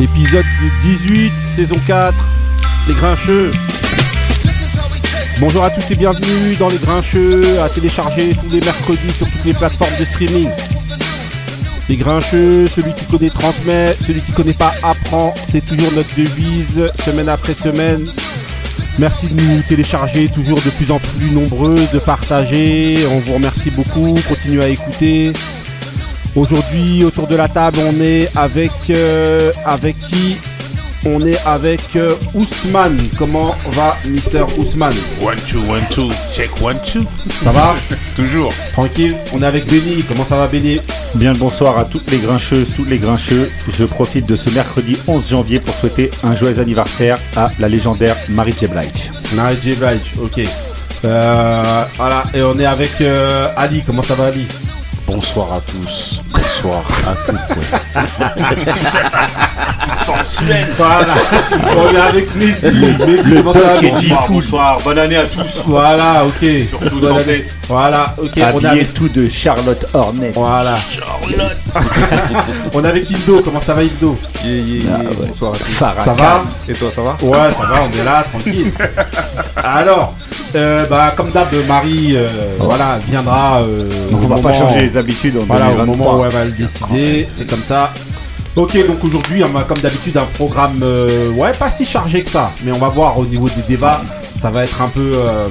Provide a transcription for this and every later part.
Épisode 18, saison 4, Les Grincheux. Bonjour à tous et bienvenue dans Les Grincheux, à télécharger tous les mercredis sur toutes les plateformes de streaming. Les Grincheux, celui qui connaît transmet, celui qui connaît pas apprend, c'est toujours notre devise, semaine après semaine. Merci de nous télécharger, toujours de plus en plus nombreux, de partager. On vous remercie beaucoup. Continuez à écouter. Aujourd'hui, autour de la table, on est avec euh, avec qui? On est avec euh, Ousmane. Comment va Mister Ousmane? One two one two check one two. Ça va? Toujours. Tranquille. On est avec Benny. Comment ça va Benny? Bien le bonsoir à toutes les grincheuses, tous les grincheux. Je profite de ce mercredi 11 janvier pour souhaiter un joyeux anniversaire à la légendaire Marie J. Blige. Nice J. Blige, ok. Euh, voilà, et on est avec euh, Ali. Comment ça va Ali? Bonsoir à tous. Bonsoir à toutes. Sensuel. Voilà. on est avec Mehdi. Mehdi bonsoir, bonne année à tous. Voilà, ok. Surtout Bonne santé. année. Voilà, ok. On est Habillé avec... tout de Charlotte Hornet. Voilà. on est avec Indo. Comment ça va Indo Yeah, yeah, yeah. Ah ouais. Bonsoir à tous. Farrakhan. Ça va Et toi, ça va Ouais, ça va, on est là, tranquille. Alors, euh, bah, comme d'hab, Marie, euh, voilà, viendra. euh, Donc on va pas changer les habitudes en Voilà, au 2023. moment où elle va le décider, c'est comme ça. Ok, donc aujourd'hui, on a comme d'habitude un programme, euh, ouais, pas si chargé que ça, mais on va voir au niveau des débats, ça va être un peu, euh,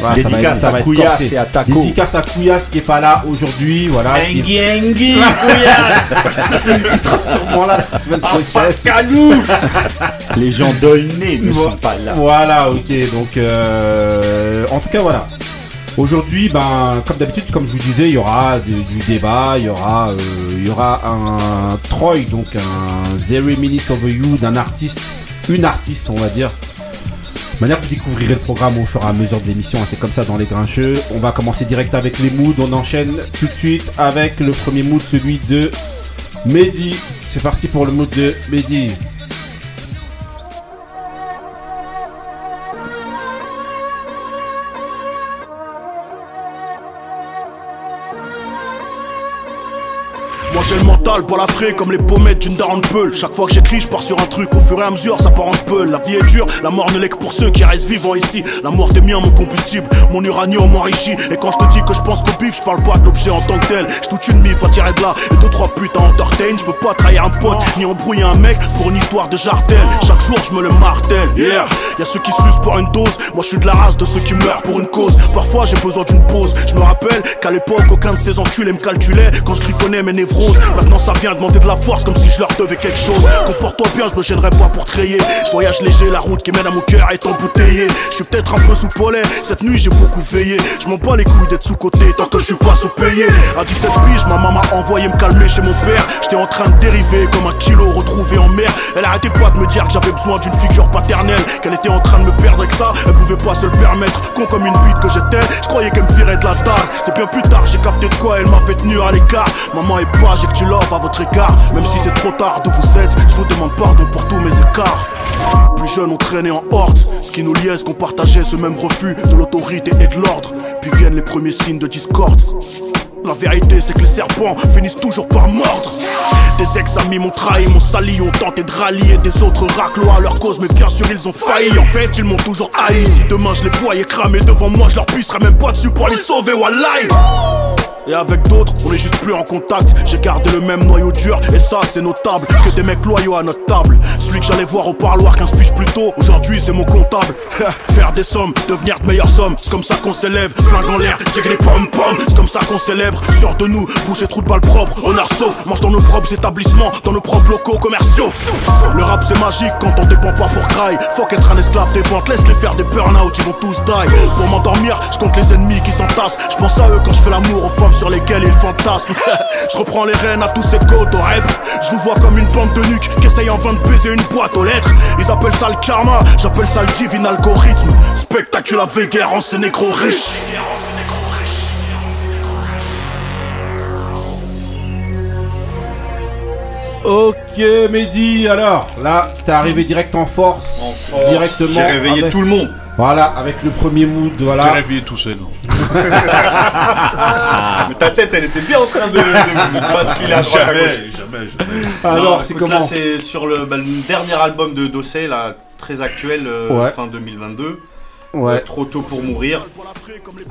voilà, ça va Dédicace être, ça à va être Couillasse corsé. et à Taco. Dédicace à Couillasse qui est pas là aujourd'hui, voilà. qui- Engi Engi il sera sûrement là la semaine prochaine. Canou Les gens d'aulnay ne sont pas là. Voilà, ok. Donc, euh, en tout cas, voilà. Aujourd'hui, ben, comme d'habitude, comme je vous disais, il y aura du, débat, il y aura, euh, il y aura un Troy, donc un Zero Minutes of You d'un artiste, une artiste, on va dire. De manière que vous découvrirez le programme au fur et à mesure de l'émission, hein, c'est comme ça dans les grincheux. On va commencer direct avec les moods, on enchaîne tout de suite avec le premier mood, celui de Mehdi. C'est parti pour le mood de Mehdi. J'ai le mental, pas la frais comme les pommettes d'une daronne. Chaque fois que j'écris, je pars sur un truc, au fur et à mesure ça part en peule. La vie est dure, la mort ne l'est que pour ceux qui restent vivants ici. La mort est mien, mon combustible, mon uranium enrichi. Et quand je te dis que je pense qu'au bif, je parle pas de l'objet en tant que tel. Je toute une mif à tirer de là et deux trois putes à entertain. Je veux pas trahir un pote, ni embrouiller un mec pour une histoire de jartel. Chaque jour je me le martèle, yeah. Y ceux qui sucent pour une dose, moi je suis de la race de ceux qui meurent pour une cause. Parfois j'ai besoin d'une pause. Je me rappelle qu'à l'époque aucun de ces enculés me calculait quand je griffonnais mes névroses. Maintenant ça vient demander de la force comme si je leur devais quelque chose. Comporte-toi bien, je me gênerai pas pour trayer. Je voyage léger, la route qui mène à mon cœur est embouteillée. Je suis peut-être un peu sous polais, cette nuit j'ai beaucoup veillé. Je m'en bats les couilles d'être sous côté tant que je suis pas sous-payé. À 17 piges, ma maman m'a envoyé me calmer chez mon père. J'étais en train de dériver comme un kilo retrouvé en mer. Elle arrêtait pas de me dire que j'avais besoin d'une figure paternelle? Qu'elle était en train de me perdre et que ça, elle pouvait pas se le permettre. Con comme une bite que j'étais, je croyais qu'elle me virait de la dalle. C'est bien plus tard, j'ai capté de quoi elle m'avait tenu à l'écart. Maman est pas, j'ai que tu love à votre égard. Même si c'est trop tard d'où vous êtes, je vous demande pardon pour tous mes écarts. Plus jeunes, on traînait en horde. Ce qui nous liait, qu'on partageait ce même refus de l'autorité et de l'ordre. Puis viennent les premiers signes de discorde. La vérité, c'est que les serpents finissent toujours par mordre. Des ex-amis m'ont trahi, m'ont sali, ont tenté de rallier des autres raclos à leur cause, mais bien sûr ils ont failli. En fait, ils m'ont toujours haï. Si demain je les voyais cramer devant moi, je leur pisserais même pas dessus pour les sauver, wallahi. Et avec d'autres, on est juste plus en contact. J'ai gardé le même noyau dur, et ça c'est notable. Que des mecs loyaux à notre table. Celui que j'allais voir au parloir 15 piges plus tôt, aujourd'hui c'est mon comptable. Faire des sommes, devenir de meilleures sommes, c'est comme ça qu'on s'élève. Flingue en l'air, check les pom pom, c'est comme ça qu'on célèbre. Sûr de nous, boucher trou de balle propre, honneur sauf. Mange dans nos propres établissements, dans nos propres locaux commerciaux. Le rap c'est magique quand on dépend pas pour cry. Faut qu'être un esclave des ventes, laisse les faire des burn-out, ils vont tous die. Pour m'endormir, je compte les ennemis qui s'entassent. Je pense à eux quand je fais l'amour aux femmes sur lesquelles ils fantasment. je reprends les rênes à tous ces côtes au rap. Je vous vois comme une bande de nuques qui essaye en vain de baiser une boîte aux lettres. Ils appellent ça le karma, j'appelle ça le divin algorithme. Spectacule avec guerre en ces négros riches. Ok, Mehdi, alors là, t'es arrivé direct en force, directement. J'ai réveillé avec- tout le monde. Voilà, avec le premier mood, Je voilà. t'ai réveillé tout seul. Mais ta tête, elle était bien en train de, de basculer à droite. Jamais, jamais, jamais. Alors, Non, c'est écoute, comment Là, c'est sur le, bah, le dernier album de Dossé, là, très actuel, euh, Ouais. fin 2022. Ouais. Euh, Trop tôt pour mourir.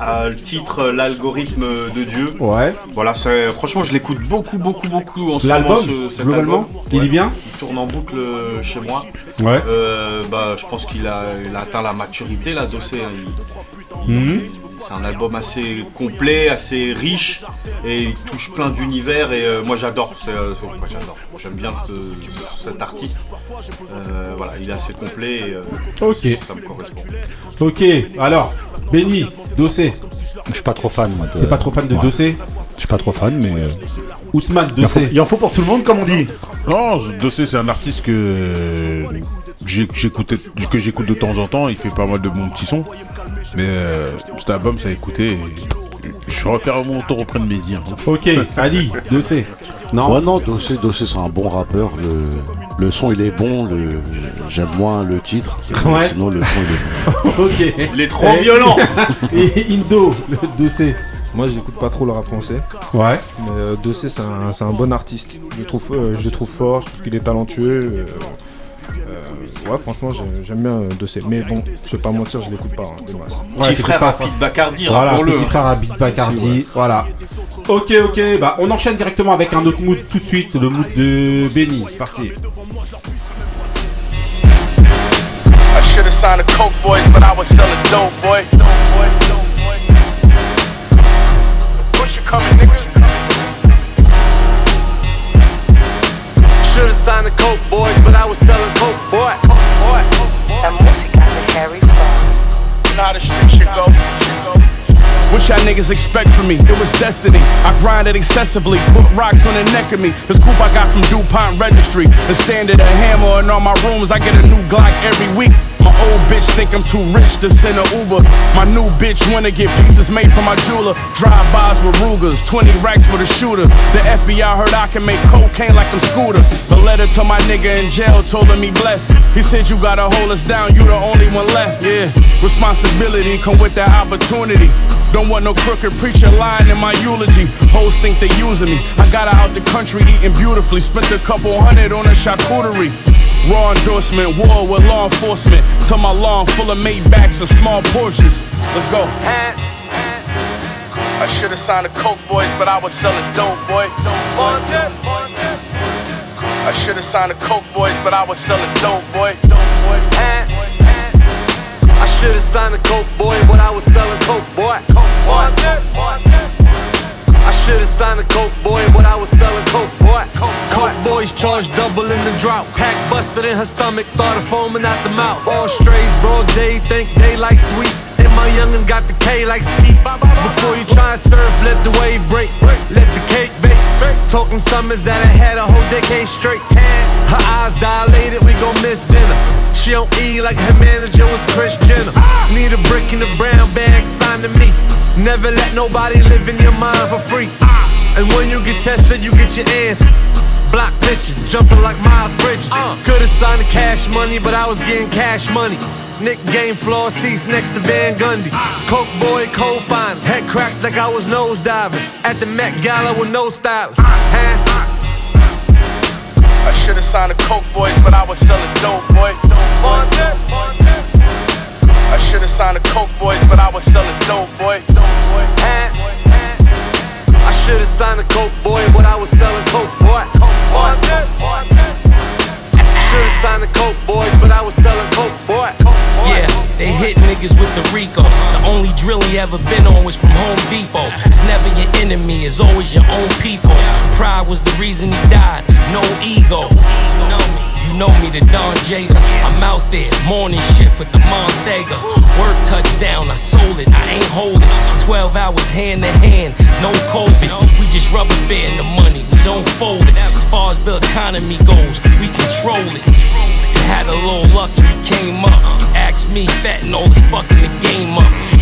Euh, le titre, l'algorithme de Dieu. Ouais. Voilà, c'est- franchement, je l'écoute beaucoup, beaucoup, beaucoup en ce L'album, moment. ce- cet globalement, album. il Ouais. est bien Il tourne en boucle euh, chez moi. Ouais. Euh, bah, je pense qu'il a, il a atteint la maturité, là, Dossé. C'est un album assez complet, assez riche, et il touche plein d'univers, et euh, moi j'adore, c'est, euh, moi, j'adore. J'aime bien ce- cet artiste. Euh, voilà, il est assez complet, et euh, Ok. ça me correspond. Ok. Alors, Benny, Dossé. Je suis pas trop fan. moi, de- T'es pas trop fan de Ouais. Dossé? Je suis pas trop fan, mais. Ousmane, il, en faut, Dossé. il en faut pour tout le monde, comme on dit. Non, Dossé, c'est un artiste que j'écoute de temps en temps. Il fait pas mal de bons petits sons. Mais euh, cet album, ça a écouté. Et je refaire mon tour auprès de mes dires. Ok. Ali, Dossé. Non Ouais, non, Dossé, Dossé, c'est un bon rappeur. Le, le son, il est bon. Le, j'aime moins le titre. mais Ouais. Sinon, le son, il est bon. Ok. Il est trop Et- violent Et Indo, le Dossé. Moi, j'écoute pas trop le rap français, Ouais. mais euh, Dossé, c'est un, c'est un bon artiste. Je le trouve, euh, je le trouve fort, je trouve qu'il est talentueux. euh, euh, ouais, franchement, j'ai- j'aime bien euh, Dossé. Mais bon, je vais pas mentir, je l'écoute pas, hein. Ouais, Petit frère pas. à Pete Bacardi, Voilà, rappelons-le. petit frère à Beat Bacardi, voilà. Ok, ok, bah on enchaîne directement avec un autre mood tout de suite, le mood de Benny. C'est parti. I should have signed the Coke Boys, but I was selling dope, boy. Dope boy, dope boy. What you coming, nigga? Should have signed the Coke Boys, but I was selling Coke, boy. Coke boy. La música de Harry Fraud. You know how the street shit go. What y'all niggas expect from me? It was destiny. I grinded excessively, put rocks on the neck of me. This coupe I got from DuPont Registry. The standard a hammer in all my rooms. I get a new Glock every week. My old bitch think I'm too rich to send a Uber. My new bitch wanna get pieces made from my jeweler. Drive-bys with Rugers, 20 racks for the shooter. The FBI heard I can make cocaine like I'm Scooter. The letter to my nigga in jail told him he blessed. He said you gotta hold us down, you the only one left. Yeah, responsibility come with that opportunity. Don't want no crooked preacher lying in my eulogy. Hoes think they using me. I got her out the country eating beautifully. Spent a couple hundred on a charcuterie. Raw endorsement, war with law enforcement. Till my lawn full of Maybachs and small Porsches. Let's go. I should have signed the Coke Boys, but I was selling dope, boy. I should have signed the Coke Boys, but I was selling dope, boy. Dope boy. I should have signed a Coke boy, but I was selling Coke boy. Coke boy. I should have signed a Coke boy, but I was selling Coke boy. Coke boys charged double in the drop. Pack busted in her stomach, started foaming out the mouth. All strays, broad day, think they like sweet. And my youngin' got the K like ski. Before you try and surf, let the wave break. Let the cake. Talking summers that I had a whole decade straight. Her eyes dilated, we gon' miss dinner. She don't eat like her manager was Chris Jenner. Need a brick in the brown bag, signed to me. Never let nobody live in your mind for free. And when you get tested, you get your answers. Block bitchin', jumping like Miles Bridges. Uh. Could've signed the cash money, but I was getting cash money. Nick game floor seats next to Van Gundy. Coke boy, cold fine. Head cracked like I was nose diving. At the Met Gala with no stylist. Huh? I should've signed the Coke Boys, but I was selling dope, boy. I should've signed the Coke Boys, but I was selling dope, boy. I should've signed the Coke boy, but I was selling Coke, boy. Should've signed the Coke boys, but I was selling Coke, boy. Yeah, they hit niggas with the Rico. The only drill he ever been on was from Home Depot. It's never your enemy, it's always your own people. Pride was the reason he died, no ego. You know me. You know me, the Don Jada. I'm out there, morning shift with the Montega. Work touchdown, I sold it, I ain't holding. 12 hours hand to hand, no COVID. We just rubber band the money, we don't fold it. As far as the economy goes, we control it. You had a little luck and you came up. You asked me, fat and all this fucking the game up.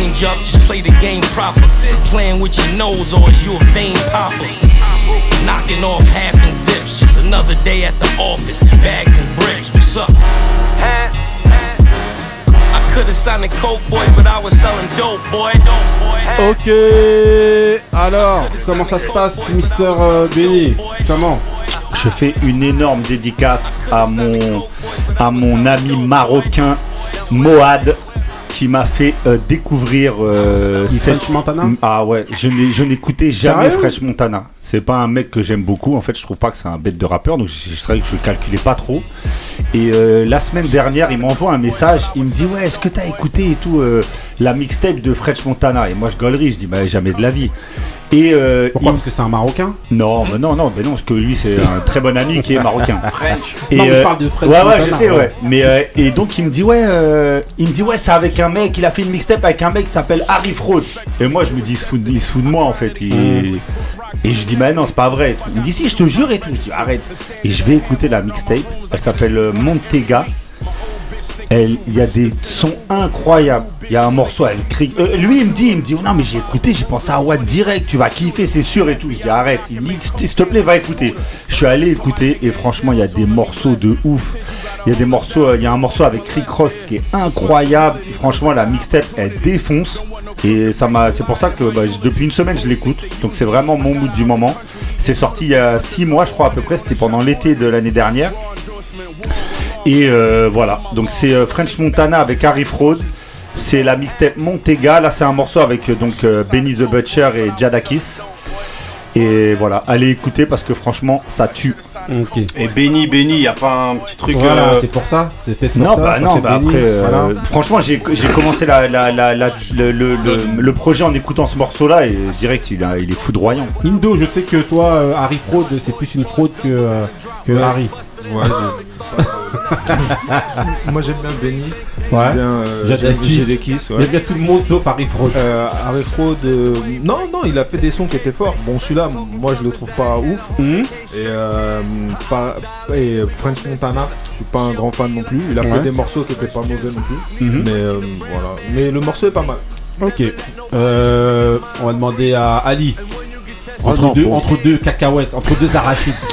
Change up, just play the game proper. Playing with your nose or is you a vein popper? Knocking off half and zips, just another day at the office. Bags and bricks, what's up? I Could've signed the Coke boys, but I was selling dope, boy. Ok, alors, comment ça se passe, Mister euh, Benny Comment Je fais une énorme dédicace à mon, à mon ami marocain Moad qui m'a fait euh, découvrir euh, cette- French Montana Ah ouais, je n'ai- je n'écoutais jamais Sérieux? French Montana. C'est pas un mec que j'aime beaucoup. En fait, je trouve pas que c'est un bête de rappeur, donc je- c'est vrai que je calculais pas trop. Et euh, la semaine dernière, il m'envoie un message. Il me dit ouais, est-ce que t'as écouté et tout euh, la mixtape de French Montana? Et moi, je gaulerie. Je dis bah jamais de la vie. Et euh, Pourquoi? il- Parce que c'est un Marocain? Non, mais non, non, mais non, parce que lui c'est un très bon ami qui est marocain. French. Et, Non, mais je euh, parle de French Ouais, ouais, Montana, je sais, ouais. ouais. Mais euh, et donc il me dit ouais, euh, il me dit ouais, c'est avec un mec. Il a fait une mixtape avec un mec qui s'appelle Harry Fraud. Et moi je me dis il se fout, de- il se fout de moi en fait. Et, Mm. Et je dis mais non, c'est pas vrai. Il si, je te jure et tout. Je dis arrête. Et je vais écouter la mixtape. Elle s'appelle euh, Montega. Il y a des sons incroyables. Il y a un morceau, elle crie. Euh, lui, il me dit, il me dit, oh non, mais j'ai écouté, j'ai pensé à Watt direct, tu vas kiffer, c'est sûr et tout. Je dis, arrête. Il dit, s'il te plaît, va écouter. Je suis allé écouter et franchement, il y a des morceaux de ouf. Il y a des morceaux, euh, il y a un morceau avec Rick Ross qui est incroyable. Franchement, la mixtape, elle défonce. Et ça c'est pour ça que bah, depuis une semaine, je l'écoute. Donc c'est vraiment mon mood du moment. C'est sorti il y a six mois, je crois à peu près. C'était pendant l'été de l'année dernière. Et euh, voilà, donc c'est euh, French Montana avec Harry Fraud. C'est la mixtape Montega. Là, c'est un morceau avec euh, donc Benny the Butcher et Jadakis. Et voilà, allez écouter parce que franchement, ça tue. Ok. Et Benny, Benny, y a pas un petit truc. Voilà, euh, c'est pour ça. C'est peut-être pour Non, ça. bah non, bah Benny, après, euh, voilà. franchement, j'ai j'ai commencé la, la- la- la- le, le- le- le projet en écoutant ce morceau-là et direct, il, a- il est foudroyant. Indo, je sais que toi, euh, Harry Fraud, c'est plus une fraude que, euh, que Ouais. Harry. Ouais, Moi j'aime bien Benny. Ouais. Bien euh, Jadakis. Jadakis, Il ouais. y a bien tout le monde sauf Harry Fraud. Euh, Harry Fraud, euh, non, non, il a fait des sons qui étaient forts. Bon, celui-là, moi je le trouve pas ouf. Mhm. Et, euh, pas, et French Montana, je suis pas un grand fan non plus. Il a Ouais. fait des morceaux qui étaient pas mauvais non plus. Mhm. Mais euh, voilà. Mais le morceau est pas mal. Ok. Euh, on va demander à Ali. Entre, non, deux, bon. entre deux cacahuètes, entre deux arachides.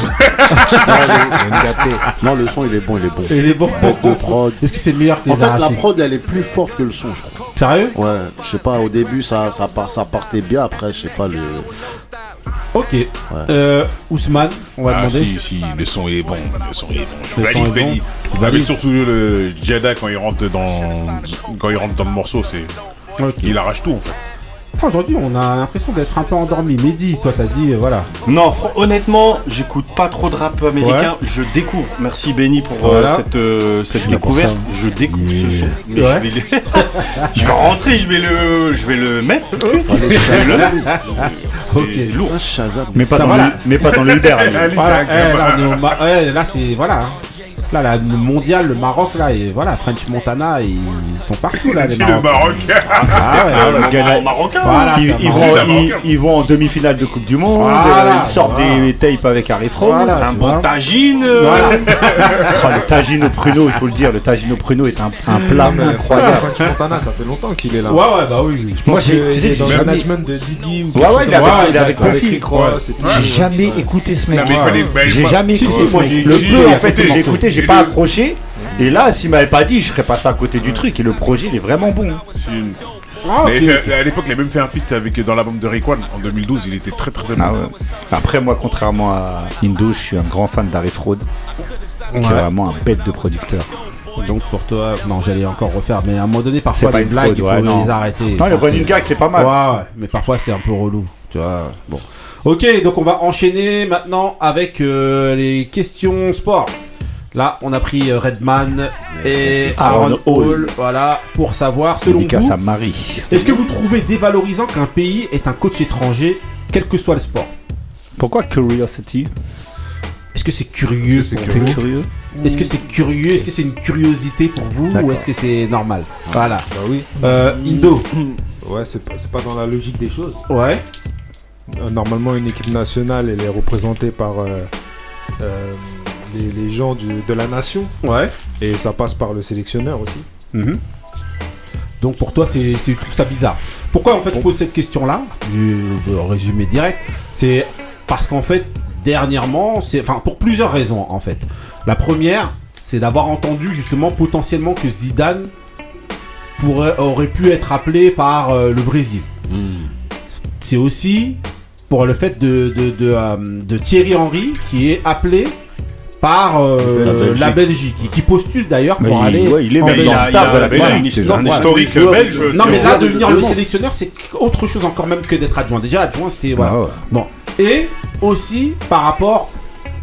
Non, le son il est bon, il est bon. Les bons. Bête de prod. Est-ce que c'est meilleur que les En fait, la prod elle est plus forte que le son, je crois. Sérieux? Ouais, je sais pas, au début ça, ça, part- ça partait bien, après, je sais pas, le. Ok. Euh, Ousmane, on va Ah demander. si, si, le son il est bon, le son il est bon. Le son valide est bon. Mais surtout le Jedi quand il rentre dans quand il rentre dans le morceau, c'est il arrache tout en fait. Aujourd'hui, on a l'impression d'être un peu endormi. Mehdi, toi, t'as dit, euh, voilà. Non, honnêtement, j'écoute pas trop de rap américain. Je découvre. Merci Benny pour euh, cette, euh, cette découverte. Je découvre ce son. Mais Ouais. je, vais le... je vais rentrer, je vais le, je vais le mettre. C'est Ok. c'est lourd. Mais pas, Ça dans, le, mais pas dans le Uber. Ali. Voilà, eh, Ma- là, c'est. Voilà. Là, là, le mondial, le Maroc, là, et voilà, French Montana, ils sont partout, là, les le. Maroc. Ah, ouais, Ah, le marocain. Voilà, ils, ils Maroc. vont, ils, vont en demi-finale de Coupe du Monde, Voilà, euh, ils sortent voilà. des tapes avec Harry Fraud. Voilà, Un bon vois. tagine. euh, Voilà. Oh, le tagine au pruneau, il faut le dire, le tagine au pruneau est un, un plat incroyable. French Montana, ça fait longtemps qu'il est là. Ouais, ouais, bah oui. Je pense Moi, j'ai- que tu sais, il est j'ai dans le jamais- management de Didi ou Ouais, ouais, il est Ouais, avec. Kofi. J'ai jamais écouté ce mec. J'ai jamais écouté Le peu en fait j'ai écouté, j'ai pas le- accroché. Et là, s'il m'avait pas dit, je serais passé à côté du truc. Et le projet, il est vraiment bon. Ah, À l'époque, il a même fait un feat avec dans l'album de Rayquan en 2012. Il était très très très bon. Ah ouais. Après, moi, contrairement à Indo, je suis un grand fan d'Harry Fraud, qui est Ouais. vraiment un bête de producteur. Donc pour toi, non, j'allais encore refaire, mais à un moment donné, parfois C'est pas les une blagues, il faut ouais, non. les arrêter. Non, le running c'est- gag, c'est pas mal. Ouais, ouais, mais parfois c'est un peu relou, tu vois. Bon. Ok, donc on va enchaîner maintenant avec euh, les questions sport. Là, on a pris euh, Redman et Aaron Aaron Hall. Hall, voilà, pour savoir, selon Dédicace vous, à Marie. est-ce que vous trouvez dévalorisant qu'un pays ait un coach étranger, quel que soit le sport? Pourquoi Curiosity? Est-ce que c'est curieux Est-ce que c'est curieux? Est-ce que c'est curieux? Est-ce que c'est une curiosité pour vous ou est-ce que c'est normal? Voilà. Bah oui. Euh, Indo. Ouais, c'est pas, c'est pas dans la logique des choses. Ouais. Euh, normalement, une équipe nationale, elle est représentée par euh, euh, les, les gens du- de la nation. Ouais. Et ça passe par le sélectionneur aussi. Mhm. Donc pour toi, c'est trouves ça bizarre. Pourquoi en fait je pose cette question-là? Je vais résumer direct. C'est parce qu'en fait, dernièrement, c'est enfin pour plusieurs raisons en fait. La première, c'est d'avoir entendu justement potentiellement que Zidane pourrait, aurait pu être appelé par euh, le Brésil. C'est aussi pour le fait de, de, de, euh, de Thierry Henry qui est appelé par euh, La Belgique. la Belgique et qui postule d'ailleurs Mais pour il- aller ouais, il est en même dans le staff de la Belgique. un historique belge. Non mais là devenir de le sélectionneur c'est autre chose encore même que d'être adjoint. Déjà adjoint c'était voilà. Ah ouais. Bon et aussi par rapport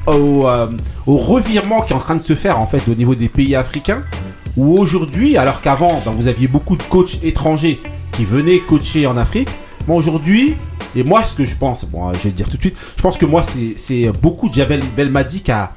au, euh, au revirement qui est en train de se faire en fait au niveau des pays africains où aujourd'hui alors qu'avant ben, vous aviez beaucoup de coachs étrangers qui venaient coacher en Afrique. Bon aujourd'hui et moi ce que je pense bon je vais te dire tout de suite je pense que moi c'est beaucoup Djabel Belmadi qui a,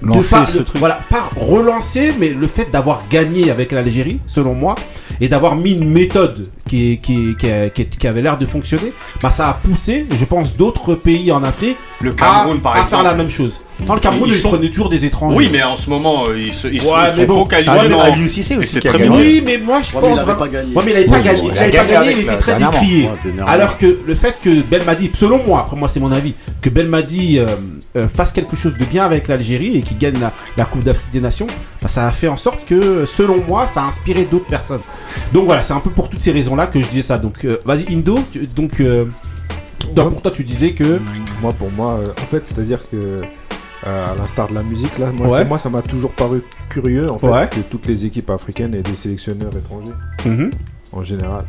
Lancer pas- ce le- truc. Voilà, pas relancer, mais le fait d'avoir gagné avec l'Algérie, selon moi, et d'avoir mis une méthode qui, qui, qui, qui- qui avait l'air de fonctionner, bah ça a poussé, je pense, d'autres pays en Afrique Le à, Cameroun, par à exemple. faire la même chose. Dans le Cameroun, Ils ils, sont- prenaient toujours des étrangers. Oui, mais en ce moment, euh, ils se, ils se- Ouais, mais sont bon. focalisés Ah, dans. Aussi qui a gagné. Oui, mais moi je Ouais, mais il pense avait vraiment- pas gagné. Ouais, mais il avait pas gagné. Il il a avait pas gagné il était très décrié. Alors que le fait que Belmadi, selon moi, après moi c'est mon avis, que Belmadi euh, euh, fasse quelque chose de bien avec l'Algérie et qu'il gagne la, Coupe d'Afrique des Nations, bah, ça a fait en sorte que, selon moi, ça a inspiré d'autres personnes. Donc voilà, c'est un peu pour toutes ces raisons-là que je disais ça. Donc euh, vas-y, Indo, tu- donc euh, toi, Ouais. pour toi tu disais que. Moi, pour moi, euh, en fait, c'est-à-dire que, euh, à l'instar de la musique, là, moi, Ouais. pour moi, ça m'a toujours paru curieux, en fait, Ouais. que toutes les équipes africaines aient des sélectionneurs étrangers, Mhm. en général.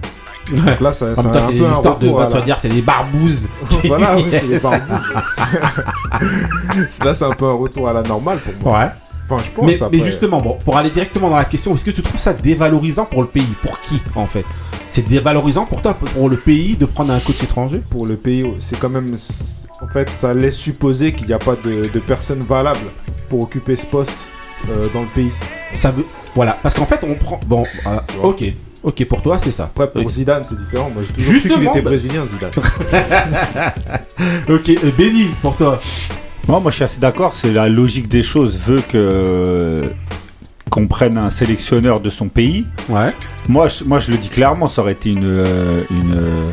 Ouais. Donc là, ça, En c'est même temps, l'histoire de. retour Bah, à tu vas la- dire, c'est les barbouzes. voilà, oui, c'est les barbouzes. là, c'est un peu un retour à la normale pour moi. Ouais. Enfin, je pense. Mais, après. mais justement, bon, pour aller directement dans la question, est-ce que tu trouves ça dévalorisant pour le pays? Pour qui, en fait? C'est dévalorisant pour toi, pour le pays, de prendre un coach étranger? Pour le pays, c'est quand même. En fait, ça laisse supposer qu'il n'y a pas de, de personnes valables pour occuper ce poste euh, dans le pays. Ça veut. Voilà, parce qu'en fait, on prend. Bon, euh, ok. Ok, pour toi, c'est ça. Après, pour. Zidane, c'est différent. Moi, j'ai toujours su qu'il Justement, était bah- brésilien, Zidane. Ok, euh, Benny, pour toi. Moi, moi, je suis assez d'accord. C'est la logique des choses veut que qu'on prenne un sélectionneur de son pays. Ouais. Moi, je, moi, je le dis clairement, ça aurait été une, euh, une euh,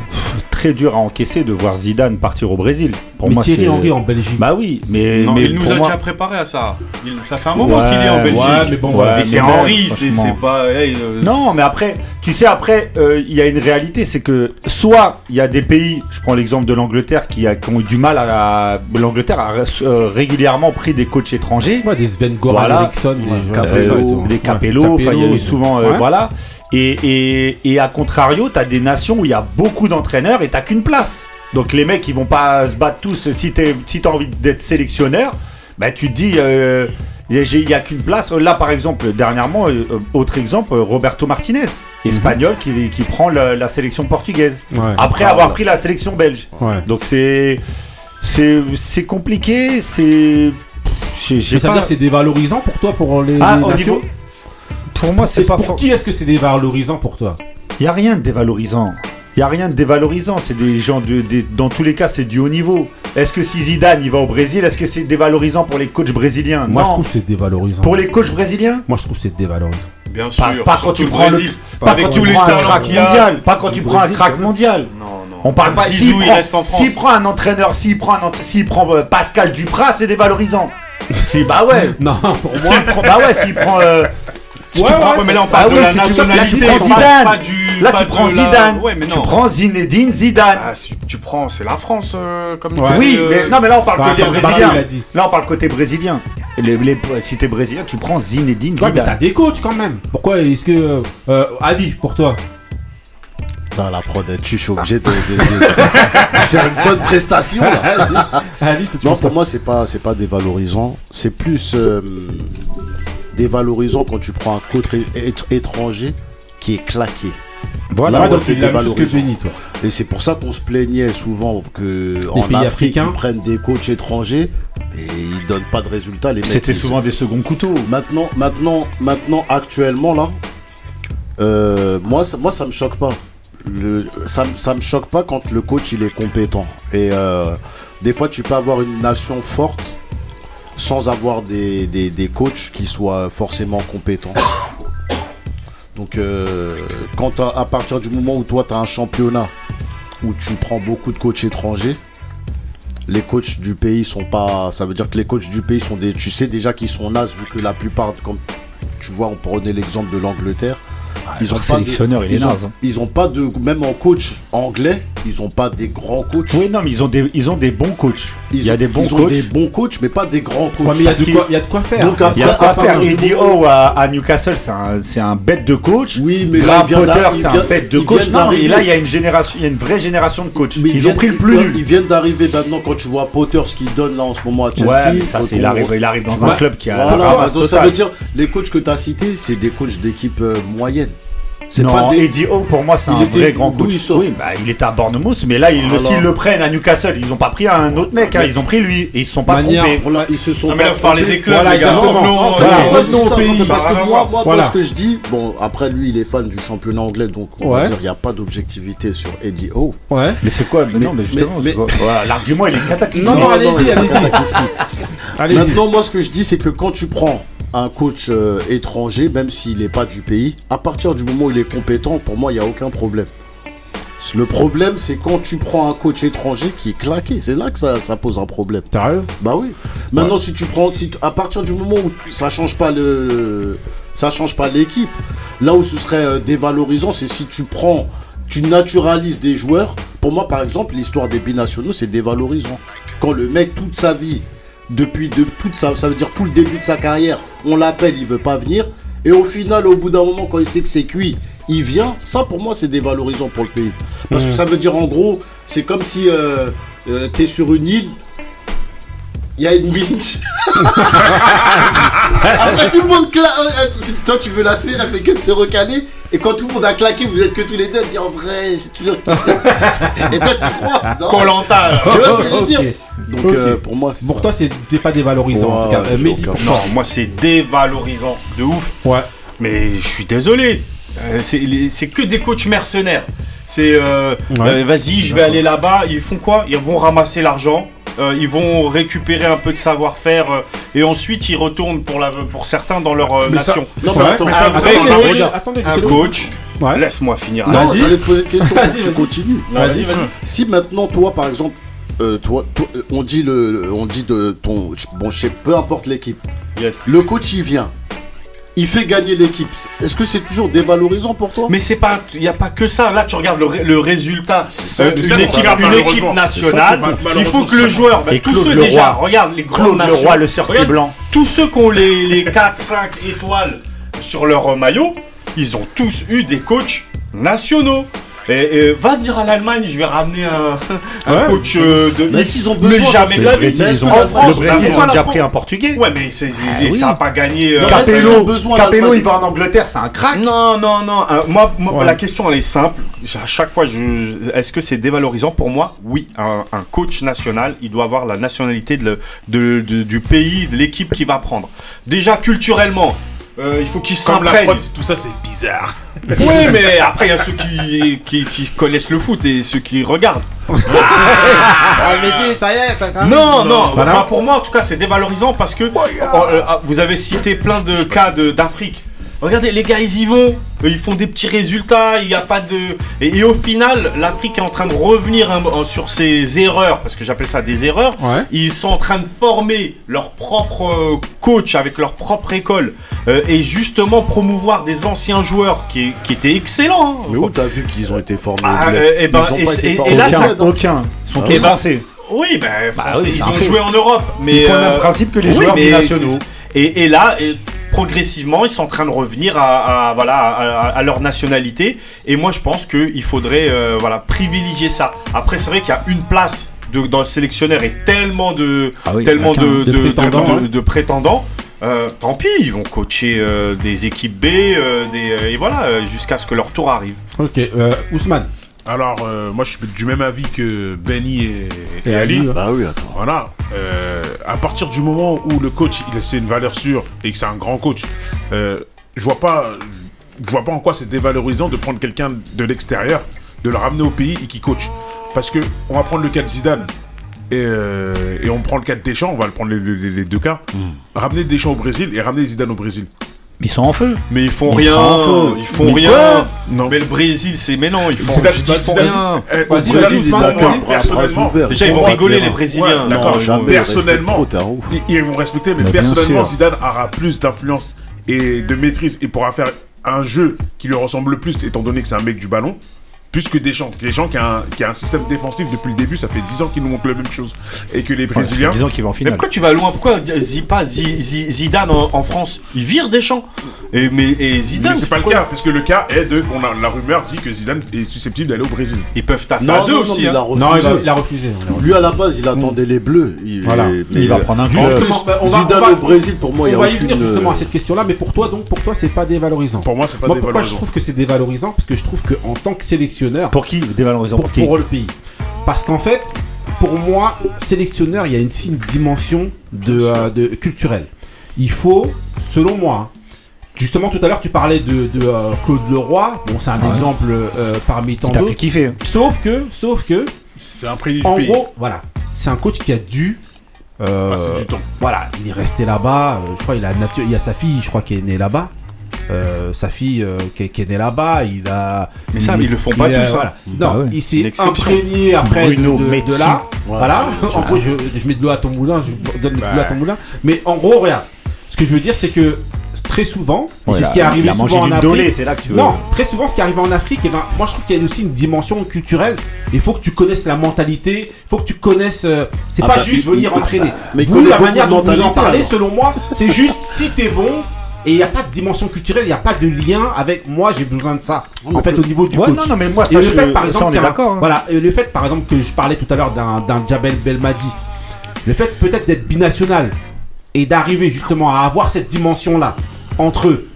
très dur à encaisser de voir Zidane partir au Brésil. Pour mais moi, Thierry Henry en Belgique. Bah oui, mais, Non, mais il nous a moi- déjà préparé à ça. Il- ça fait un moment Ouais, qu'il est en Belgique. ouais, mais bon, c'est mais Henri, c'est pas. hey, euh, Non, mais après, tu sais, après, euh, il y a une réalité, c'est que soit il y a des pays, je prends l'exemple de l'Angleterre, qui, a- qui ont eu du mal à. L'Angleterre a euh, régulièrement pris des coachs étrangers. Ouais, des Sven Goran Voilà. Eriksson, des Des Capello, il y a eu souvent, euh, voilà. Et, et, et à contrario, t'as des nations où il y a beaucoup d'entraîneurs et t'as qu'une place. Donc les mecs, ils vont pas se battre tous. Si t'es, si t'as envie d'être sélectionneur, bah tu te dis, euh, il y a qu'une place. Là, par exemple, dernièrement, euh, autre exemple, Roberto Martinez, espagnol, qui, qui prend la, la sélection portugaise Ouais. après Ah, avoir voilà. pris la sélection belge. Ouais. Donc c'est, c'est, c'est compliqué. C'est, j'ai, j'ai Mais ça veut pas- dire que c'est dévalorisant pour toi, pour les, Ah, les au nations niveau- Pour moi, c'est Est-ce- pas Pour fort. qui est-ce que c'est dévalorisant pour toi? Il y a rien de dévalorisant. Il y a rien de dévalorisant. C'est des gens de, des- dans tous les cas, c'est du haut niveau. Est-ce que si Zidane il va au Brésil, est-ce que c'est dévalorisant pour les coachs brésiliens? Moi, Non. je trouve que c'est dévalorisant. Pour les coachs brésiliens? Moi, je trouve que c'est dévalorisant. Bien sûr. Pas, pas quand surtout tu le prends le, Brésil. pas Avec quand tous tu les prends un talents crack qu'il y a. mondial. Pas quand tu prends un Brésil, crack mondial. Non, non. On parle pas Zizou, s'il il prend, reste en France. s'il prend un entraîneur, s'il prend un entra- s'il prend euh, Pascal Duprat, c'est dévalorisant. Si bah ouais. Non, pour moi. S'il prend, bah ouais, s'il prend euh, si Ouais, tu prends- Ouais, mais là, on parle oui, de la nationalité. Zidane. pas du- Là, tu prends Zidane. Tu prends Zinedine Zidane. Ah, tu prends, c'est la France, euh, comme Oui, euh, mais non, mais là on parle côté brésilien. Là on parle côté brésilien. Les, les- si t'es brésilien, tu prends Zinedine Ouais, mais t'as Zidane. des coachs quand même. Pourquoi est-ce que. euh, Ali, pour toi La prod, tu je suis obligé de, de- de- de faire une bonne prestation. là. Toi, tu Non, pour moi, c'est pas, c'est pas dévalorisant. C'est plus euh, dévalorisant quand tu prends un coach étranger qui est claqué. Voilà, donc c'est la même chose que toi. Et c'est pour ça qu'on se plaignait souvent que en pays Afrique, africains. ils prennent des coachs étrangers et ils donnent pas de résultats. Les C'était souvent des seconds couteaux. Maintenant, maintenant, maintenant, actuellement là, euh, moi, ça, moi, ça me choque pas. Ça, ça me choque pas quand le coach il est compétent. Et euh, des fois, tu peux avoir une nation forte sans avoir des, des, coachs qui soient forcément compétents. Donc, euh, quand à partir du moment où toi, tu as un championnat où tu prends beaucoup de coachs étrangers, les coachs du pays sont pas. Ça veut dire que les coachs du pays sont des. Tu sais déjà qu'ils sont nazes vu que la plupart, comme tu vois, on prenait l'exemple de l'Angleterre. Ils ont pas de- sélectionneur, il est ils ont- naze, hein. Ils ont pas de, même en coach anglais, ils ont pas des grands coachs. Oui, non, mais ils ont des, ils ont des bons coachs. Ils il y a ont- des bons ils ont coachs. des bons coachs, mais pas des grands coachs. Ouais, mais il y a de quoi- il y a de quoi faire. Donc, Il y a après, quoi faire. Eddie Howe à, à Newcastle, c'est un, c'est un bête de coach. Oui, mais Graham Potter, c'est un bête de coach. Non, et là, il y a une génération, il y a une vraie génération de coachs. Mais Ils, viennent- ont pris le plus ils- nul. Ils viennent d'arriver maintenant quand tu vois Potter ce qu'il donne là en ce moment à Chelsea. Ouais, mais ça, c'est, il arrive, il arrive dans un club qui a Voilà, donc ça total. veut dire les coachs que tu as cités, c'est des coachs d'équipe euh, C'est non, pas des. Eddie Howe, pour moi, c'est un était- vrai grand coach. il Oui, bah, il était à Bournemouth, mais là, ils, s'ils le prennent à Newcastle, ils n'ont pas pris un autre mec, hein, ils ont pris lui, et ils se sont pas Manière- trompés. Voilà, ils se sont mais là, pas vous parlez trompés. des clubs, Voilà, les gars. Non, non, Voilà, non, non, non, parce que moi, moi, Voilà. ce que je dis, bon, après lui, il est fan du championnat anglais, donc on Ouais. va dire il n'y a pas d'objectivité sur Eddie Howe. Ouais. Mais c'est quoi? Mais Non, mais justement, l'argument, il est cataclysmique. Non, non, allez-y. Allez-y. Maintenant, moi, ce que je dis, c'est que quand tu prends un coach euh, étranger, même s'il n'est pas du pays, à partir du moment où il est compétent, pour moi, il n'y a aucun problème. Le problème, c'est quand tu prends un coach étranger qui est claqué. C'est là que ça, ça pose un problème. Sérieux Bah oui. Maintenant, si tu prends, si à partir du moment où ça change pas le, ça change pas l'équipe. Là où ce serait euh, dévalorisant, c'est si tu prends, tu naturalises des joueurs. Pour moi, par exemple, l'histoire des binationaux, c'est dévalorisant. Quand le mec toute sa vie, depuis de toute ça veut dire tout le début de sa carrière, on l'appelle, il veut pas venir, et au final, au bout d'un moment, quand il sait que c'est cuit, il vient. Ça, pour moi, c'est dévalorisant pour le pays. Parce que ça veut dire, en gros, c'est comme si euh, euh, t'es sur une île. Il y a une minge. Après tout le monde claque. Toi tu veux la scène, elle fait que de se recaler. Et quand tout le monde a claqué, vous êtes que tous les deux, tu dis en vrai, j'ai toujours kiffé. Et toi tu crois non Colanta. Tu vois ce que je veux Ok. dire Donc Ok. euh, pour moi c'est Pour ça. toi, pas dévalorisant. en tout cas. Ouais, Euh, j'ai Mehdi, aucun pour Non, moi c'est dévalorisant de ouf. Ouais. Mais je suis désolé. Euh, c'est les- c'est que des coachs mercenaires. C'est euh, Ouais. euh, vas-y, je vais aller là-bas. Ils font quoi? Ils vont ramasser l'argent. Euh, ils vont récupérer un peu de savoir-faire euh, et ensuite ils retournent pour, la, pour certains dans leur euh, ça- nation. Non, C'est mais vrai, attends, mais un ça- coach, attendez, Un coach, Ouais. laisse-moi finir. Non, Vas-y. j'allais te poser une question. Vas-y, tu vas-y. continues. Si maintenant toi par exemple, toi, toi, on dit le, on dit de ton, bon, je sais, peu importe l'équipe. Yes. Le coach il vient, il fait gagner l'équipe. Est-ce que c'est toujours dévalorisant pour toi? Mais c'est pas, il y a pas que ça. Là, tu regardes le, ré- le résultat. ça, Euh, c'est une ça, équipe, malheureusement. une équipe nationale. Il faut que le joueur, bah, tous ceux Leroy. déjà, regarde les grandes Claude nations. Leroy, le cerf blanc. Tous ceux qui ont les, les 4-5 étoiles sur leur maillot, ils ont tous eu des coachs nationaux. Et, et va dire à l'Allemagne, je vais ramener un, un Ouais. coach euh, de. Mais est-ce qu'ils ont Mais besoin jamais de Le la vie. Ils ont, En le France, Brésil, bah, ils ont déjà pris un portugais. Ouais, mais c'est, c'est- Ah oui. ça n'a pas gagné. euh, Non, Capello. mais besoin, Capello, l'Allemagne il va en Angleterre, c'est un crack. Non, non, non. euh, moi, moi, Ouais. la question, elle est simple. À chaque fois, je... est-ce que c'est dévalorisant Pour moi, oui. Un, un coach national, il doit avoir la nationalité de le- de- de- du pays, de l'équipe qu'il va prendre. Déjà, culturellement, euh, il faut qu'il Comme la s'imprègne. prod, tout ça c'est bizarre. Oui, mais après, il y a ceux qui, qui, qui connaissent le foot et ceux qui regardent. ça y est, ça Non, non, Voilà. bah, pour moi en tout cas c'est dévalorisant parce que oh, euh, ah, vous avez cité plein de cas d'Afrique. Regardez, les gars, ils y vont, ils font des petits résultats, il n'y a pas de. Et, et au final, l'Afrique est en train de revenir hein, euh, sur ses erreurs, parce que j'appelle ça des erreurs. Ouais. Ils sont en train de former leur propre euh, coach avec leur propre école euh, et justement promouvoir des anciens joueurs qui, qui étaient excellents. hein. Mais où t'as vu qu'ils ont été formés Ah, euh, eh ben, et là, au ça- bled, hein. Aucun. Ils sont Eh tous ben, français. Oui, ben, français, oui, ils ont fait. joué en Europe, mais Ils font le euh, même principe que les oui, joueurs nationaux. Et, et là, et progressivement, ils sont en train de revenir à, à- voilà à, à leur nationalité. Et moi, je pense qu'il faudrait euh, voilà privilégier ça. Après, c'est vrai qu'il y a une place de, dans le sélectionneur et tellement de Ah oui, tellement de, qu'un. de- De prétendants, de- hein. de- de prétendants. Euh, tant pis, ils vont coacher euh, des équipes B, euh, des, euh, et voilà, euh, jusqu'à ce que leur tour arrive. Ok, euh, Ousmane. Alors, euh, moi, je suis du même avis que Benny et, et Et Ali. Ouais. Bah oui, attends. Voilà. Euh, à partir du moment où le coach, il c'est une valeur sûre et que c'est un grand coach, euh, je vois pas, je vois pas en quoi c'est dévalorisant de prendre quelqu'un de l'extérieur, de le ramener au pays et qui coach. Parce que on va prendre le cas de Zidane. Et, euh, et on prend le cas de Deschamps, on va le prendre les, les- les deux cas. Ramener Deschamps au Brésil et ramener Zidane au Brésil. Ils sont en feu. Mais ils font Ils rien, sont en feu. ils font Mais rien. Non. Mais le Brésil, c'est mais non, ils font, ils font Zidane- rien. eh, personnellement, Bras Déjà, ils vont rigoler, les Ouais, Brésiliens. d'accord, Non, jamais, personnellement, ils, ils vont respecter, mais Mais personnellement. Zidane aura plus d'influence et de maîtrise et pourra faire un jeu qui lui ressemble le plus, étant donné que c'est un mec du ballon, plus que Deschamps. Deschamps qui a, un, qui a un système défensif depuis le début, ça fait 10 ans qu'il nous montre la même chose. Et que les Brésiliens. Disons qu'il va en Mais pourquoi tu vas loin? Pourquoi Zidane en, en France Il vire Deschamps. Et, mais, et Zidane, Mais c'est pas le cas, parce que le cas est de. On a, la rumeur dit que Zidane est susceptible d'aller au Brésil. Ils peuvent taffer Non, à non, deux non, aussi. il a hein. refusé. Non, il a, il a refusé. Lui à la base, il attendait les bleus. Il, Voilà. mais- Il va prendre un euh, coup. Justement, on va- Zidane on va- au Brésil, pour moi, il y on va y aucune, venir justement euh, à cette question-là, mais pour toi, donc, pour toi, c'est pas dévalorisant. Pour moi, c'est pas Moi, pourquoi je dévalorisant. trouve que c'est dévalorisant? Parce que je trouve qu'en tant que sélectionneur, Pour qui? Dévalorisant pour, pour qui? pour le pays, parce qu'en fait, pour moi, sélectionneur, il y a une, aussi une dimension de, euh, de culturelle. Il faut, selon moi, hein, justement tout à l'heure tu parlais de, de, euh, Claude Leroy, bon c'est un exemple euh, parmi tant T'as fait d'autres. kiffer. Sauf que, sauf que, C'est un prix du en pays. gros, voilà, c'est un coach qui a dû. euh, Passer du temps. voilà, il est resté là-bas. euh, je crois il a natu- il y a sa fille, je crois qui est née là-bas. Euh, sa fille euh, qui, est- qui est née là-bas, il a. Mais ça, il- ils le font pas il a- tous, voilà. Bah Non, ouais, il s'est imprégné après de, Bruno de- de Metsu. là. Voilà. En gros, je, je mets de l'eau à ton moulin, je donne de l'eau à ton moulin. Mais en gros, regarde. Ce que je veux dire, c'est que très souvent, c'est ce qui est arrivé souvent en Afrique. c'est là que tu veux. Non, très souvent, ce qui arrive en Afrique, et ben, moi je trouve qu'il y a aussi une dimension culturelle. Il faut que tu connaisses la mentalité, il faut que tu connaisses. euh, c'est Ah pas bah, juste il- venir il- entraîner. mais il vous, la manière de dont vous en parlez, alors. selon moi, c'est juste si t'es bon. Et il n'y a pas de dimension culturelle, il n'y a pas de lien avec moi, j'ai besoin de ça. En fait, au niveau du Ouais, coach. non, non, mais moi, Et ça, le je- fait, ça, on est d'accord. hein. Voilà, et le fait, par exemple, que je parlais tout à l'heure d'un Jabel Belmadi, le fait peut-être d'être binational et d'arriver justement à avoir cette dimension-là entre eux,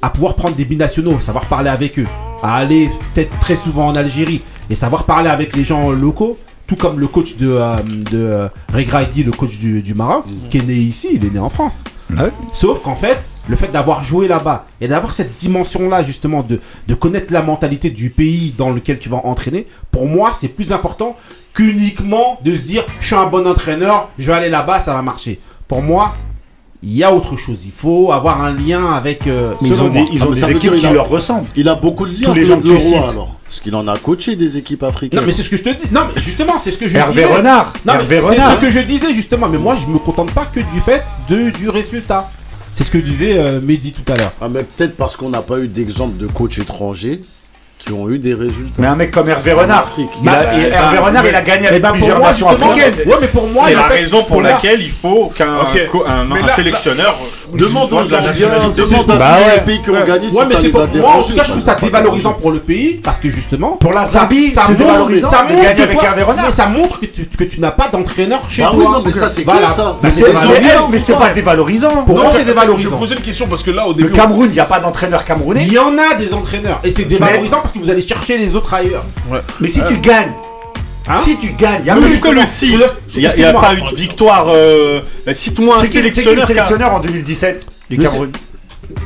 à pouvoir prendre des binationaux, savoir parler avec eux, à aller peut-être très souvent en Algérie et savoir parler avec les gens locaux, tout comme le coach de, euh, de euh, le coach du, du Maroc, qui est né ici, il est né en France. Ouais. Sauf qu'en fait, le fait d'avoir joué là-bas et d'avoir cette dimension-là, justement, de, de connaître la mentalité du pays dans lequel tu vas entraîner, pour moi, c'est plus important qu'uniquement de se dire je suis un bon entraîneur, je vais aller là-bas, ça va marcher. Pour moi, il y a autre chose. Il faut avoir un lien avec. euh, Mais ils ont moi. des, ils Ah, ont des équipes qui a- leur ressemblent. Il a beaucoup de liens. Tous les gens que cites. alors. Parce qu'il en a coaché des équipes africaines. Non, mais c'est ce que je te dis. Non, mais justement, c'est ce que je Hervé disais. Renard. Non, mais Hervé c'est Renard. ce que je disais justement. Mais moi, je me contente pas que du fait de, du résultat. C'est ce que disait euh, Mehdi tout à l'heure. Ah, mais peut-être parce qu'on n'a pas eu d'exemple de coachs étrangers qui ont eu des résultats. Mais un mec comme Hervé En Renard. Afrique. il a- Bah, il- bah, Hervé bah, Renard, c'est- il a gagné avec pour plusieurs moi, nations justement, africaines. Ouais, mais pour moi, c'est la raison pour pour la- laquelle il faut qu'un un, un sélectionneur soit aux Indiens, à Bah tous ouais. les pays qui ont gagné si Ouais, mais ça c'est les pour a moi, en tout cas, je trouve ça dévalorisant pour le pays parce que justement, Pour la ça- Zambie, ça montre- dévalorisant ça avec. Mais ça montre que tu, que tu n'as pas d'entraîneur chez Bah toi. oui, non, mais ça, c'est Voilà. clair, ça. Bah, Mais c'est c'est dévalorisant. mais c'est pas dévalorisant. Pour moi, c'est Je vais dévalorisant. poser une question parce que là, au Le début. on- Cameroun, il n'y a pas d'entraîneur camerounais. Il y en a des entraîneurs et c'est dévalorisant parce que vous allez chercher les autres ailleurs. Mais si tu gagnes, Hein si tu gagnes, il y a plus Pourquoi le justement, 6 je- Il n'y a, a pas eu de victoire. Euh, bah, Cite-moi un C'est qui, c'est qui le sélectionneur. qui a- sélectionneur en 2017 du Cameroun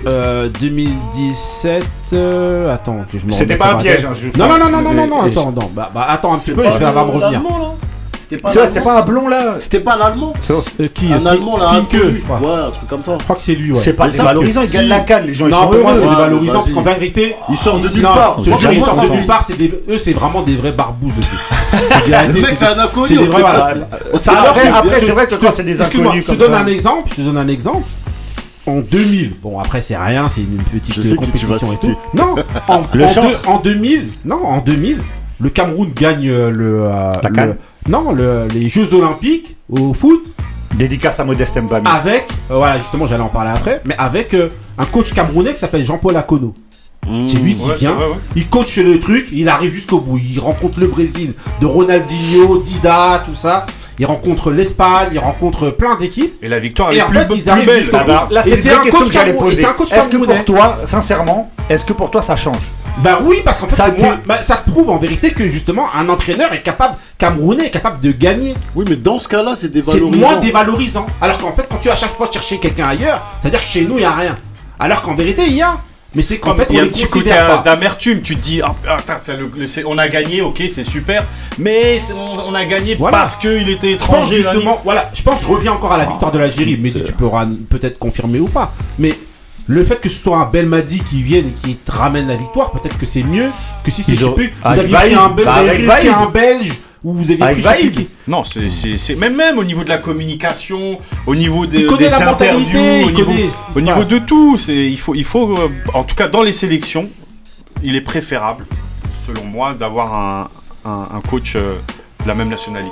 Euh, 2017. euh, attends, que je me C'était pas un piège. hein, je- Non, non, non, non, non, non, non, attends, non. Bah, bah, attends un petit C'est peu, pas je vais avoir revenir. C'était pas c'était pas un blond là. C'était pas l'allemand Euh, qui Un allemand là, un peu, je crois. Ouais, un truc comme ça. Je crois que c'est lui, ouais. C'est pas dévalorisant, il si. gagne la canne, les gens ils Non, sont pour moi, heureux. c'est dévalorisant parce qu'en vérité. Il sort de nulle part. je te jure, Franchement, ils sortent de nulle va. part, c'est des... eux, c'est vraiment des vrais barbouzes aussi. Le c'est mec, c'est un inconnu. Après, c'est vrai que quand c'est des inconnus je te donne un exemple. Je te donne un exemple. En 2000, bon après c'est rien, c'est une petite compétition et tout. Non, en, Le en, chantre. deux- en 2000, non, en 2000, le Cameroun gagne euh, le, euh, le- non, le- les Jeux Olympiques au foot Dédicace à Modeste Mbami. avec, euh, voilà justement j'allais en parler après, mais avec euh, un coach camerounais qui s'appelle Jean-Paul Akono. C'est lui qui Ouais, c'est vient, vrai, ouais. il coach le truc, il arrive jusqu'au bout, il rencontre le Brésil, de Ronaldinho, Dida, tout ça. Il rencontre l'Espagne, il rencontre plein d'équipes. Et la victoire, est en plus, fait, plus ils arrivent belle. jusqu'au bout. Là, Et c'est c'est un question coach et poser. c'est Est-ce que pour toi, sincèrement, est-ce que pour toi ça change Bah oui, parce qu'en fait, Ça c'est t'est- moi- bah, ça te prouve en vérité que justement un entraîneur est capable, camerounais est capable de gagner. Oui, mais dans ce cas-là, c'est C'est dévalorisant. moins dévalorisant. Alors qu'en fait, quand tu vas à chaque fois chercher quelqu'un ailleurs, c'est-à-dire que chez nous, il n'y a rien. Alors qu'en vérité, il y a. Mais c'est qu'en fait, il y on a un les petit côté considère pas. d'amertume. Tu te dis, ah, putain, c'est le- le- c'est- on a gagné, ok, c'est super, mais c'est- on, on a gagné Voilà. parce qu'il était Je pense étranger. justement, voilà, je pense, je reviens encore à la victoire de l'Algérie, mais tu pourras peut-être confirmer ou pas. Mais le fait que ce soit un Belmadi qui vienne et qui te ramène la victoire, peut-être que c'est mieux que si c'est je sais ont- plus. Vous aviez Bah, un Belge Ou vous avez Avec pris Vaïd. Non, c'est, c'est, c'est- même même au niveau de la communication, au niveau des, des la interviews, mentalité, au niveau, connaît ce au niveau de tout. C'est, il faut, il faut, euh, en tout cas dans les sélections, il est préférable, selon moi, d'avoir un, un, un coach euh, de la même nationalité.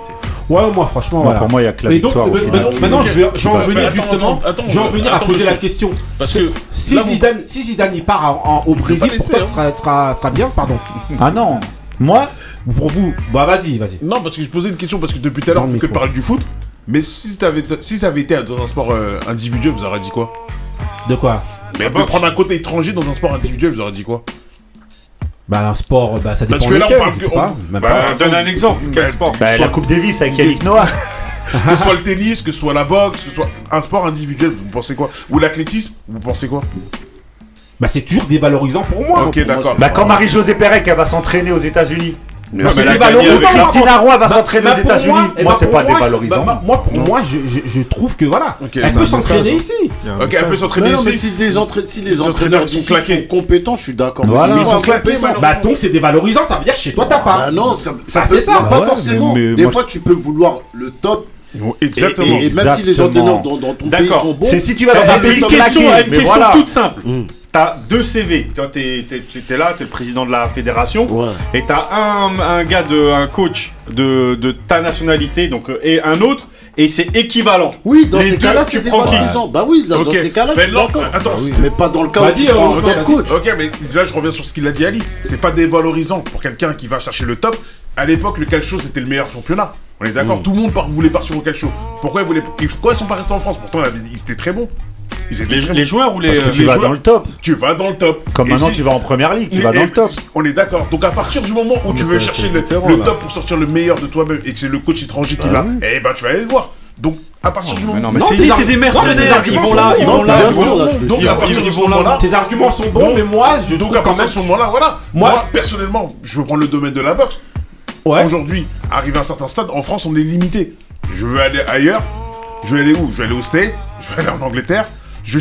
Ouais, moi, franchement, voilà. pour moi, il y a que la Mais donc, victoire. final. maintenant, je vais, je vais en venir attends, justement. je vais en venir à poser la question. Parce que Si là, vous- Zidane, si Zidane il part en- en- au Brésil, pas pour laisser, toi, hein. ce sera, sera, sera bien, pardon. Ah non, moi, Pour vous, bah vas-y, vas-y. Non, parce que je posais une question parce que depuis tout à l'heure, on fait que micro. parler du foot. Mais si, t'avais- si ça avait été dans un sport euh, individuel, vous auriez dit quoi? De quoi? Mais de prendre un côté étranger dans un sport individuel, vous auriez dit quoi? Bah un sport, bah ça dépend Parce que là, on lequel, parle je que- pas, on- même bah, pas. donne un exemple. Quel sport? Bah, soit- la Coupe Davis avec Yannick Noah. Que ce soit le tennis, que ce soit la boxe, que ce soit un sport individuel, vous pensez quoi? Ou l'athlétisme, vous pensez quoi? Bah c'est toujours dévalorisant pour moi. Ok, pour moi, d'accord. Bah, quand Marie-Josée Pérec, elle va s'entraîner aux États-Unis. Mais Bah, mais c'est la dévalorisant. moi. Christina Roy va Bah, s'entraîner bah, aux États-Unis. moi, eh Moi, bah, c'est pas moi, dévalorisant. bah, bah, Moi, pour moi, je, trouve que voilà, elle peut s'entraîner ici. Ok, elle peut s'entraîner Non, non, mais ici. si, les entraîneurs sont claqués. compétents, je suis d'accord. Ils sont claqués. Bah donc c'est dévalorisant, ça veut dire que chez toi t'as pas. Bah non, ça, Ah, peut c'est ça. non, Bah pas forcément. Des moi, fois, tu peux vouloir le top. Exactement. et- et même si les entraîneurs dans, dans ton pays sont bons, C'est si tu vas dans un une pays question, claqué, une question voilà. toute simple. Mm. T'as deux CV. Toi, t'es, t'es, t'es là, t'es le président de la fédération. Ouais. Et t'as un, un gars, de, un coach de, de ta nationalité, donc, euh, et un autre, et c'est équivalent. Oui, dans Les ces deux, cas-là, tu prends qui dévalorisant. Bah oui, là, Ok. dans ces cas-là, je Mais attends, Mais pas dans le cas où tu prends vas-y. coach. Ok, mais là je reviens sur ce qu'il a dit Ali. C'est pas dévalorisant pour quelqu'un qui va chercher le top. À l'époque, le calcio c'était le meilleur championnat. On est Mm. d'accord. Tout le monde par- voulait partir au calcio. Pourquoi ils voulaient ils- Pourquoi ils sont pas restés en France? Pourtant, ils étaient très bons. Ils étaient Les, très les bons. joueurs ou les. Parce que euh, tu les vas joueurs- dans le top. Tu vas dans le top. Comme Et maintenant, si- tu vas en première ligue, tu vas Et- dans le top. On est d'accord. Donc à partir du moment où tu veux chercher le, top pour sortir le meilleur de toi-même et que c'est le coach étranger qui l'a, eh ben tu vas aller le voir. Donc à partir du moment non, c'est, des mercenaires. Ils vont là, ils vont là. donc à partir de ce moment-là, Tes arguments sont bons, mais moi je donc à partir de ce moment-là, voilà. Moi- personnellement, je veux prendre le domaine de la boxe. Aujourd'hui, arrivé à un certain stade, en France, on est limité. Je veux aller ailleurs. Je vais aller où? Je vais aller au States. Je vais aller en Angleterre. Je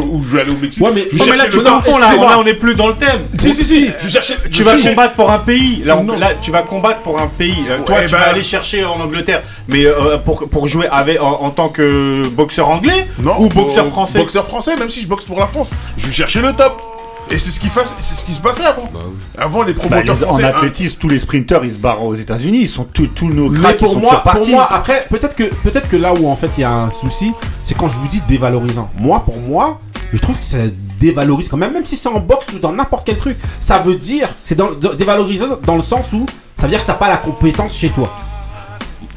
ou je vais aller au Mexique. Ouais, mais- je vais Oh, mais là, tu confonds, là, on n'est plus dans le thème. Si, si, si. Je cherchais. Tu vas combattre pour un pays. Là, on- Non. là, tu vas combattre pour un pays. Euh, toi, Ouais, tu bah- vas aller chercher en Angleterre, mais euh, pour, pour jouer avec, en, en tant que boxeur anglais Non, ou boxeur euh, français? Boxeur français, même si je boxe pour la France. Je vais chercher le top. Et c'est ce qui, fasse- c'est ce qui se passait avant. Avant, les Bah, promoteurs les- en français. hein. athlétisme, tous les sprinteurs, ils se barrent aux États-Unis. Ils sont tous nos Mais cracks, pour sont moi, pour moi, après, peut-être que, peut-être que là où en fait il y a un souci, c'est quand je vous dis dévalorisant. Moi, pour moi, je trouve que ça dévalorise quand même, même si c'est en boxe ou dans n'importe quel truc. Ça veut dire, c'est dans, dévalorisant dans le sens où ça veut dire que t'as pas la compétence chez toi.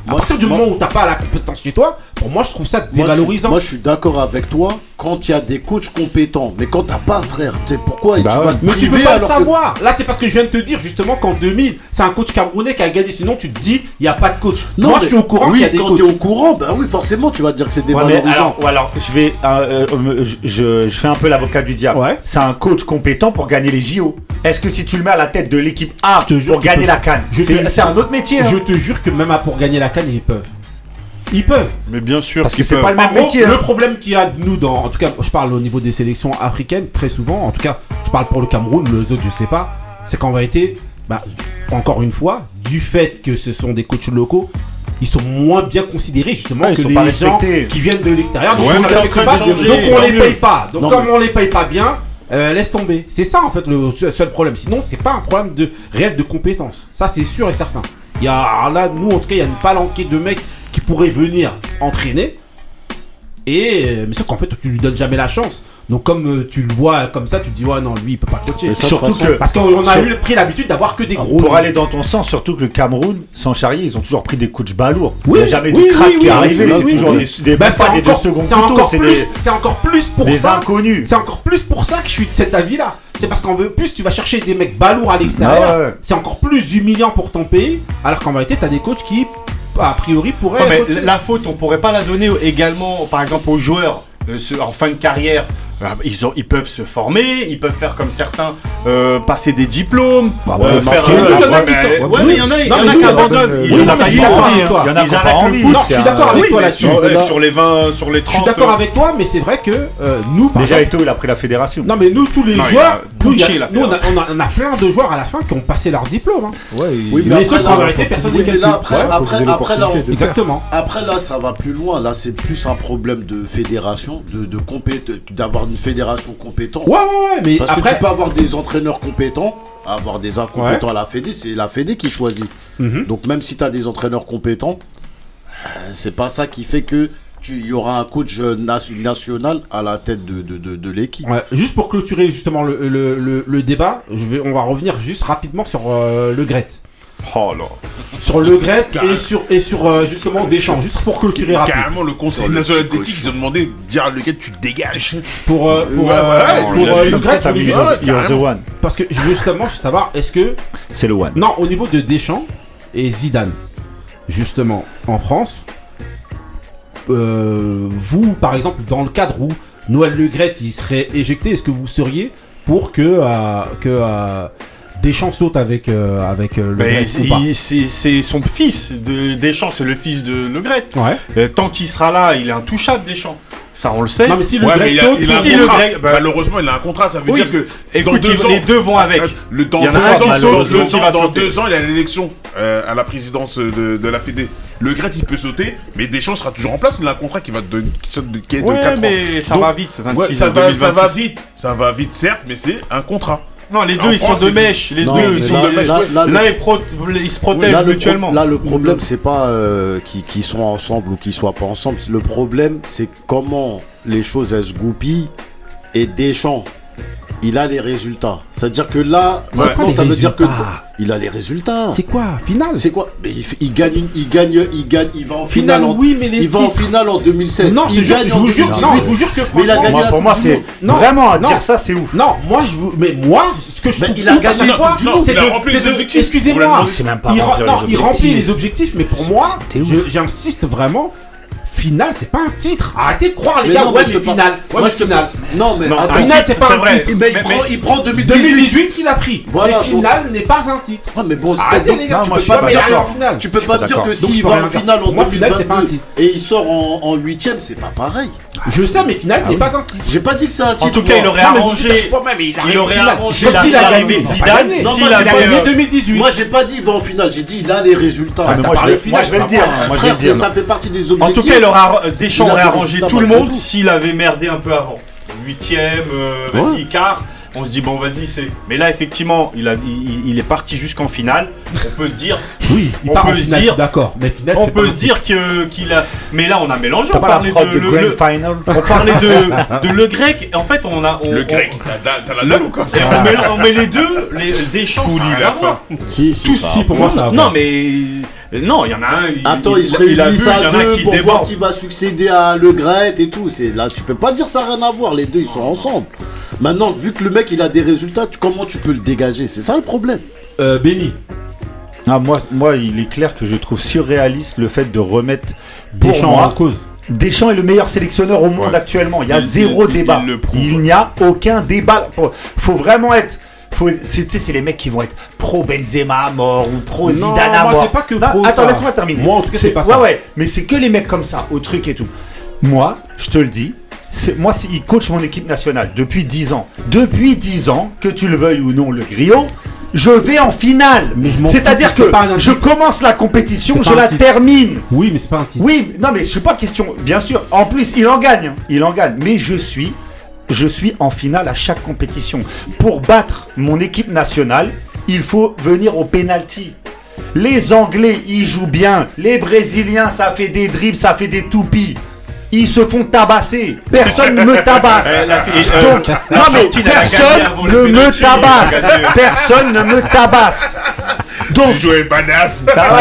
À Moi, partir du moi- moment où t'as pas la compétence chez toi, pour moi, je trouve ça Moi, dévalorisant. Moi, je suis d'accord avec toi quand il y a des coachs compétents. Mais quand t'as pas, frère, tu sais pourquoi Bah tu ouais. vas te Mais tu peux pas le que- savoir. Là, c'est parce que je viens de te dire justement qu'en 2000, c'est un coach camerounais qui a gagné. Sinon, tu te dis, il n'y a pas de coach. Moi, mais- je suis au courant oui, qu'il y a des quand coachs. t'es au courant, bah oui, forcément, tu vas te dire que c'est Ouais, dévalorisant. alors, ou alors, je vais, euh, euh, je, je- je fais un peu l'avocat du diable. Ouais. C'est un coach compétent pour gagner les JO. Est-ce que si tu le mets à la tête de l'équipe A Je te jure pour gagner la canne, c'est un autre métier. hein. Je te jure que même à- pour gagner la canne, ils peuvent. Ils peuvent. Mais bien sûr. Parce que qu'ils c'est peuvent. pas le même métier. le hein. problème qu'il y a de nous dans, en tout cas, je parle au niveau des sélections africaines très souvent. En tout cas, je parle pour le Cameroun, les autres je sais pas. C'est qu'en vérité, bah, encore une fois, du fait que ce sont des coachs locaux, ils sont moins bien considérés justement ils que sont les gens respectés. qui viennent de l'extérieur. Donc, Ouais, on mais les c'est en respecte train de pas, changer, donc on tant les mieux. paye pas. Donc Non, comme mais- on les paye pas bien. euh, laisse tomber. C'est ça en fait le seul seul problème. Sinon, c'est pas un problème de réel de compétence. Ça, c'est sûr et certain. Il y a alors là, nous en tout cas, il y a une palanquée de mecs qui pourraient venir entraîner. Et euh, mais sauf qu'en fait, tu lui donnes jamais la chance. Donc comme euh, tu le vois comme ça, tu te dis ouais non, lui il peut pas coacher. Ça, Surtout façon- que Parce qu'on a eu pris l'habitude d'avoir que des gros. pour aller dans ton sens, surtout que le Cameroun, sans charrier, ils ont toujours pris des coachs balourds. Oui, Il n'y a jamais oui, de crack oui, qui est arrivé. C'est toujours des, des, Bah, pas des deux secondes c'est encore plus, pour des ça. inconnus. C'est encore plus pour ça que je suis de cet avis-là. C'est parce qu'en plus tu vas chercher des mecs balourds à l'extérieur. Ah ouais. C'est encore plus humiliant pour ton pays. Alors qu'en vérité, t'as des coachs qui, a priori, pourraient. Mais la faute, on pourrait pas la donner également, par exemple, aux joueurs euh, en fin de carrière Ils, ont, ils peuvent se former, ils peuvent faire comme certains, euh, passer des diplômes, Bah, euh, faire. euh, il y en a ouais, qui sont- ouais, ouais, oui. mais il y en a, il y Non, en a qui abandonnent. Ils ont ça je suis y est, d'accord avec toi. Il y en a qui arrêtent. Non, je suis d'accord avec toi là-dessus. sur, Là- sur les 20, sur les 30. Je suis d'accord avec toi, mais c'est vrai que euh, nous, Déjà, Eto, il a pris la fédération. non mais nous tous les joueurs, nous, on, a, plein de joueurs à la fin qui ont passé leur diplôme. hein. Oui, Mais après, ceux qui ont arrêté, personne ne après, Exactement. Après là, ça va plus loin. Là, c'est plus un problème de fédération, de, de compét- d'avoir une fédération compétente. Ouais, ouais, ouais, mais Parce que après, tu peux avoir des entraîneurs compétents, avoir des incompétents à la Fédé, c'est la Fédé qui choisit. Mhm. Donc même si tu as des entraîneurs compétents, euh, c'est pas ça qui fait que tu il y aura un coach euh, national à la tête de, de, de, de l'équipe. Ouais, juste pour clôturer justement le, le, le, le débat, je vais, on va revenir juste rapidement sur euh, le Gret. Oh là. Sur le Gret et sur, et sur euh, justement Deschamps, juste pour clôturer rapidement. Carrément, le Conseil national d'éthique, ils ont demandé de dire à le gars, tu te dégages. Pour, euh, pour, Ouais, euh, ouais, pour euh, le Gret, You're the carrément. one. parce que je veux justement savoir, est-ce que C'est le one. Non, au niveau de Deschamps et Zidane, justement, en France, euh, vous, par exemple, dans le cadre où Noël Le Gret il serait éjecté, est-ce que vous seriez pour que, euh, que euh, Deschamps saute avec, euh, avec euh, Le Mais c'est son fils. De, Deschamps, c'est le fils de Le Gret. Ouais. Euh, tant qu'il sera là, il est intouchable, Deschamps. Ça, on le sait. Non, mais si Le Ouais, Gret mais il a, saute, il a si un le contrat. Grec- bah- Malheureusement, il a un contrat. Ça veut Oui. dire que Écoute, dans deux ils- ans, les deux vont avec. Le, dans Il y en deux a un qui ans, saute, deux ans, dans deux ans, il a l'élection euh, à la présidence de, de la Fédé. Le Gret, il peut sauter, mais Deschamps sera toujours en place. Il a un contrat qui va de, qui saute de- qui est de Ouais, 4 ans. mais ça Donc, va vite. 26 Ouais, ça, à va, ça 2026. va vite. Ça va vite, certes, mais c'est un contrat. Non, les deux, En ils sont de mèche. Les Non, deux, ils sont là- de mèche. là- là, L'un, le- il, pro- il se Oui, protège là, le pro- mutuellement. là, le problème, c'est pas euh, qu'ils qu'ils sont ensemble ou qu'ils soient pas ensemble. Le problème, c'est comment les choses elles se goupillent et Deschamps, il a les résultats. C'est-à-dire que là, maintenant, ça veut dire que il a les résultats. c'est quoi Finale C'est quoi Mais il, il gagne, une- il gagne, il gagne, il va en Finale, finale. en- oui, mais les il va en finale en 2016. Non, je il gagne vous jure, 2018. non, je vous jure que Mais il a gagné Moi, la pour moi, c'est vraiment à non. dire ça, c'est ouf. Non, moi je vous. Mais moi, ce que je Mais trouve il a gagné Monde. c'est rempli les objectifs. Excusez-moi, C'est même pas il, remplir non, il remplit les objectifs, mais pour moi, je- j'insiste vraiment. Finale, c'est pas un titre. Arrêtez de croire les Mais gars. non, ouais, mais je mais finale. Ouais, Moi, mais je te finale. Non, mais Non, attends, un finale, titre, c'est pas un vrai. titre. Ben, il, Mais- prend, mais- il prend 2018. 2018 qu'il a pris. Voilà, mais finale n'est pas un titre. Ouais, mais bon, Arrêtez les gars, Non, tu moi, peux pas mais en d'accord. finale. Tu peux pas me dire que s'il va en dire. finale en Pour moi, finale, c'est pas un 2022 titre. et il sort en, en 8ème, c'est pas pareil. Je sais, mais finale n'est pas un titre. J'ai pas dit que c'est un titre. En tout cas, il aurait mais arrangé. mais il aurait arrangé Comme la s'il a l'arrivée gagné, de Zidane. S'il moi, j'ai avait, Il a gagné euh, 2018. Moi, j'ai pas dit il va en finale, j'ai dit il a les résultats. Ah, mais moi, je vais- le dire. dire. ça, ça fait partie des objectifs. En tout cas, il aura, Deschamps Il a aurait arrangé tout le monde s'il avait merdé un peu avant. Huitième, euh, vas-y, quart. On se dit, bon, vas-y, c'est. Mais là, effectivement, il, a, il, il est parti jusqu'en finale. On peut se dire. Oui, il On part en peut se finale, dire- d'accord. Mais finale, On peut se dire que- qu'il a. Mais là, on a mélangé. On parlait de. de le- le- Final on parlait de, de Le Grec. En fait, on a. on- Le on- grec, t'as la le- dalle ou quoi on, met, on met les deux, les, des chances. La fin. Si, si, ça si, pour moi, ça va. Non, mais. Non, il y en a un. Il, Attends, ils se il, il a réunissent vu, il y à a deux qui pour voir qui va succéder à Le Gret et tout. C'est là, tu peux pas dire ça n'a rien à voir. Les deux, ils sont ensemble. Maintenant, vu que le mec il a des résultats, tu- comment tu peux le dégager? C'est ça le problème. Euh, Benny. Ah, moi, moi, il est clair que je trouve surréaliste le fait de remettre Deschamps en cause. Deschamps est le meilleur sélectionneur au monde Ouais. actuellement. Il y a Il- zéro il- débat. Il n'y a aucun débat. Faut, faut vraiment être. C'est, tu sais, c'est les mecs qui vont être pro Benzema à mort ou pro Zidane à mort. c'est pas que pro, Attends, laisse-moi terminer. Moi, en tout cas, c'est pas ouais, ça. Ouais, mais c'est que les mecs comme ça, au truc et tout. Moi, je te le dis. Moi, il coach mon équipe nationale depuis 10 ans. Depuis 10 ans, que tu le veuilles ou non, le griot, je vais en finale. C'est-à-dire que je commence la compétition, je la termine. Oui, mais c'est pas un titre. Oui, non mais je suis pas question. Bien sûr, en plus il en gagne, hein. il en gagne. Mais je suis, je suis en finale à chaque compétition. Pour battre mon équipe nationale, il faut venir au penalty. Les Anglais, ils jouent bien. Les Brésiliens, ça fait des dribbles, ça fait des toupies. Ils se font tabasser. Personne ne me tabasse. Donc, non mais personne ne me tabasse. Personne ne me tabasse. Donc, Tu jouais badass. bah.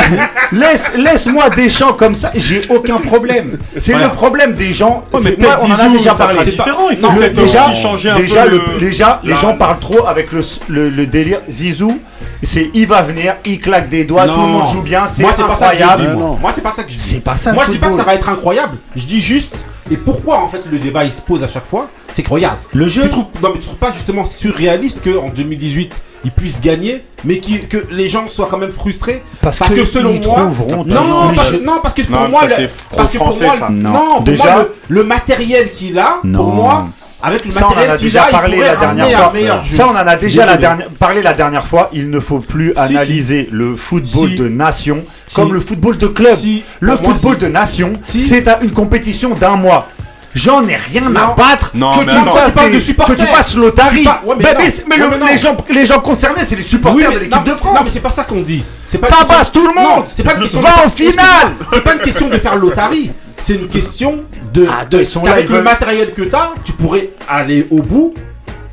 Laisse, laisse-moi des gens comme ça, j'ai aucun problème. C'est Voilà. le problème des gens. Ouais, mais c'est- moi, on en a déjà parlé. sera différent, il faut Non, peut-être déjà, aussi changer un déjà, peu le- le- déjà, les gens parlent trop avec le, le, le délire. Zizou, c'est il va venir, il claque des doigts, tout le monde joue bien, c'est c'est pas incroyable. dis, moi. Moi, c'est pas ça que je dis. C'est pas ça, le Moi, je dis pas que ça va être incroyable. Je dis juste, Et pourquoi en fait le débat il se pose à chaque fois C'est que regarde, Le jeu. tu trouves, non, mais tu trouves pas justement surréaliste qu'en 2018 ils puissent gagner, mais qui- que les gens soient quand même frustrés Parce que que selon ils moi, trouveront non, parce non, parce que pour Non, moi, ça, le- parce que pour français, moi, ça. Non. pour Déjà- moi, le, le matériel qu'il a, Non. pour moi, avec le Ça, on en a qu'il déjà a, il parlé la dernière fois. Ça, on en a déjà la désolé. dernière, parlé la dernière fois. Il ne faut plus Si, analyser le football Si. de nation Si. comme le football de club. Si. Le Pour moi, football si. de nation, Si. c'est un- une compétition d'un mois. J'en ai rien à battre Non, que, mais tu attends, fasses tu parles des- de supporters. que tu fasses l'Otari. Tu parles- ouais, mais non. Ouais, le- mais non. les, gens, les gens concernés, c'est les supporters Oui, de l'équipe non, de France. Non, mais c'est pas ça qu'on dit. C'est pas une Tabasse question- tout le monde. Non, c'est pas une question. Va de- en finale. C'est pas une question de faire l'Otari. C'est une question de. Ah, deux, ils sont là, qu'avec ils le veulent- matériel que t'as, tu pourrais aller au bout.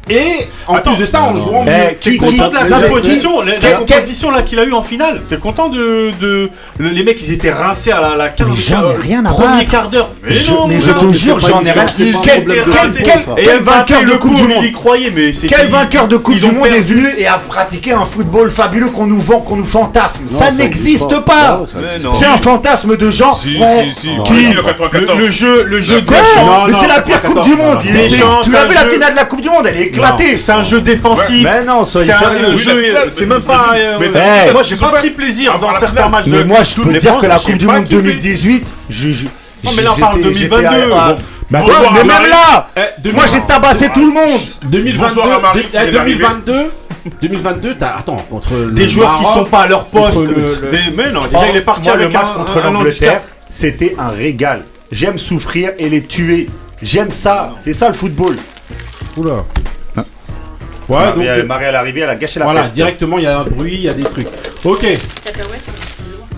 Et en plus de ça, en jouant Eh, mieux. qui- T'es content de la composition, la, la composition là qu'il a eu en finale. T'es content de, de le- les mecs ils étaient rincés à la, la 15 Mais j'en ai rien à premier battre. quart d'heure. Mais Je- non, mais je te jure, j'en ai rien. Quel- Quel, quel- quel, quel- et quel Mbappé, vainqueur de Coupe du Monde y croyait, mais c'est Quel vainqueur de Coupe du Monde est venu et a pratiqué un football fabuleux qu'on nous vend, qu'on nous fantasme Ça n'existe existe pas. C'est un fantasme de gens. Qui le Le, 94 le jeu, le jeu c'est la pire Coupe du Monde Tu l'as vu la finale de la Coupe du Monde Elle est c'est un jeu défensif. Mais non, soyez C'est un sérieux. c'est même pas. mais- euh, moi j'ai pas pris plaisir dans certains matchs. Mais moi je peux les dire que la Coupe du Monde kiffé. 2018, je- Non, mais là, on parle j'étais 2022, à- bon. Bah, bonsoir, mais même là Eh, Moi 2020. j'ai tabassé tout le monde 2022, Bonsoir, Amari, dé- eh, il est arrivé. 2022, 2022, t'as attends contre le Des joueurs qui sont pas à leur poste. contre le- le- Des- Mais non, déjà Oh, il est parti moi, avec le match un- contre un l'Angleterre, c'était un régal. J'aime souffrir et les tuer. J'aime ça. C'est ça le football. Oula. Ouais, donc Marie, euh, Marie à l'arrivée, elle a gâché la voilà, fête. directement il y a un bruit, il y a des trucs. Ok.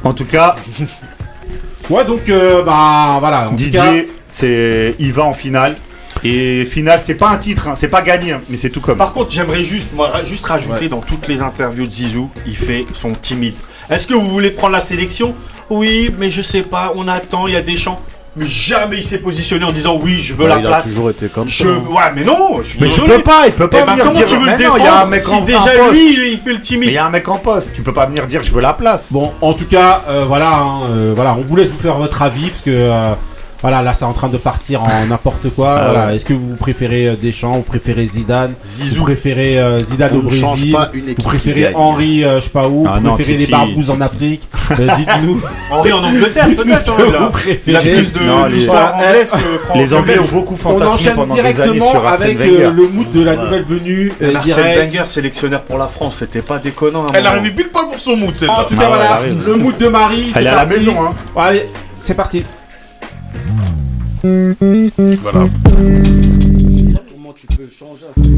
En tout cas, Ouais, donc euh, bah voilà. En Didier, c'est il va en finale. Et finale, c'est pas un titre, hein, c'est pas gagné, hein, mais c'est tout comme. Par contre, j'aimerais juste, moi, juste rajouter dans toutes les interviews de Zizou, il fait son timide. Est-ce que vous voulez prendre la sélection? Oui, mais je sais pas, on attend, il y a des champs. Mais jamais il s'est positionné en disant oui, je veux Bah, la il a place. toujours été comme Je... ça. Ouais, mais non, je suis mais tu peux pas, il peut Eh pas ben, venir comment dire. tu veux le mais non, il y a un défendre mec si en, déjà en poste. lui, il, fait le Mais il timide y a un mec en poste. Tu peux pas venir dire je veux la place. Bon, en tout cas, euh, voilà, hein, euh, voilà, on vous laisse vous faire votre avis parce que euh, voilà, là, c'est en train de partir en n'importe quoi. Ah voilà, ouais. est-ce que vous préférez euh, Deschamps, vous préférez Zidane, Zizou. vous préférez euh, Zidane On au Brésil, pas une vous préférez. Henri, euh, je sais pas où, Ah vous non, préférez les Titi, barbouzes en Afrique? Euh, Dites-nous. Henri en Angleterre, peut-être. que hein, vous préférez. Il a plus de Non, les- anglaise que Les Anglais ont beaucoup On fantasmé enchaîne pendant des années directement sur Arsène avec euh, le mood de la nouvelle venue. euh, Arsène. Wenger, sélectionneur pour la France, c'était pas déconnant. Elle arrive pile poil pour son mood, En celle-là. tout Ah cas, ouais, voilà, le mood de Marie. c'est Elle est à la maison, hein. C'est parti. Voilà. Comment tu peux changer à ce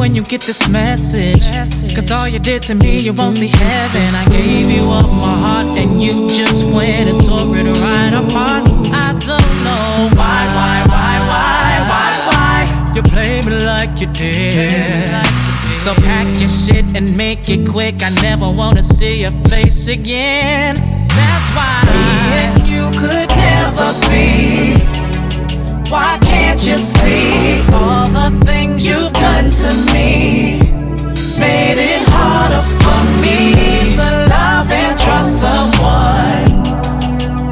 when you get this message. Cause all you did to me, you won't see heaven. I gave you up my heart and you just went and tore it right apart. I don't know why, why, why, why, why, why you play me like you did. So pack your shit and make it quick. I never wanna see your face again. That's why me and you could never be. Why can't you see all the things you've done to me? Made it harder for me to love and trust someone.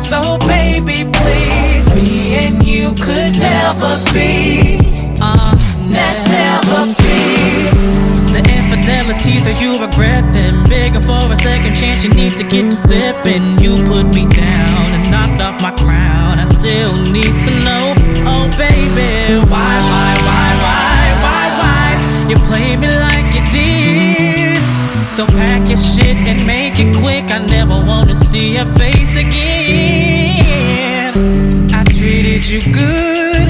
So baby, please, me and you could never be. So you regret them. Begging for a second chance, you need to get to slipping. You put me down and knocked off my crown. I still need to know, oh baby, why, why, why, why, why, why? You play me like you did. So pack your shit and make it quick. I never wanna see your face again. I treated you good,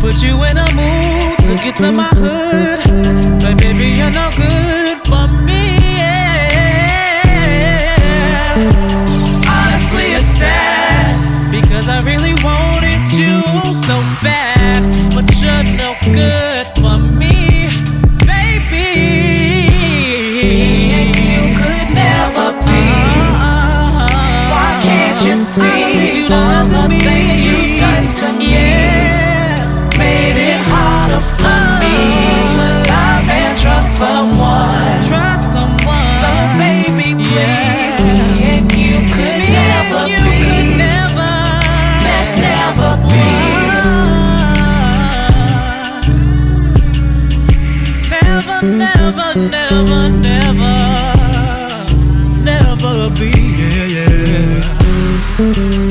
put you in a mood to get to my hood. But baby, you're no good yeah.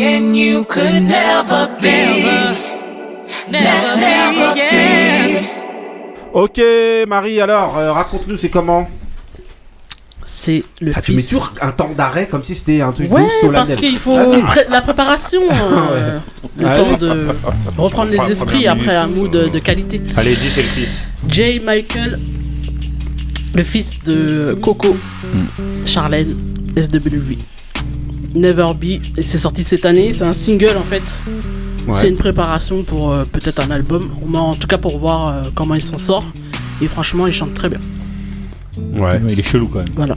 Me and you could never be. Never, never, be. Ok, Marie, alors, euh, raconte-nous, c'est comment? C'est le Ah, tu mets toujours un temps d'arrêt comme si c'était un truc Ouais, solennel. parce qu'il faut pré- la préparation, euh, le Allez. temps de reprendre les esprits après un mood de, de qualité. Allez, dis, c'est le fils. Jay Michael, le fils de Coco, Charlène, SWV. Never Be, c'est sorti cette année, c'est un single en fait. Ouais. C'est une préparation pour euh, peut-être un album, en tout cas pour voir euh, comment il s'en sort. Et franchement, il chante très bien. Ouais. Il est chelou quand même. Voilà.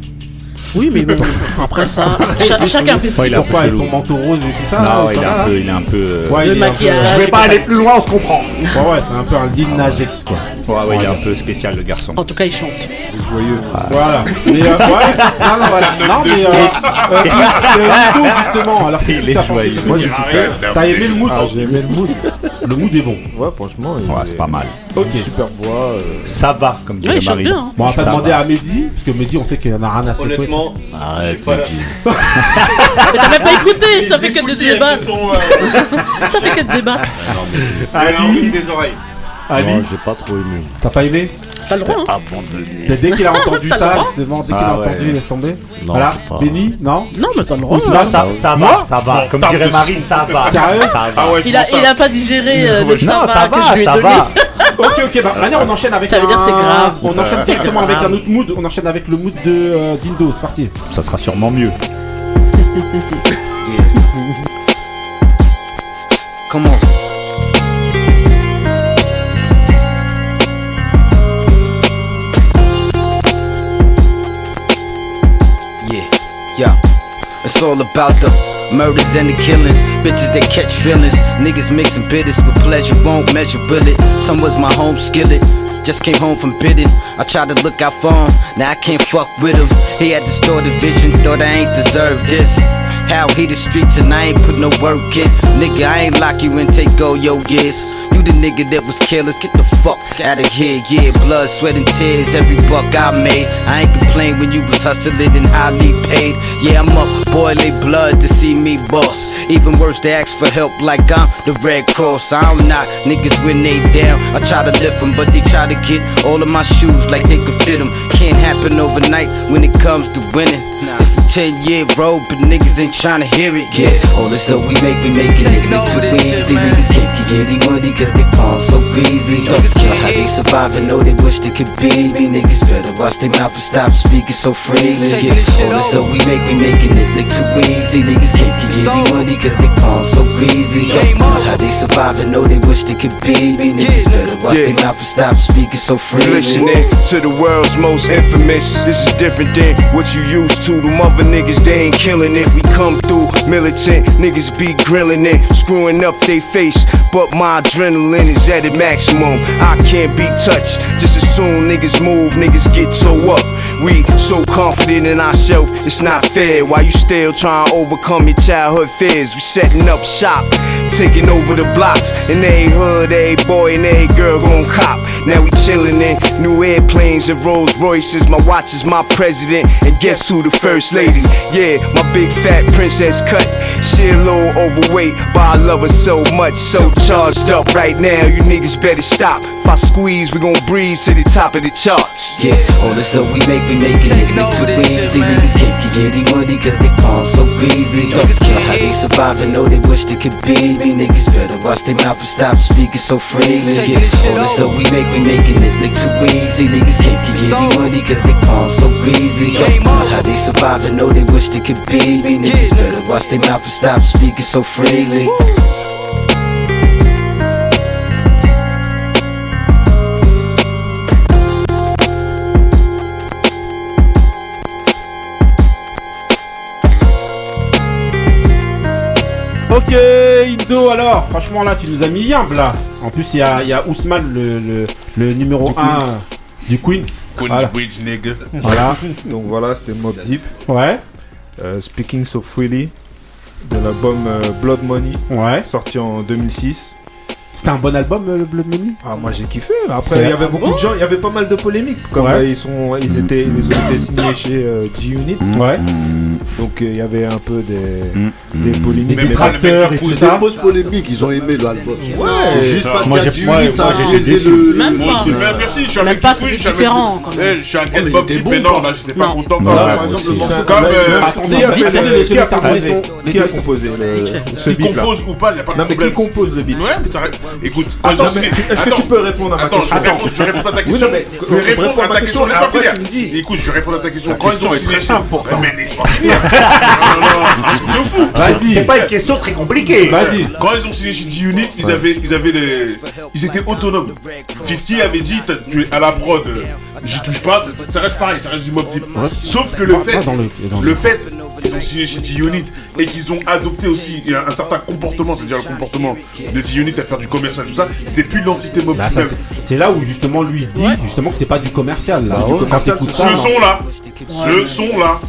Oui, mais bon, après ça, cha- chacun fait ce qu'il veut. Pourquoi avec son manteau rose et tout ça Non, là, il est un peu, il est un peu. euh, Ouais, Le il est un peu- maquillage. Je vais pas aller plus loin, on se comprend. Ouais, ouais, c'est un peu un Lil Nas X quoi. Ouais, ouais, il est un peu spécial le garçon. En tout cas, il chante. Voilà. Mais euh, ouais, non, non, voilà. Non, mais euh, euh, euh, Nico, justement, alors qu'est-ce Il que est t'as pensé joyeux. Moi, j'ai T'as aimé le mood Ah, j'ai aimé le mood. Le mood est bon. Ouais, franchement. il Ouais, est- c'est pas mal. Ok. Super voix. euh, Ça va, comme dirait Ouais, il chante Marie. bien. hein. Bon, on va pas Ça demander va. à Mehdi, parce que Mehdi, on sait qu'il en a rien à secouer. Honnêtement, Arrête, pas la- Mehdi. Mais t'as même pas écouté, t'as fait que des débats. sont, euh, fait que des débats. Ali des oreilles. Ali, Non, j'ai pas trop aimé. t'as pas aimé? T'as le droit, hein. Abandonné. Dès qu'il a entendu ça, justement, dès qu'il Ah a ouais. entendu, il laisse tomber. Non, Voilà. Benny, non Non, mais t'as le droit. Hein. Non, ça, ça va, ça va. Comme dirait Marie, ça va. Sérieux Ça va. Ah Il a, m'entends. il a pas digéré euh, le Non, ça va que je lui ai ça donné. va. Ok, ok, bah maintenant on enchaîne avec Ça veut un... dire c'est grave. On enchaîne directement avec un autre mood, on enchaîne avec le mood de euh, Dindo, c'est parti. Ça sera sûrement mieux. Come on. It's all about the murders and the killings. Bitches that catch feelings. Niggas mixing bitters, but pleasure won't measure will it. Some was my home skillet. Just came home from bidding. I tried to look out for him. Now I can't fuck with him. He had distorted vision. Thought I ain't deserved this. How he the streets and I ain't put no work in. Nigga, I ain't lock you in, take all your years. The nigga that was careless, get the fuck out of here. Yeah, blood, sweat, and tears, every buck I made. I ain't complain when you was hustling and highly paid. Yeah, I'm up, boiling blood to see me boss. Even worse, they ask for help like I'm the Red Cross. I'm not niggas when they down. I try to lift them, but they try to get all of my shoes like they could fit them. Can't happen overnight when it comes to winning. It's a 10 year road, but niggas ain't tryna hear it. Yeah, all the stuff we make, we making it look too easy. Niggas can't get any money cause they palm so easy. Don't know how they survive, surviving, know they wish they could be me. Niggas better watch their mouth and stop speaking so freely. Yeah, all the stuff we make, we making it look too easy. Niggas can't get any money cause they palm so easy. Don't know how they survive, surviving, know they wish they could be me. Niggas better watch Yeah. their mouth and stop speaking so You freely. listening to the world's most infamous. This is different than what you used to. Them niggas, they ain't killing it. We come through militant, niggas be grilling it, screwing up they face. But my adrenaline is at its maximum. I can't be touched. Just as soon niggas move, niggas get toe up. We so confident in ourselves, it's not fair. Why you still trying to overcome your childhood fears? We setting up shop, taking over the blocks. In every hood, every boy and every girl gon' cop. Now we chillin' in new airplanes and Rolls Royces. My watch is my president, and guess who the first lady? Yeah, my big fat princess cut. She a little overweight, but I love her so much. So charged up right now, you niggas better stop. If I squeeze, we gon' breeze to the top of the charts. Yeah, all the stuff we make, we making it look too easy. Niggas can't get any money cause they palms so greasy. Don't care how they survive surviving, know they wish they could be me. Niggas better watch their mouth and stop speaking so freely. Yeah, all the stuff we make, we making it look too easy. Niggas can't get any money cause they palms so greasy. Don't know how they survive surviving, know they wish they could be me. Niggas better watch their mouth and stop speaking so freely. Ok, Indo, alors, franchement, là, tu nous as mis yimbe, là. En plus, il y a, il y a Ousmane, le, le, le numéro Du 1 Queens. du Queens. Voilà. Queensbridge, nigga. Voilà. Donc voilà, c'était Mob Deep. Ouais. Euh, Speaking So Freely de l'album euh, Blood Money. Ouais. Sorti en 2006. C'était un bon album, euh, le Blood Money? Ah, moi j'ai kiffé. Après, C'est- il y avait beaucoup bon de gens, il y avait pas mal de polémiques. Comme Ouais. euh, ils, sont, ils, étaient, ils ont été signés chez euh, G-Unit. Ouais. Donc euh, il y avait un peu des, des polémiques. Mais pas- le mec qui pousse des fausses polémiques, ils ont aimé l'album. Ouais. c'est juste parce Moi, qu'il y a j'ai- du moi, unit, ça a déçu. le. Même Moi pas. aussi, merci, je suis Même avec c'est Queen, je suis avec Je suis un il Bob bon, mais non, là, j'étais pas content. Par même. exemple, le morceau Ça- Comme, euh, qui a composé- son- Qui a composé le- ce Qui beat compose ou pas, il n'y a pas de Non mais qui problème. compose le beat? Ouais, mais ça reste- Écoute, quand Attends, ils ont mais signé- tu- est-ce que Attends. tu peux répondre à ma Attends, question? réponds, je réponds à ta question. je vais répondre à ta question, laisse-moi finir. Écoute, je réponds à ta question. La Quand ils question ont est très simple, pourtant. Ouais, Mais laisse-moi finir. Non, non, non, c'est un truc de fou. C'est pas une question très compliquée. Vas-y. Quand ils ont signé chez G-Unit, ils avaient, ils avaient des, ils étaient autonomes. 50 avait dit, à la prod, euh, j'y touche pas, ça reste pareil, ça reste du mob type. Sauf que le fait, le- fait qu'ils ont signé chez G-Unit et qu'ils ont adopté aussi un, un certain comportement, c'est-à-dire le comportement de G-Unit à faire du commercial, tout ça, c'était plus l'entité mob Là, type ça, même. c'est- c'est là où justement lui dit justement que c'est pas du commercial là. C'est du Quand commercial. t'écoutes ça, Ce non. son là, ce son là.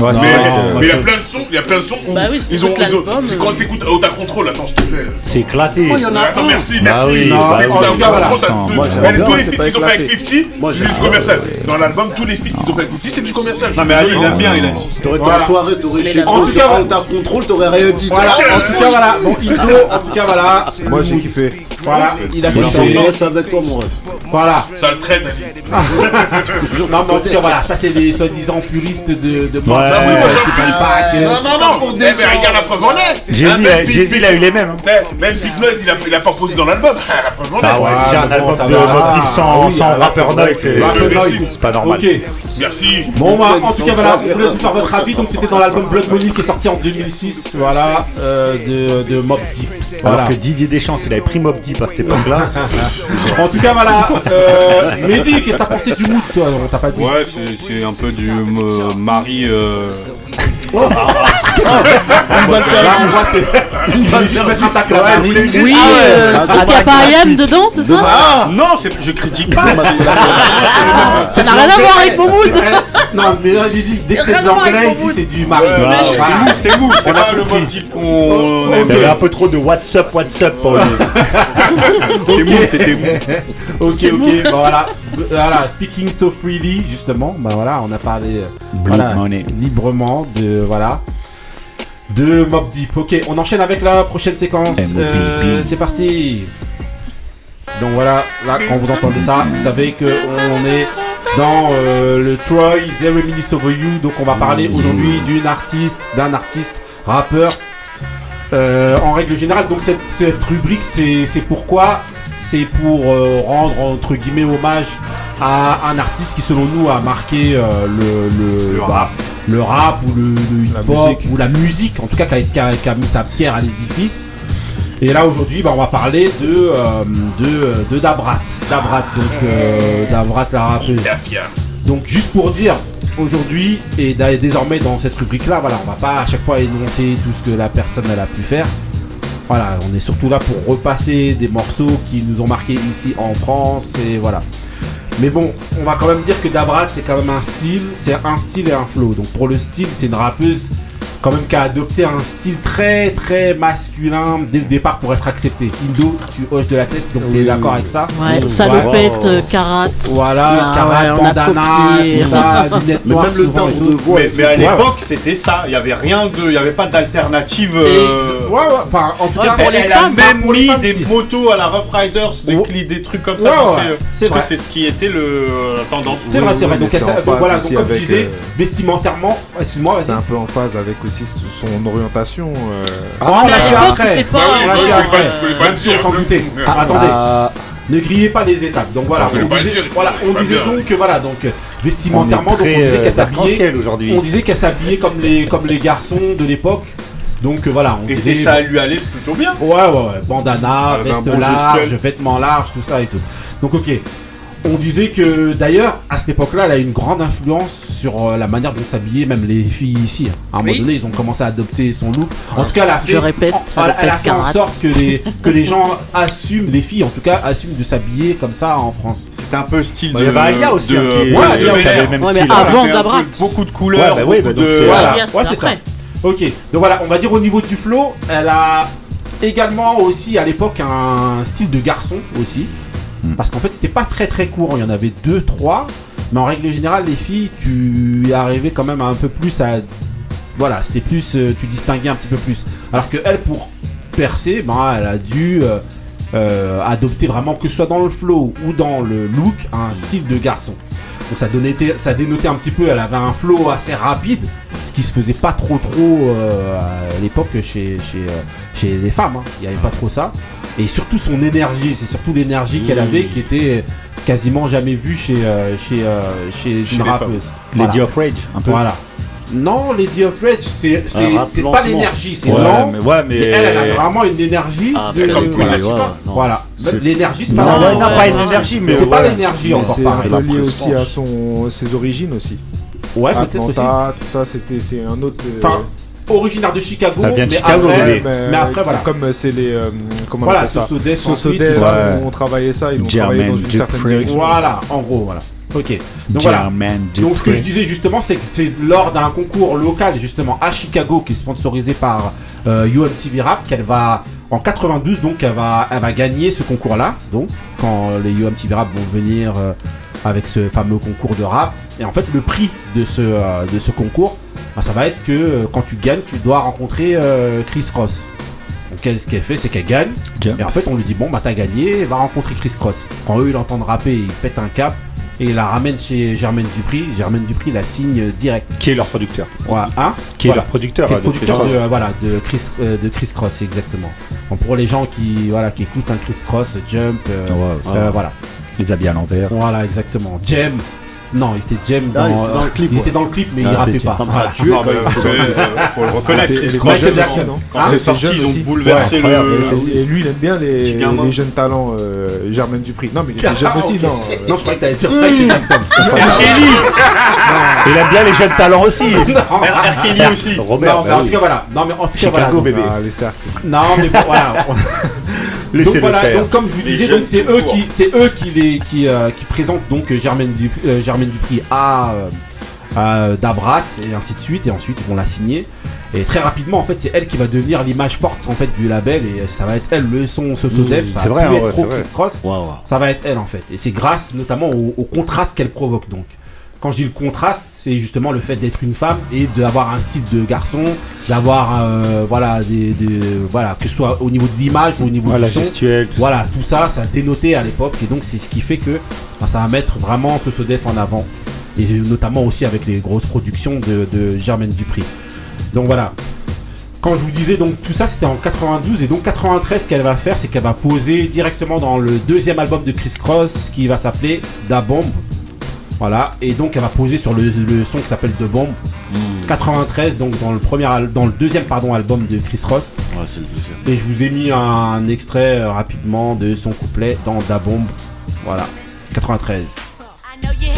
Ouais, mais c'est- il y a plein de sons, il y a plein de sons où Bah oui, ils ont, ils ont- c'est quand t'écoutes Ota Control, attends s'il te plaît. C'est éclaté. Moi, il y en a Attends, un. merci, Bah merci. bah. Control, t'as deux- tous les c'est feats qu'ils ont fait avec éclaté. 50, Moi, c'est du commercial. Dans l'album, tous les feats qu'ils ont fait avec 50, c'est du commercial. Non, mais Ali, il aime bien, il a. T'aurais été Voilà. en soirée, t'aurais chez En tout cas, Alta Control, t'aurais rien dit. Voilà, en tout cas voilà. Bon Indo, en tout cas voilà. Moi j'ai kiffé. Voilà, il a je suis avec toi, mon ref. Voilà. Ça le traîne. Non mais en tout cas voilà, ça c'est les soi-disant puristes de de. Ah moi j'ai veulent pas que- Non, non, non. Eh, mais regarde la preuve en est. Jay-Z, Ah, il a- eu les mêmes. hein. Eh, Même Big Note, il a, pas posé dans l'album. Ah, La preuve en est. Ah déjà mais un bon, album ça de Ah, sans, ah, rappeur Noise, c'est pas normal. Ok. Merci. Bon bah en tout cas voilà, on vous laisse faire votre avis. Donc c'était dans l'album Blood Money qui est sorti en 2006, voilà, euh, de, de Mob Deep. Voilà. Alors que Didier Deschamps, il avait pris Mob Deep à cette époque-là. En tout cas voilà, euh, Mehdi, qu'est-ce que t'as pensé du mood toi On t'a pas dit. Ouais, c'est c'est un peu du euh, mari. euh, Là, on voit, c'est- Il va juste mettre un. Oui, Ah euh, c'est parce qu'il n'y a pas Ayam dedans, c'est ça Ah non, je critique pas. Ça n'a rien à voir avec mon mood Non, mais là, il dit dès que c'est de l'anglais, il dit c'est du mari. C'était mou, c'était mou, pas le bon type qu'on aime. Il y avait un peu trop de What's up, What's up pour lui. C'était mou, c'était mou. Ok, ok, bah voilà. Voilà, speaking so freely, justement, bah voilà, on a parlé euh, voilà, librement de, voilà, de Mob Deep. Ok, on enchaîne avec la prochaine séquence. Euh, c'est parti. Donc voilà, là, quand vous entendez ça, vous savez que on est dans euh, le Troy Zero Minutes Over You. Donc on va parler aujourd'hui d'une artiste, d'un artiste, rappeur. Euh, en règle générale, donc cette, cette rubrique, c'est c'est pourquoi? C'est pour rendre entre guillemets hommage à un artiste qui, selon nous, a marqué euh, le, le, Le bah, rap. le rap ou le, hip-hop musique. ou la musique, en tout cas, qui a, qui a- qui a mis sa pierre à l'édifice. Et là aujourd'hui, bah, on va parler de euh, de, de Dabrat, Dabrat, donc euh, Dabrat la rappeuse. Donc juste pour dire, aujourd'hui et désormais dans cette rubrique-là, voilà, on va pas à chaque fois énoncer tout ce que la personne elle a pu faire. Voilà, on est surtout là pour repasser des morceaux qui nous ont marqué ici en France et voilà. Mais bon, on va quand même dire que Dabrat c'est quand même un style, c'est un style et un flow. Donc pour le style, c'est une rappeuse quand même qui a adopté un style très très masculin dès le départ pour être accepté. Indo, tu hoches de la tête, donc t'es Oui. d'accord avec ça Ouais, salopette, euh, carat. Voilà, Ah, carat, ouais, bandana, copié. tout ça, lunettes Mais noires même le timbre de voix Mais, mais à Ouais, l'époque, c'était ça. Il n'y avait rien de. Il n'y avait pas d'alternative. Euh, ouais, ouais, enfin, en tout Ouais, cas, pour Elle, les elle femmes, a même mis femmes, des si. motos à la Rough Riders, des, cli- des trucs comme Ouais, ça. ouais, c'est, euh, vrai. c'est ce qui était le euh, tendance. C'est vrai, c'est vrai. Donc, voilà, comme avec, disais, euh, vestimentairement, excuse-moi, C'est un peu en phase avec aussi son orientation. euh, Ah, on l'a fait après. On l'a fait après. Même si on s'en doutait. Ah, Attendez, Ah, ne grillez pas les étapes. Donc voilà, vais on disait, dire, voilà, on donc que voilà, donc on est vestimentairement, donc on très disait euh, qu'elle s'habillait, aujourd'hui. on disait qu'elle s'habillait comme les comme les garçons de l'époque. Donc euh, voilà, on Et, disait et ça lui allait plutôt bien. Ouais, ouais, ouais. Bandana, avait un veste bon large, gestuel. vêtements larges, tout ça et tout. Donc, ok. On disait que d'ailleurs, à cette époque-là, elle a une grande influence sur euh, la manière dont s'habillaient même les filles ici. À un moment donné, ils ont commencé à adopter son look. En tout cas, elle a fait, Je répète, en- ça elle, elle a répète fait en carat. sorte que les, que les gens assument, les filles en tout cas, assument de s'habiller comme ça en France. C'était un peu style Bah, de. Il y avait Alia aussi de- hein, qui ouais, qui Alia, avait ouais. le même Ouais, mais style. avant- peu Dabrat. Beaucoup de couleurs, Ouais, bah oui, beaucoup bah donc de. c'est- Voilà. Ouais, c'est ça. Ok, donc voilà, on va dire au niveau du flow, elle a également aussi à l'époque un style de garçon aussi. Parce qu'en fait, c'était pas très très courant, il y en avait deux, trois. Mais en règle générale, les filles, tu arrivais quand même un peu plus à. Voilà, c'était plus. euh, tu distinguais un petit peu plus. Alors que elle, pour percer, ben, elle a dû euh, euh, adopter vraiment, que ce soit dans le flow ou dans le look, un style de garçon. Donc ça, dénotait un petit peu, elle avait un flow assez rapide, ce qui se faisait pas trop trop à l'époque chez les femmes. hein. Il n'y avait pas trop ça. Et surtout son énergie, c'est surtout l'énergie qu'elle avait qui était quasiment jamais vue chez, euh, chez, euh, chez, Chez une les rappeuse. Lady Voilà. of Rage, un peu. Voilà. Non, Lady of Rage, c'est c'est pas l'énergie, c'est Ouais, lent. mais ouais, mais. Mais elle, elle a vraiment une énergie. Ah, de- c'est comme voilà. Queen Latifah. Non. Voilà. L'énergie, c'est Non, pas non, l'énergie. pas une énergie, mais. C'est pas l'énergie encore c'est pareil. un peu lié la aussi à son, ses origines aussi. Ouais, peut-être aussi. Tout ça, c'était c'est un autre. euh, Enfin, originaire de Chicago, Ça vient de mais Chicago, après, mais après, voilà. Comme euh, c'est les. euh, comment Voilà, on appelle ça Soso Def, Soso ensuite, Def, tout ça. Ouais. on travaillait ça, ils ont travaillé dans une certaine direction. Voilà, en gros, voilà. Ok. Donc voilà. Donc ce que je disais justement, c'est que c'est lors d'un concours local justement à Chicago qui est sponsorisé par euh, UMTV Rap qu'elle va en 92 donc elle va elle va gagner ce concours là donc quand les UMTV Rap vont venir euh, avec ce fameux concours de rap et en fait le prix de ce euh, de ce concours bah, ça va être que euh, quand tu gagnes tu dois rencontrer euh, Chris Cross. Donc elle, ce qu'elle fait? C'est qu'elle gagne Jump. et en fait on lui dit bon bah t'as gagné va rencontrer Chris Cross. Quand eux ils l'entendent rapper ils pètent un cap et il la ramène chez Germaine Dupri. Germaine Dupri la signe direct. Qui est leur producteur hein? Qui est Voilà. leur producteur Qui est euh, le producteur de, voilà, de, Chris, de Chris Cross, exactement. Bon, pour les gens qui, voilà, qui écoutent un Chris Cross, Jump, euh, voilà. Les habits à l'envers. Voilà, exactement. Jem. Non, il était Jem dans, Ah, il était dans le clip, il était dans le clip, mais Ah, il rappait c'était pas. Comme Voilà. ça, faut, euh, le reconnaître. Non Quand Hein c'est sorti, ils ont aussi. bouleversé Ouais, le. Et, lui, il aime bien les, jeunes talents, euh, Germaine Dupri. Non, mais il était Ah, jeune aussi, non euh, Non, je croyais que t'allais dire Michael Jackson. Il aime bien les jeunes talents aussi. R. Kelly aussi. Robert, non, mais bah en oui. tout cas, voilà. Non, mais en tout cas, Chicago, voilà. bébé. Ah, les cercles. Non, mais bon, voilà. Donc voilà, faire. donc comme je vous disais, donc c'est eux qui, c'est eux qui les, qui, euh, qui présentent donc euh, Germaine, Dupri, euh, Germaine Dupri à, euh, à Dabrat et ainsi de suite, et ensuite ils vont la signer. Et très rapidement, en fait, c'est elle qui va devenir l'image forte en fait du label et ça va être elle le son ce Mmh, Def, ça c'est va vrai, plus hein, être ouais, trop. Chris Cross, ça va être elle en fait. Et c'est grâce notamment au, au contraste qu'elle provoque donc. Quand je dis le contraste, c'est justement le fait d'être une femme et d'avoir un style de garçon, d'avoir euh, voilà des, des- voilà que ce soit au niveau de l'image ou au niveau Voilà, du son. gestuelle. Voilà, tout ça, ça a dénoté à l'époque et donc c'est ce qui fait que ben, ça va mettre vraiment ce Sodef en avant et notamment aussi avec les grosses productions de, de Germaine Dupri. Donc voilà. Quand je vous disais donc tout ça c'était en 92 et donc 93 ce qu'elle va faire c'est qu'elle va poser directement dans le deuxième album de Chris Cross qui va s'appeler Da Bomb. Voilà et donc elle va poser sur le, le son qui s'appelle De Bomb. 93 donc dans le premier dans le deuxième pardon album de Chris Cross. Ouais, c'est le deuxième. Et je vous ai mis un extrait euh, rapidement de son couplet dans Da Bomb. Voilà. 93. I know you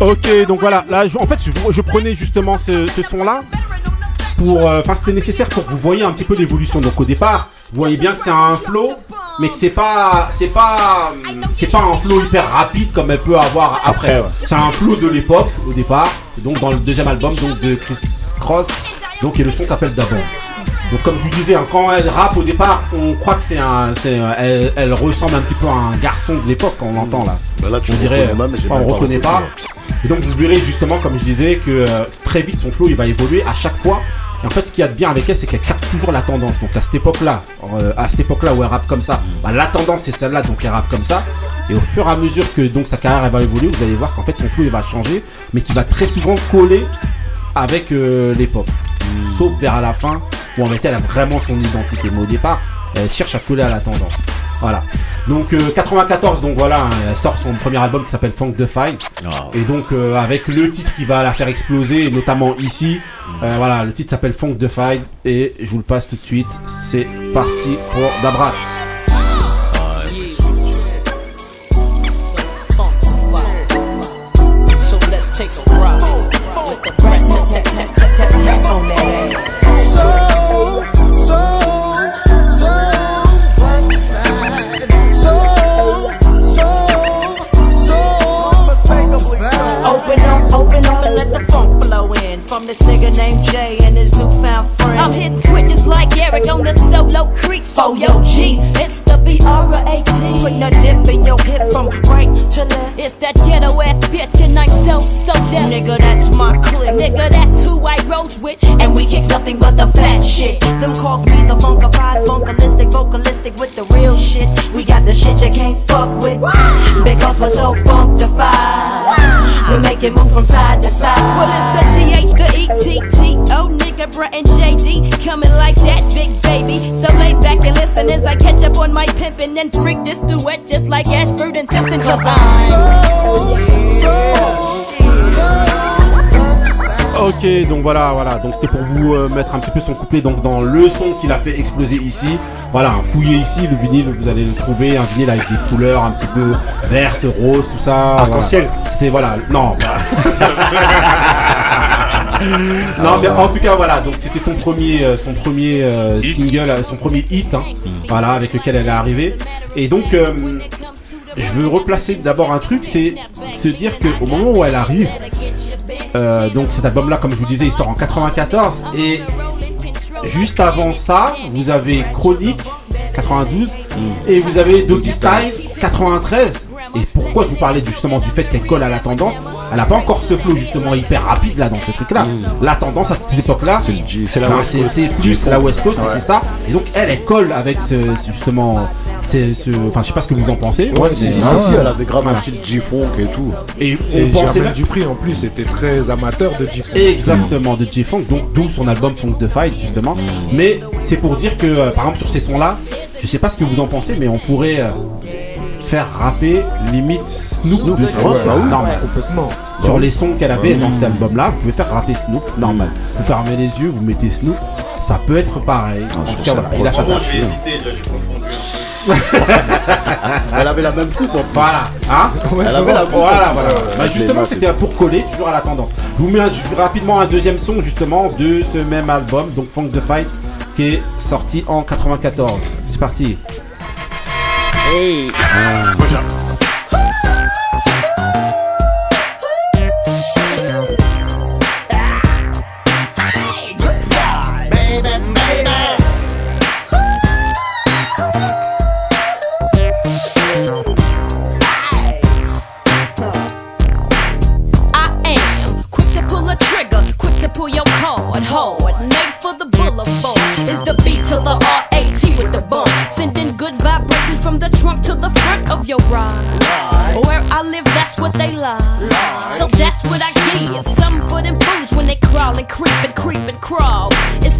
Ok, donc voilà, là, je- en fait, je, je prenais justement ce, ce son-là pour, euh, enfin, c'était nécessaire pour que vous voyez un petit peu l'évolution. Donc au départ, vous voyez bien que c'est un flow, mais que c'est pas, c'est pas, c'est pas un flow hyper rapide comme elle peut avoir après. Ouais. C'est un flow de l'époque au départ. Donc dans le deuxième album, donc de Chris Cross, donc et le son s'appelle D'abord. Donc comme je vous disais, hein, quand elle rappe au départ, on croit que c'est un, c'est, euh, elle, elle ressemble un petit peu à un garçon de l'époque quand on l'entend là. Bah là, tu on dirait, reconnais même, mais on pas reconnaît pas. Et donc vous verrez justement, comme je disais, que euh, très vite son flow il va évoluer à chaque fois. Et en fait, ce qu'il y a de bien avec elle, c'est qu'elle capte toujours la tendance. Donc à cette époque-là, euh, à cette époque-là où elle rappe comme ça, bah, la tendance c'est celle-là, donc elle rappe comme ça. Et au fur et à mesure que donc sa carrière elle va évoluer, vous allez voir qu'en fait son flow il va changer, mais qui va très souvent coller avec euh, l'époque. Sauf vers la fin où en fait elle a vraiment son identité. Mais au départ, elle cherche à coller à la tendance. Voilà. Donc euh, 94, donc voilà, hein, elle sort son premier album qui s'appelle Funk the Fight. Et donc euh, avec le titre qui va la faire exploser, notamment ici, euh, voilà, le titre s'appelle Funk the Fight et je vous le passe tout de suite. C'est parti pour Dabrat. Up on my pimpin' and freak this duet just like Ashford and Simpson. Cause I'm. Ok, donc voilà, voilà. Donc c'était pour vous euh, mettre un petit peu son couplet donc dans le son qu'il a fait exploser ici. Voilà, fouillez ici le vinyle, vous allez le trouver, un vinyle avec des couleurs un petit peu vertes, roses, tout ça. Arc-en-ciel. Voilà. C'était voilà, non. non, mais en tout cas voilà, donc c'était son premier, euh, son premier euh, single, euh, son premier hit, hein, voilà, avec lequel elle est arrivée. Et donc, euh, je veux replacer d'abord un truc, c'est se dire que au moment où elle arrive, euh, donc cet album-là, comme je vous disais, il sort en 94 et juste avant ça, vous avez Chronique 92 et vous avez Doggy Style 93. Pourquoi je vous parlais justement du fait qu'elle colle à la tendance Elle n'a pas encore ce flow justement hyper rapide là dans ce truc-là. La tendance à cette époque-là, c'est la ben, West c'est Coast. c'est plus la West Coast, Ouais. c'est ça. Et donc elle, elle colle avec ce, justement, ce, enfin je sais pas ce que vous en pensez. Ouais, si, si, si, Ah elle avait grave un style G-Funk et tout. Et Et on pensait là- Dupri en plus était très amateur de G-Funk. Exactement, de J-Funk, donc d'où son album Funk the Fight justement. Mais c'est pour dire que, euh, par exemple, sur ces sons-là, je sais pas ce que vous en pensez, mais on pourrait euh, faire rapper limite Snoop. Ah ouais, bah oui, normal. complètement. Sur les sons qu'elle avait dans oui. cet album-là, vous pouvez faire rapper Snoop, normal. Vous fermez les yeux, vous mettez Snoop, ça peut être pareil. En tout cas, voilà, il a sa tâche. j'ai hésité, j'ai confondu. Elle avait la même coupe en. Voilà, hein Ouais, Elle avait la coupe. Voilà, voilà. Bah, justement, c'était pour coller toujours à la tendance. Je vous mets rapidement un deuxième son justement de ce même album, donc Funk the Fight, qui est sorti en 94. C'est parti. Hey. I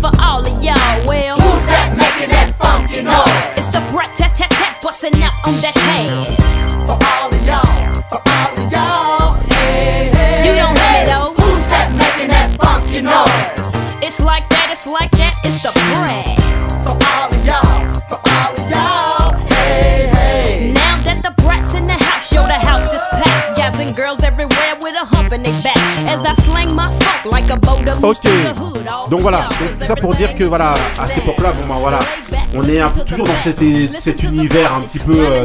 for all of y'all. Well, who's that making that funky noise? It's the brat tat tat tat busting out on that ass. For all of y'all, for all of y'all. Hey, hey, you don't hear though. Who's that making that funky noise? It's like that, it's like that, it's the brat. For all of y'all, for all of y'all. Hey, hey. Now that the brat's in the house, yo, the house is packed. Guys and girls everywhere with a hump in their back. As I slang my funk like a boat of Ok, donc voilà, donc ça pour dire que voilà, à cette époque-là, bon bah voilà, on est un peu toujours dans cet, cet univers un petit peu euh.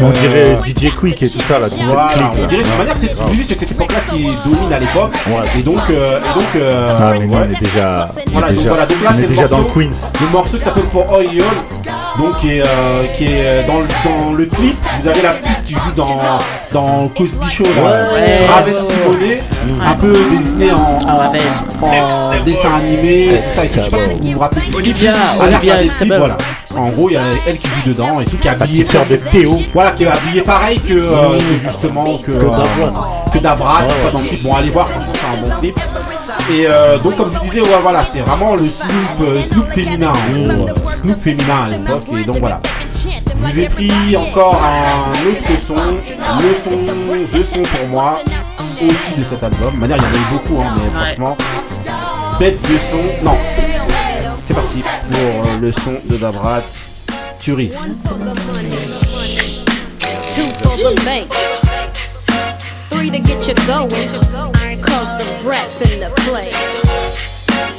On Euh, dirait DJ Quick et tout ça là. tout cette Voilà, clique, on là. dirait de toute manière c'est cette époque-là qui domine à l'époque. Et donc, euh, et donc euh, Ah, mais ouais. on est déjà, on est Voilà, donc voilà, donc là on est déjà dans le morceau- Queens. Le morceau qui s'appelle For Oil, donc qui est, euh, qui est euh, dans, le, dans le clip. Vous avez la petite qui joue dans, dans Cosby Show, là, Ouais. Raven Simonet, un peu désigné en, Ah, en, en dessin animé, tout ça. et tout. Je sais pas si vous vous rappelez. Olivia, Olivia Extable. voilà. En gros, il y a elle qui joue dedans et tout, qui est habillée. sœur de Théo. Voilà, qui est habillée pareil que, euh, que justement que, Que euh, Dabra. que Dabra, tout ça dans le clip. Bon, allez voir, franchement, c'est un bon clip. Et euh, donc, comme je vous disais, ouais, voilà, c'est vraiment le Snoop, euh, Snoop féminin, en euh, Snoop féminin à l'époque. Et donc voilà. Je vous ai pris encore un autre son, le son, the son pour moi, aussi de cet album. De manière, il y en a eu beaucoup, hein, mais franchement, bête de son. Non, c'est parti pour euh, le son de Dabrat. Tuerie. Two for the bank. Three to get you going. Cause the brats in the place.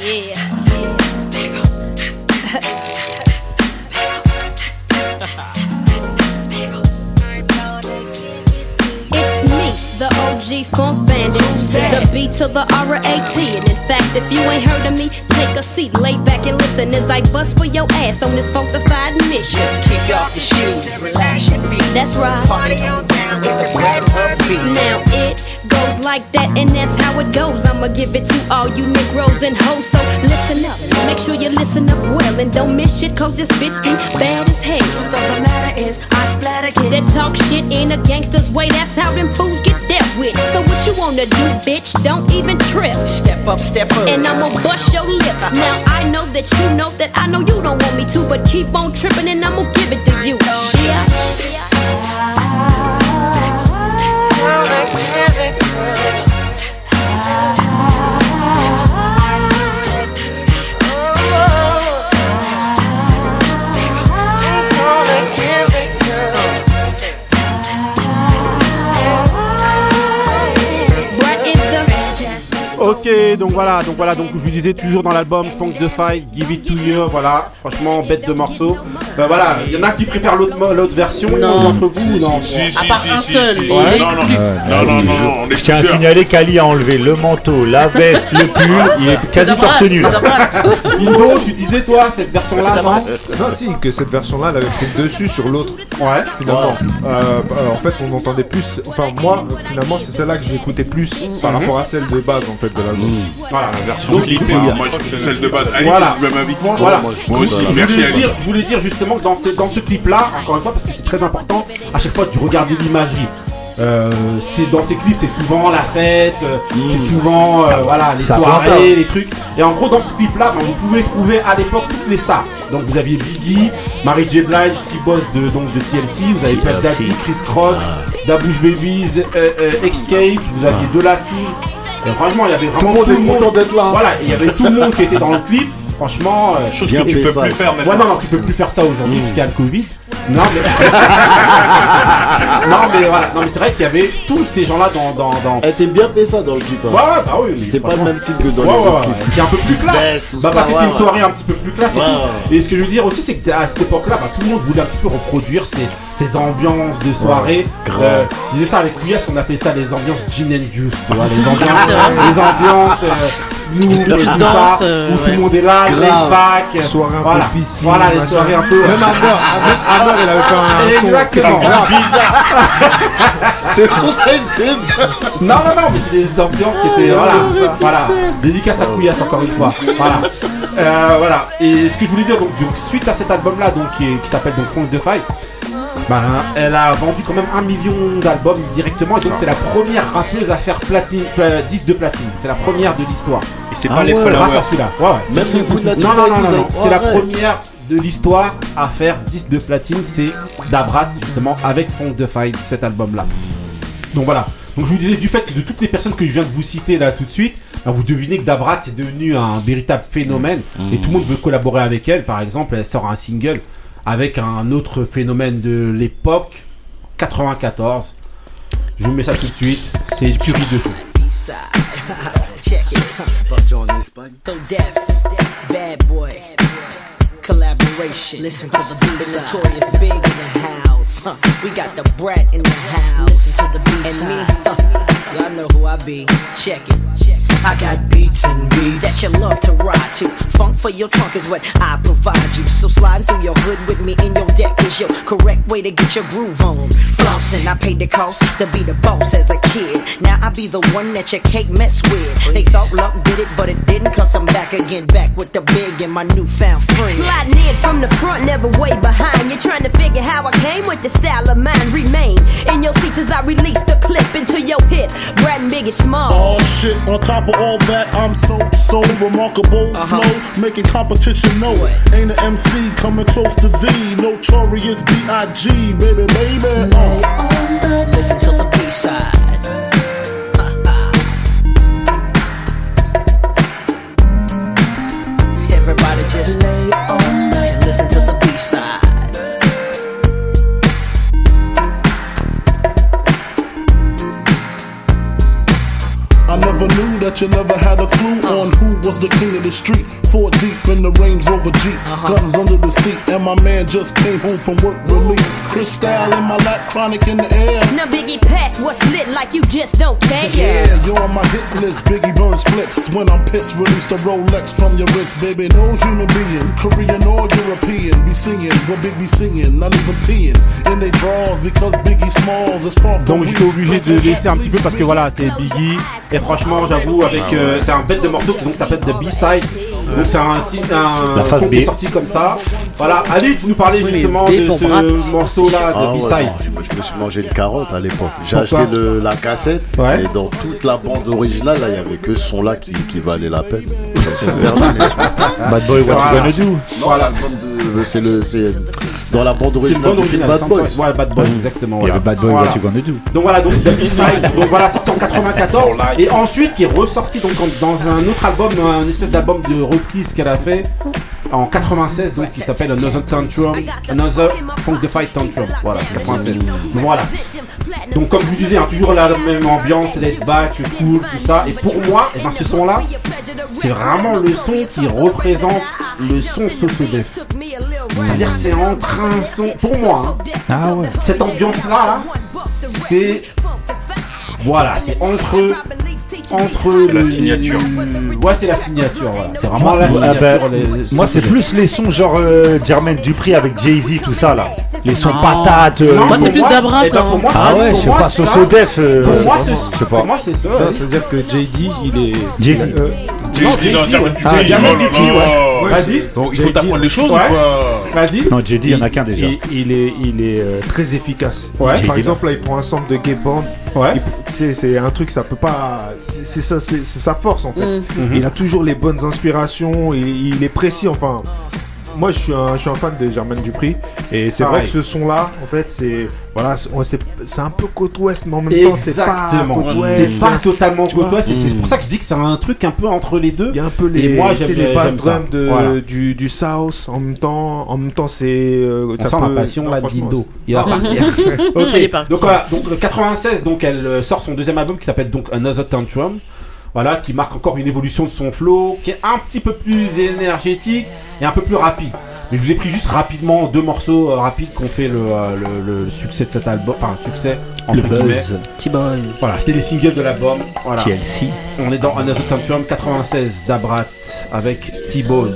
Yeah. The OG funk bandit. The B to the R-A-T. And in fact, if you ain't heard of me, take a seat, lay back and listen as I bust for your ass on this funkified mission. Just kick off your shoes, relax your feet. That's right. Party on down with the red. Now it goes like that, and that's how it goes. I'ma give it to all you Negroes and hoes. So listen up, make sure you listen up well, and don't miss shit, cause this bitch be bad as hell. Truth of the matter is, I splatter kids that talk shit in a gangster's way. That's how them fools get dealt with. So what you wanna do, bitch? Don't even trip. Step up, step up. And I'ma bust your lip. Now I know that you know that I know you don't want me to, but keep on tripping and I'ma give it to you. Yeah. Brat Ok, donc voilà, donc voilà, donc je vous disais toujours dans l'album Funk the Fight, Give It to You, voilà, franchement bête de morceau. Ben voilà, il y en a qui préfèrent l'autre version Non. d'entre vous ou non Si, si, À part si, un si, seul, si, il si. est Non, non, exclu. non, non, non, non, on est Je tiens à signaler qu'Ali a enlevé le manteau, la veste, le pull, il est quasi torse nu. Indo, tu disais toi cette version-là, non Non, si, que cette version-là, elle avait pris le dessus sur l'autre. Ouais. Finalement. Euh, bah, en fait, on entendait plus. Enfin, moi, euh, finalement, c'est celle-là que j'écoutais plus par Mhm. rapport à celle de base, en fait, de l'album. Voilà, La version Donc, clip, je- moi, celle de base. Allez, Voilà. même avec moi Voilà. Moi aussi, Je merci voulais, Ali. dire, je voulais dire justement que dans ce, dans ce clip-là, encore une fois, parce que c'est très important, à chaque fois tu regardes l'imagerie. Euh, c'est dans ces clips, c'est souvent la fête, euh, c'est souvent euh, voilà les Ça soirées, pas. les trucs. Et en gros, dans ce clip-là, ben, vous pouvez trouver à l'époque toutes les stars. Donc vous aviez Biggie, Mary J Blige, T-Boss de donc de TLC, vous avez Pat Daddy, Chris Cross, Dabush Babies, euh, euh, Escape, vous aviez De La Soul. Franchement, il y avait Tout vraiment le monde est content d'être là. Voilà, et il y avait tout le monde qui était dans le clip. Franchement, euh, Chose Bien que tu peux ça. plus faire maintenant. Ouais, non, non, tu peux plus faire ça aujourd'hui parce qu'il y a le Covid. Non, mais. non, mais voilà. Non, mais c'est vrai qu'il y avait tous ces gens-là dans. dans, dans... Elle était bien fait ça dans le clip. hein. Ouais, ouais, bah oui. mais C'était pas le même style que dans Ouais, ouais, ouais. clips. Qui est un peu plus classe. Tout Bah, ça, parce que c'est une ouais. soirée un petit peu plus classe et Ouais, tout. Et ce que je veux dire aussi, c'est qu'à cette époque-là, bah, tout le monde voulait un petit peu reproduire ces, ces ambiances de soirée. grave. Euh, je disais ça avec Couillasse, on appelait ça les ambiances gin and juice. Tu vois, les ambiances, les ambiances euh, Tu tout danses, ça, euh, où tout ouais. le monde est là, Grave. les back. Soirée un peu voilà. piscine, Voilà, les machin. soirées un peu. Même Amber, Amber, Amber, il avait fait un son. Exactement. C'est pour ça que c'est. Non, non, non, mais c'est des ambiances qui étaient. Voilà, voilà. Dédicace à Couillasse encore une fois. Voilà. Euh, voilà. Et ce que je voulais dire, donc, donc, suite à cet album-là, donc qui, qui s'appelle donc Funk de Fight, ben, elle a vendu quand même un million d'albums directement. Et donc, c'est la première rappeuse à faire platine, pla- 10 de platine. C'est la première de l'histoire. Et c'est Ah pas les ouais. Grâce à followers. celui-là. Ouais, ouais. Même les de la Non, non, non, non, non. C'est la première de l'histoire à faire 10 de platine. C'est Dabrat, justement, avec Funk de Fight, cet album-là. Donc voilà. Donc je vous disais du fait que de toutes les personnes que je viens de vous citer là tout de suite, bah, vous devinez que Dabrat est devenu un véritable phénomène et tout le monde veut collaborer avec elle. Par exemple, elle sort un single avec un autre phénomène de l'époque, 94. Je vous mets ça tout de suite, c'est Tuerie de fou. collaboration. Listen to the beat. The notorious big in the house. Huh. We got the brat in the house. Listen to the beat. And me, huh. y'all know who I be. Check it. Check. I got beats and beats that you love to ride to. Funk for your trunk is what I provide you. So slide through your hood with me in your deck is your correct way to get your groove on. Flossing, I paid the cost to be the boss as a kid. Now I be the one that your cake mess with. They thought luck did it, but it didn't. Cause I'm back again, back with the big and my newfound friend. Sliding in from the front, never way behind. You're trying to figure how I came with the style of mine. Remain in your seats as I release the clip into your hip. Brad and Biggie Small. Oh shit, on top of all that, I'm so, so remarkable. Flow, making competition know it. Ain't an MC coming close to thee. Notorious B.I.G. Baby, baby. Uh. Listen to the B side. That you never had a clue on who was the king of the street. Four deep in the Range Rover Jeep, uh-huh. guns under the seat, and my man just came home from work release. Crystal in my lap, chronic in the air. Now Biggie Pass, what's lit like you just don't care. Yeah, you're on my hit list. Biggie burn splits when I'm pissed. Release the Rolex from your wrist, baby. No human being, Korean or European, be singing what Big be singing, not even peeing in they drawers because Biggie Smalls is far from Donc j'étais obligé de laisser un petit peu parce que voilà, c'est Biggie. Et franchement, j'avoue, avec euh, c'est un bête de morceau qui donc s'appelle The B-Side. Donc c'est un, un phase son qui est sorti comme ça. Voilà, Ali, tu nous parlais Oui, justement de ce morceau-là Ah de B-Side. moi, je me suis mangé une carotte à l'époque. J'ai Pourquoi acheté le- la cassette et dans toute la bande originale, là, il y avait que ce son-là qui, qui valait la peine. Bad Boy, what you Voilà. gonna do? Non, c'est le, c'est dans la bande C'est originale. bande originale, Bad. Ouais, Bad Boy, exactement. Il y avait Bad Boy, Voilà. what you gonna do? Donc voilà, donc The B-Side, donc voilà, sorti en 94, et ensuite qui est ressorti donc dans un autre album, un espèce d'album de reprise qu'elle a fait en 96, donc qui s'appelle Another Tantrum, Another Funk the Fight Tantrum, voilà, 96. Donc voilà. Donc comme je vous disais, hein, toujours la même ambiance, laid back, cool, tout ça, et pour moi, eh ben, ce son-là, c'est vraiment le son qui représente le son Sosodef. C'est-à-dire c'est entre un son, pour moi, hein, Ah ouais. cette ambiance-là, là, c'est. Voilà, c'est entre. Entre. C'est la signature. Ouais, c'est la signature, voilà. C'est vraiment Moi, la ah signature. ben, les- moi, c'est plus les sons genre euh, Jermaine Dupri avec Jay-Z, tout ça là. Les sons Non. patates. euh, Non, Moi, c'est pour plus Dabra, eh ben, quand pour moi, Ah ça, ouais, pour je sais moi, pas, ça- Sosodef. euh, Pour moi, je c'est sais pas. pour moi, c'est ça. C'est-à-dire que JD, il est. Jay-Z. euh, Non, Jay-Z, ouais. Dupri, Ah, oh Dupri, ouais. Vas-y. Donc il faut Jay-Z. t'apprendre les choses Ouais. ou quoi Vas-y. Non, JD, il y en a qu'un déjà. Il, il est, il est euh, très efficace. Ouais. Par exemple, là, il prend un sample de gay band. Ouais. C'est c'est un truc, ça peut pas. c'est- ça, sa force en fait. Mm. Mhm. Il a toujours les bonnes inspirations. Et il est précis. Enfin, moi, je suis un, je suis un fan de Jermaine Dupri. Et c'est vrai que ce son-là, en fait, c'est voilà, c'est- un peu côte ouest, mais en même temps, c'est pas Exactement. côte ouest. C'est pas totalement côte ouest. C'est pour ça que je dis que c'est un truc un peu entre les deux. Il y a un peu les, Et moi, j'aime- les bass drums de, Voilà. du, du South en même temps. En même temps, c'est. euh, ça sent peut- la passion non, là Dindo. Il va Ah. partir. ok. Donc voilà. Donc euh, 96. Donc elle euh, sort son deuxième album qui s'appelle donc Another Tantrum. Voilà, qui marque encore une évolution de son flow, qui est un petit peu plus énergétique et un peu plus rapide. Mais je vous ai pris juste rapidement deux morceaux euh, rapides qui ont fait le, euh, le- le succès de cet album, enfin succès entre Le guillemets. buzz. Voilà, c'était les singles de l'album. Voilà. TLC. On est dans Another Tantrum 96 d'Abrat avec T-Bone.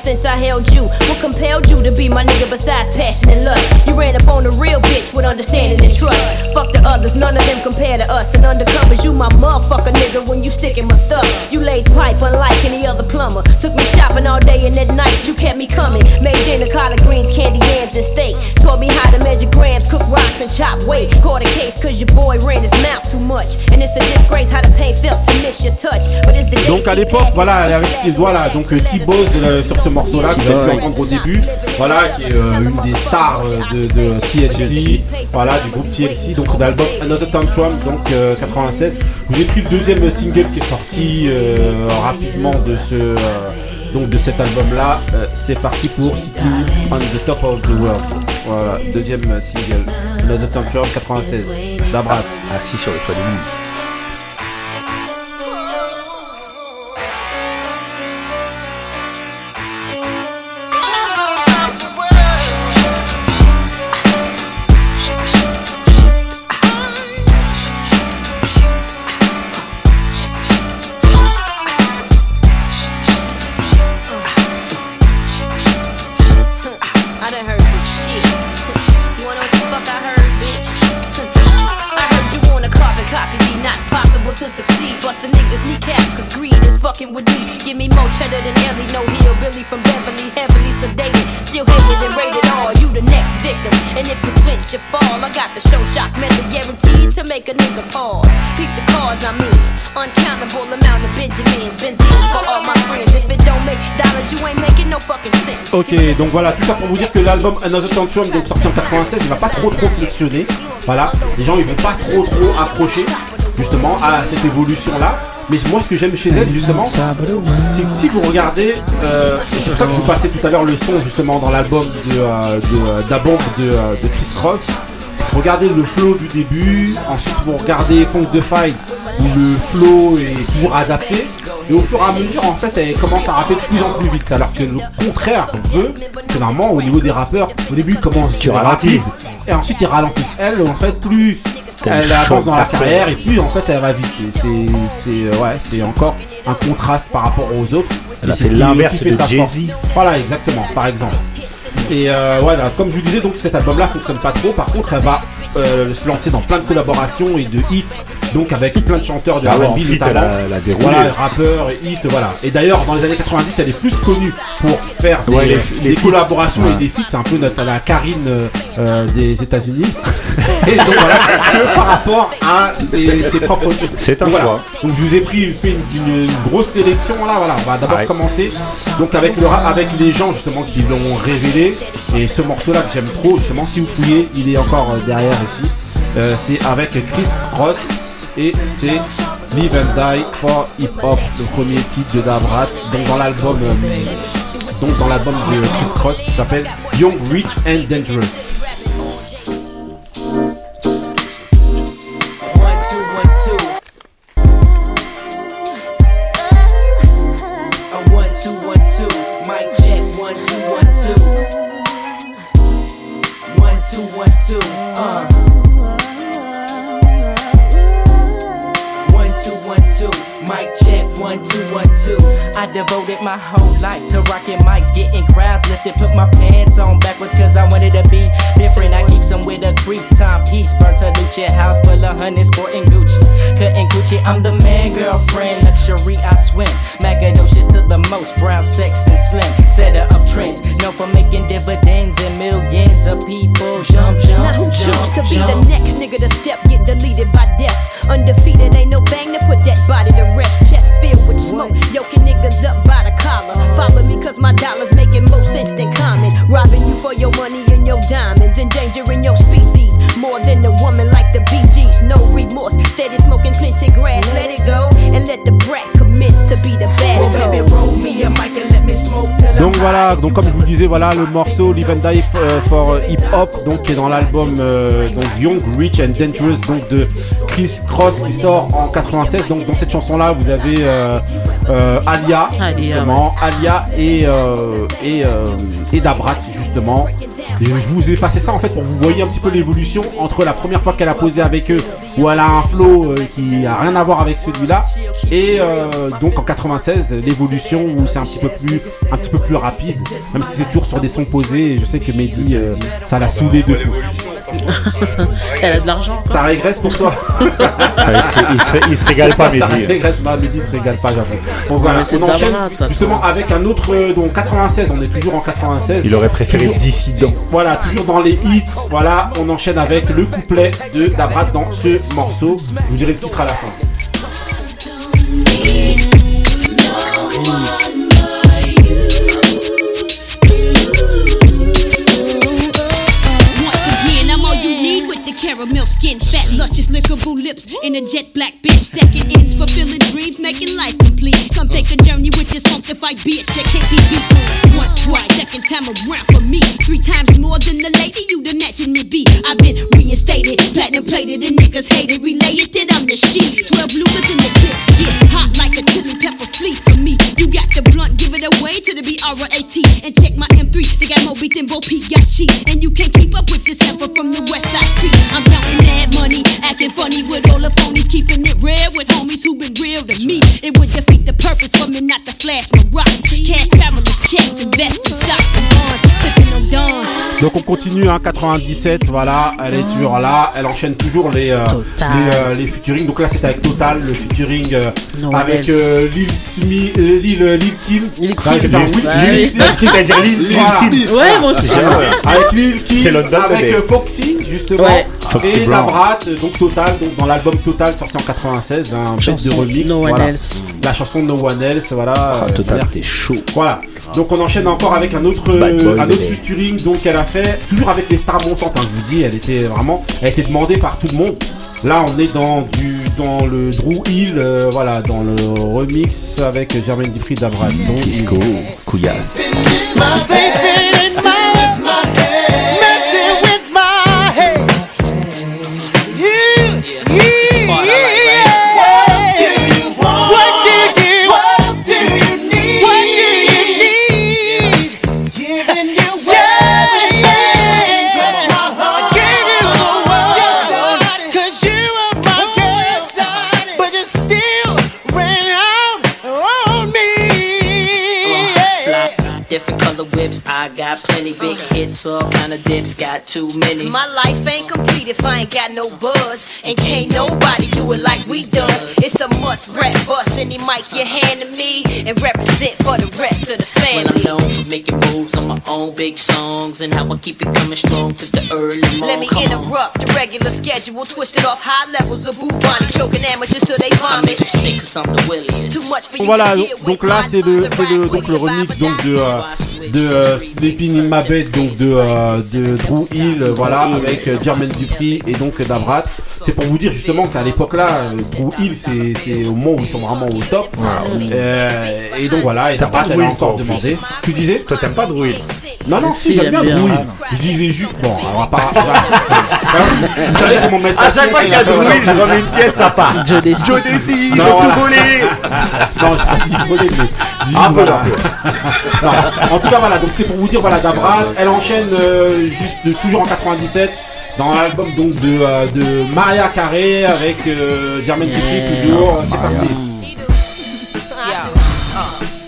Since I held you. What compelled you to be my nigga besides passion and lust? You ran up on a real bitch with understanding and trust. Fuck the others, none of them compare to us. And undercovers, you my motherfucker nigga when you sticking my stuff. You laid pipe unlike any other plumber. Took me shopping all day and at night you kept me coming. Made dinner, collard greens, candy yams, and steak. Taught me how to measure grams, cook rocks and chop weight. Caught a case cause your boy ran his mouth too much. And it's a disgrace how the pain felt to miss your touch. But it's the Donc à l'époque, voilà, avec, voilà, donc euh, T-Boz euh, sur ce morceau-là, que vous avez pu entendre au début, voilà, qui est euh, une des stars euh, de, de TLC, voilà, du groupe TLC, donc d'album Another Tantrum, donc euh, 96. Je vous ai pris le deuxième single qui est sorti euh, rapidement de ce, euh, donc de cet album-là. Euh, c'est parti pour City on the Top of the World. Voilà, deuxième euh, single, Another Tantrum 96. Zabrat. Assis sur le toit du monde. Ok, donc voilà, tout ça pour vous dire que l'album Another Tantrum, donc sorti en 96, il va pas trop trop fonctionner. Voilà, les gens ils vont pas trop trop accrocher justement à cette évolution là. Mais moi ce que j'aime chez elle justement, c'est que si vous regardez, euh, c'est pour ça que je vous passais tout à l'heure le son justement dans l'album de, euh, de, euh, euh, de Chris Rock. Regardez le flow du début, ensuite vous regardez Funk de Fight où le flow est toujours adapté. Et au fur et à mesure, en fait, elle commence à rapper de plus en plus vite. Alors que le contraire qu'on veut, c'est normalement au niveau des rappeurs, au début, ils commencent Tu rapide, et ensuite ils ralentissent. Elle, en fait, plus elle avance dans la carrière, et plus en fait elle va vite. C'est, c'est, euh, ouais, c'est encore un contraste par rapport aux autres. Elle a c'est fait l'inverse de. Jay-Z. Voilà, exactement, par exemple. Et euh, voilà, comme je vous disais, donc cet album-là fonctionne pas trop. Par contre, elle va euh, se lancer dans plein de collaborations et de hits, donc avec plein de chanteurs de Ah R&B en feat, notamment. elle a- elle a déroulé. Voilà, rappeurs, et hits, voilà. Et d'ailleurs, dans les années 90, elle est plus connue pour faire des, Ouais, les- les des feats. collaborations Ouais. et des feats. C'est un peu notre la Karine euh, des États-Unis. et donc voilà, que par rapport à ses, ses propres. C'est un Donc, voilà. choix. Donc je vous ai pris fait une, une- une grosse sélection là. Voilà, on va d'abord commencer. Donc avec le avec les gens justement qui l'ont révélé et ce morceau là que j'aime trop justement. Si vous fouillez, il est encore euh, derrière ici. Euh, c'est avec Chris Ross et c'est Live and Die for Hip Hop, le premier titre de Davrat. Donc dans l'album, euh, donc dans l'album de Chris Cross qui s'appelle Young, Rich and Dangerous. Devoted my whole life to rocking mics, getting crowds lifted. Put my pants on backwards cause I wanted to be different. I keep some with a crease, timepiece. Burnt a Lucia house full of honey, sporting Gucci. Cutting Gucci, I'm the man, girlfriend. Luxury, I swim. Magadocious to the most, brown, sex, and slim. Setter of trends, known for making dividends and millions of people jump, jump, Now who jump, choose to be the next nigga to step, get deleted by death? Undefeated, ain't no thing to put that body to rest. Chest filled with smoke, yoking niggas up by the collar. Follow me cause my dollars making more sense than common. Robbing you for your money and your diamonds, endangering your species. More than a woman like the Bee Gees, no remorse. Steady smoking plenty grass, let it go. And let the brat commence to be the baddest Well, baby, hoe. roll me a mic and let me smoke till I'm Donc voilà, donc comme je vous disais, voilà le morceau Live and Die euh, for Hip Hop, donc qui est dans l'album euh, donc Young, Rich and Dangerous, donc de Chris Cross qui sort en 96. Donc dans cette chanson là, vous avez euh, euh, Alia, justement, Alia et euh, et euh, et Dabrat justement. Et je vous ai passé ça en fait pour que vous voyez un petit peu l'évolution entre la première fois qu'elle a posé avec eux, où elle a un flow euh, qui a rien à voir avec celui-là, et euh, donc en 96 l'évolution où c'est un petit peu plus un petit peu plus rapide, même si c'est toujours sur des sons posés. Et je sais que Mehdi euh, ça l'a saoulé de fou. Elle a de l'argent. Ça régresse pour toi. il, se, il se- il se régale pas, Ça Mehdi. régresse, non, Mehdi se régale pas, j'avoue. Bon voilà, on enchaîne justement avec un autre, donc 96, on est toujours en 96. Il aurait préféré Dissident. Voilà, toujours dans les hits. Voilà, on enchaîne avec le couplet de Dabrat dans ce morceau. Je vous dirai le titre à la fin. In a jet black bitch. Stacking ends, fulfilling dreams, making life complete. Come take a journey with this funkified bitch that can't be beat. Once, twice, second time around for me. Three times more than the lady you done imagine me be. I've been reinstated, platinum plated, and niggas hated. Related that I'm the shit. 12 loopers in the clip. Get hot like a chili pepper flea for me. You got the blunt, give it away to the B-R-A-T. And check my M3, they got more beat than Bo Peep got sheet. And you can't keep up with this heifer from the West Side Street. Acting funny with all the phonies, keeping it real with homies who been real to me. It would defeat the purpose for me not to flash my rocks. Cash travelers, checks, investment stocks and bonds, sipping on Dawn. Donc on continue, hein, 97, voilà, elle est toujours là, elle enchaîne toujours les, euh, les, euh, les featuring. Donc là c'est avec Total, le featuring euh, No avec euh, Lil Smith, euh, Lil, Lil Kim. Lil Kim. Ouais. Lil Lil- moi aussi. Avec Lil Kim, C'est London, avec bébé. Foxy justement, Ouais. Foxy et Brown. Labrat, donc Total, donc dans l'album Total sorti en 96, un bête de remix. No One voilà. Else. La chanson No One Else, voilà. Euh, Total, merde. c'était chaud. Voilà. Donc on enchaîne encore avec un autre, boy, un autre featuring donc elle a fait toujours avec les stars montantes. hein, je vous dis, elle était vraiment, elle a été demandée par tout le monde. Là on est dans du dans le Drew Hill, euh, voilà, dans le remix avec Jermaine Dupri d'Avrat. Donc, Cisco, couillasse. Plenty big hits, all kind of dips, got too many. My life ain't complete if I ain't got no buzz. And can't nobody do it like we does. It's a must rap bust any mic you hand to me and represent for the rest of the family. When I'm family. known for making moves on my own big songs and how I keep it coming strong to the early morning. Let me interrupt the regular schedule, twisted off high levels of bubani, choking amateurs till they vomit. I make vomit. them sick cause I'm the williest. Too much for you Voilà, to donc, get donc with là my c'est le, buzz, c'est le, ride donc le remix survive or donc de, euh, de euh, Sleeping in My Bed donc de, euh, de Drew Hill, voilà, avec euh, Jermaine Dupri et donc Dabrat. C'est pour vous dire justement qu'à l'époque là, euh, Drew Hill c'est c'est au moment où ils sont vraiment au top. Euh, et donc voilà, et pas elle a encore demandé. Tu disais Toi, t'aimes pas Drew Hill Non, non, si, Si, j'aime bien Drew. Hill. Je disais juste, bon, on va pas. Vous savez comment mettre À chaque fois qu'il y a Drew Hill, je remets une pièce à part. Joe Desi. Joe Desi, ils Non, ont tout volé. Non, c'est pas voler, mais peu, En tout cas, voilà, donc c'était pour vous dire, voilà, Dabra, elle enchaîne euh, juste de- toujours en 97 dans l'album donc de, euh, de Maria Carré avec euh, Jermaine Dupri toujours. C'est parti.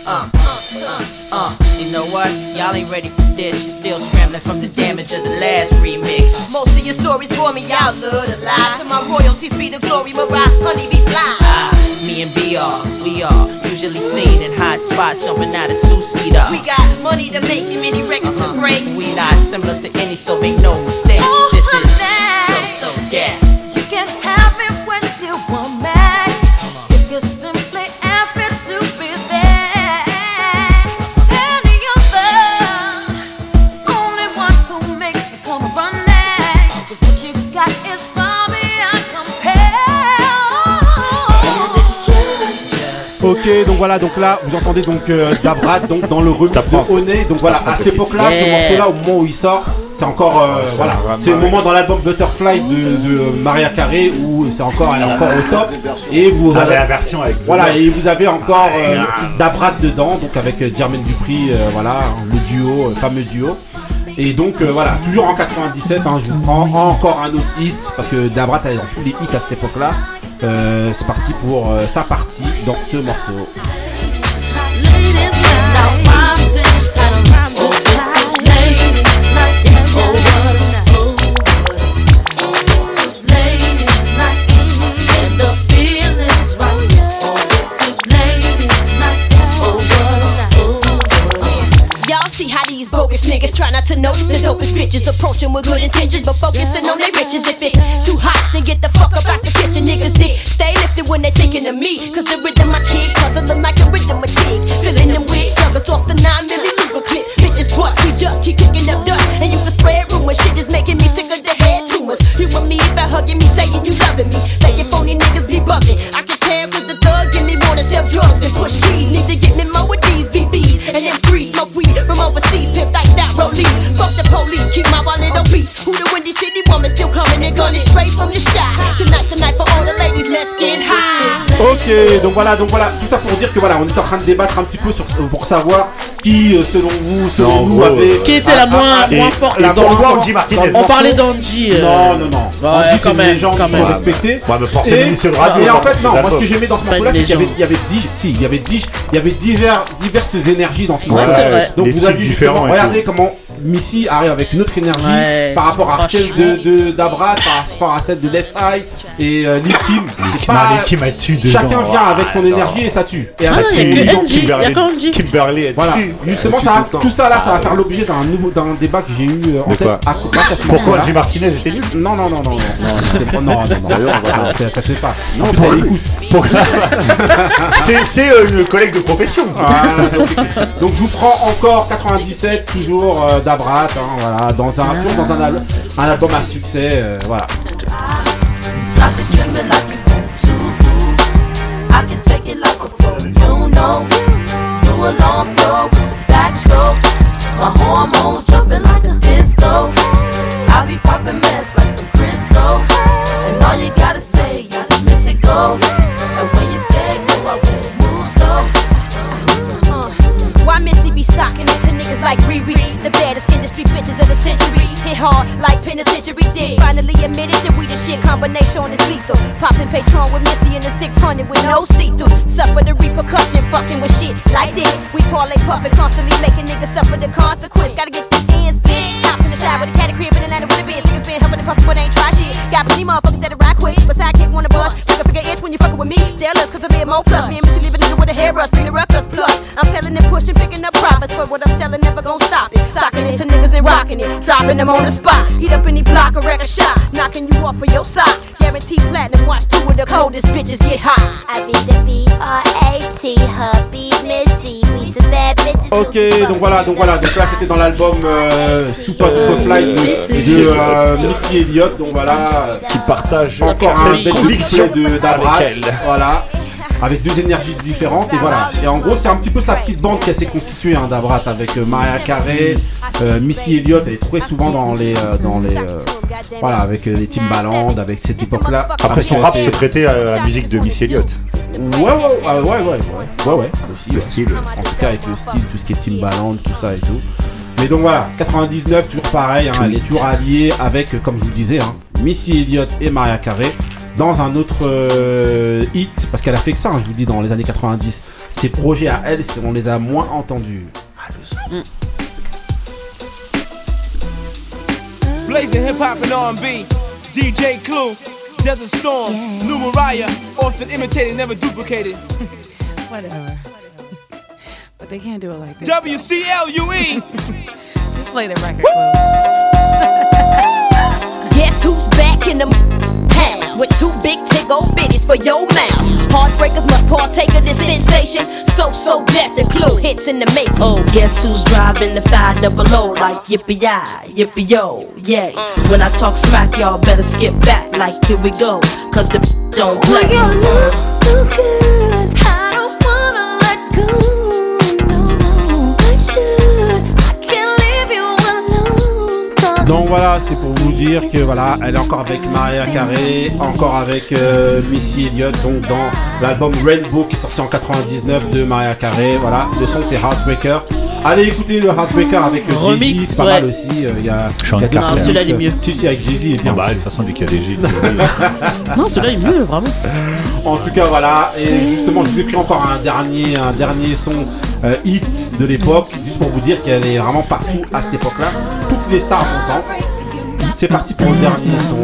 Uh, you know what? Y'all ain't ready for this. You're still scrambling from the damage of the last remix. Most of your stories bore me out, love to lie. To my royalties be the glory, Mariah, honey be fly. Ah, me and BR, we are usually seen in hot spots jumping out of two-seater. We got money to make and many records to break. We not similar to any, so make no mistake. Oh, this is so so yeah. You can have Ok, donc voilà, donc là, vous entendez donc euh, Dabrat donc dans le remix de Oné. Donc voilà, à cette époque-là, ce morceau-là, au moment où il sort, c'est encore, euh, ça voilà, c'est le moment dans l'album Butterfly de, de Maria Carré où c'est encore, elle est encore au top. Et vous Ah, avez la version avec Voilà, et vous avez encore euh, Ouais. Dabrat dedans, donc avec euh, Jermaine Dupri, euh, voilà, le duo, euh, fameux duo. Et donc euh, voilà, toujours en 97, hein, je vous prends encore un autre hit, parce que Dabrat elle est dans tous les hits à cette époque-là. Euh, c'est parti pour euh, sa partie dans ce morceau. Niggas try not to notice the dopest bitches approaching with good intentions, but focusing on their riches. If it's too hot, then get the when they're thinking of me. Cause the rhythm I kick, puzzling like a rhythm tick. Filling them with struggles off the 9 milli clip. Bitches cross, we just keep kicking up dust. And you can spread rumors, shit is making me sick of the head tumors. You and me about hugging me, saying you loving me. Faking phony niggas be bugging. I can tell cause the thug give me more to sell drugs and push keys. Need to get me more with these BBs and them threes. Smoke weed from overseas, pimp like that, rollies. Fuck the police, keep my wallet on peace. Who the Windy City woman still coming and gunning straight from the shot. Tonight Ok, donc voilà, donc voilà, tout ça pour dire que voilà, on est en train de débattre un petit peu sur, pour savoir qui, euh, selon vous, selon nous, gros, avait. euh, Qui était la moins, moins forte la dans moins le forte On morceau. parlait d'Angie. euh, Non, non, non. Angie, c'est quand une même, légende mais forcément, Et- en fait, non, moi ce que j'aimais dans ce morceau-là, c'est qu'il y avait, légende. il y avait dix- si, il y avait dix- il y avait divers, diverses énergies dans ce morceau. Donc vous avez justement, regardez comment Missy arrive avec une autre énergie Ouais, par rapport à celle de, de d'Abra, par rapport à celle de Left Eye et euh, Lil Kim. C'est Non, pas- les Kim a tué dedans. Chacun vient avec son Ah, énergie non. et ça tue. Et Ah, avec il y a ses que millions- Angie, il y a qu'Angie. Kimberly a Voilà, justement, tue ça, tout le ça là, ça va faire l'objet d'un nouveau, d'un débat que j'ai eu euh, en tête quoi à, grâce à ce Pourquoi. Angie Martinez était nul Non, non, non, non, non, non, non, non, non, non, ça, se fait pas. Non, C'est c'est, euh, une collègue de profession. Donc, donc je vous prends encore 97 toujours d'Abrat, hein, voilà, dans un toujours dans un, al- un album à succès, euh, voilà. I can penitentiary did. Finally admitted that we the shit combination is lethal. Popping Patron with Missy in the 600 with no see through. Suffer the repercussion, fucking with shit like this. We parlay puffin', constantly making niggas suffer the consequence. Gotta get the ends, bitch. House in the shower, the cat crib in Atlanta with a bitch. Niggas been helping the puffin', but ain't try shit. Got plenty motherfuckers that'll rock quick. But sidekick wanna bust. Figure figure itch when you fuckin' with me. Jealous cause I live more plus. Me and Missy leave a nigga with a hairbrush, bring the ruckus plus. I'm pelling and pushing, picking up profits. For what I'm selling, never gon' stop it. Socking it to niggas and rocking it. Dropping them on the spot. Heat up any block or wreck a shot. Knocking you off of your side. Guaranteed platinum. Watch two of the coldest bitches get high. I be the B-R-A-T, hubby, Missy, we some bad bitches. Ok, donc voilà, donc voilà, donc là c'était dans l'album euh, Super Duper Fly de, euh, Missy Elliott, donc voilà. Qui partage encore un certaines bel convictions couplet de d'Abra, avec elle. voilà. Avec deux énergies différentes et voilà. Et en gros, c'est un petit peu sa petite bande qui s'est constituée hein, d'Abrat avec euh, Mariah Carey, euh, Missy Elliott. Elle est très souvent dans les, euh, dans les, euh, voilà, avec les Timbaland, avec cette époque-là. Après son rap se prêtait à la musique de Missy Elliott. Ouais, ouais, ouais, ouais, ouais, ouais, ouais, ouais, aussi. Le style. En tout cas, avec le style, tout ce qui est Timbaland, tout ça et tout. Mais donc voilà, 99, toujours pareil, hein, elle est toujours alliée avec, comme je vous le disais, hein, Missy Elliott et Mariah Carey dans un autre euh, hit, parce qu'elle a fait que ça, hein, je vous dis, dans les années 90. Ses projets à elle, on les a moins entendus. Blazing hip hop and R&B. DJ Clue, Desert Storm, New Mariah, often imitated, never duplicated. Whatever. But they can't do it like this. WCLUE. Just play the record. Guess who's back in the with two big tick old bitties for your mouth? Heartbreakers must partake of this sensation. So so death and clue hits in the make. Oh, guess who's driving the five double O like yippee yi, yippee yo, yay. Mm. When I talk smack, y'all better skip back like here we go, cause the don't play. your love so good, Donc voilà, c'est pour vous dire que voilà, elle est encore avec Mariah Carey, encore avec euh, Missy Elliott, donc dans l'album Rainbow qui est sorti en 99 de Mariah Carey. Voilà, le son c'est Heartbreaker. Allez écouter le Heartbreaker avec euh, Jay-Z, Remix, c'est pas ouais. mal aussi. euh, Il y a, Sean il y a des Carter. remixes. Non, celui-là, il est mieux. Si, si, avec Jay-Z, il est bien. Ah bah, de toute façon, dès qu'il y a des G. Non, celui-là est mieux, vraiment. En tout cas, voilà. Et justement, je vous ai pris encore un dernier, un dernier son euh, hit de l'époque, juste pour vous dire qu'elle est vraiment partout à cette époque-là. Toutes les stars sont C'est parti pour le dernier son.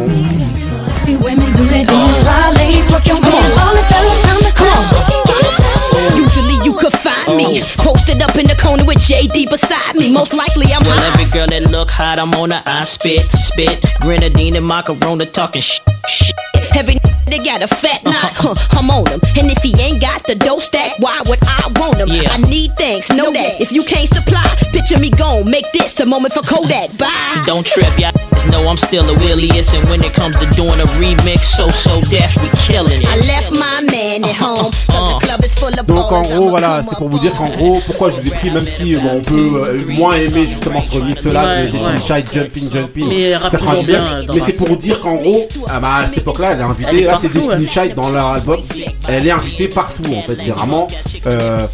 Usually you could find me oh. posted up in the corner with JD beside me. Most likely I'm Well, high. every girl that look hot, I'm on her. I spit, spit, grenadine and macaroni talking sh- sh- Every they got a fat uh-huh. knot, huh, I'm on him. And if he ain't got the dough stack, why would I want him? Yeah. I need things, know that. If you can't supply, Picture me gone, make this a moment for Kodak. Bye. Don't trip, y'all know I'm still a williest. And when it comes to doing a remix, so so deaf, we killing it. I left my man at uh-huh. home, cause the uh-huh. club is full of Donc en gros voilà, c'était pour vous dire qu'en gros pourquoi je vous ai pris même si bon, on peut euh, moins aimer justement ce remix là Ouais, de Destiny. Child Jumping Jumping. Mais il rappe toujours 99, bien, dans mais c'est pour dire qu'en gros ah bah, à cette époque là elle est Elle invitée est là c'est Destiny. Child dans leur album elle est invitée partout en fait c'est vraiment euh,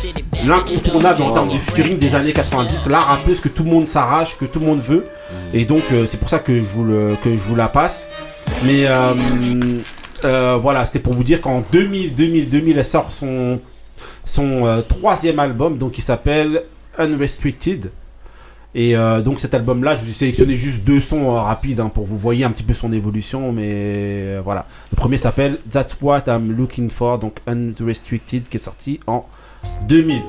l'incontournable en termes de featuring des années 90 la rappeuse que tout le monde s'arrache que tout le monde veut. Et donc euh, c'est pour ça que je vous le que je vous la passe. Mais euh, euh, voilà c'était pour vous dire qu'en 2000 2000 2000 elle sort son son euh, troisième album, donc il s'appelle Unrestricted. Et euh, donc cet album-là, je vous ai sélectionné juste deux sons euh, rapides hein, pour vous voyez un petit peu son évolution, mais voilà. Le premier s'appelle That's What I'm Looking For, donc Unrestricted, qui est sorti en 2000.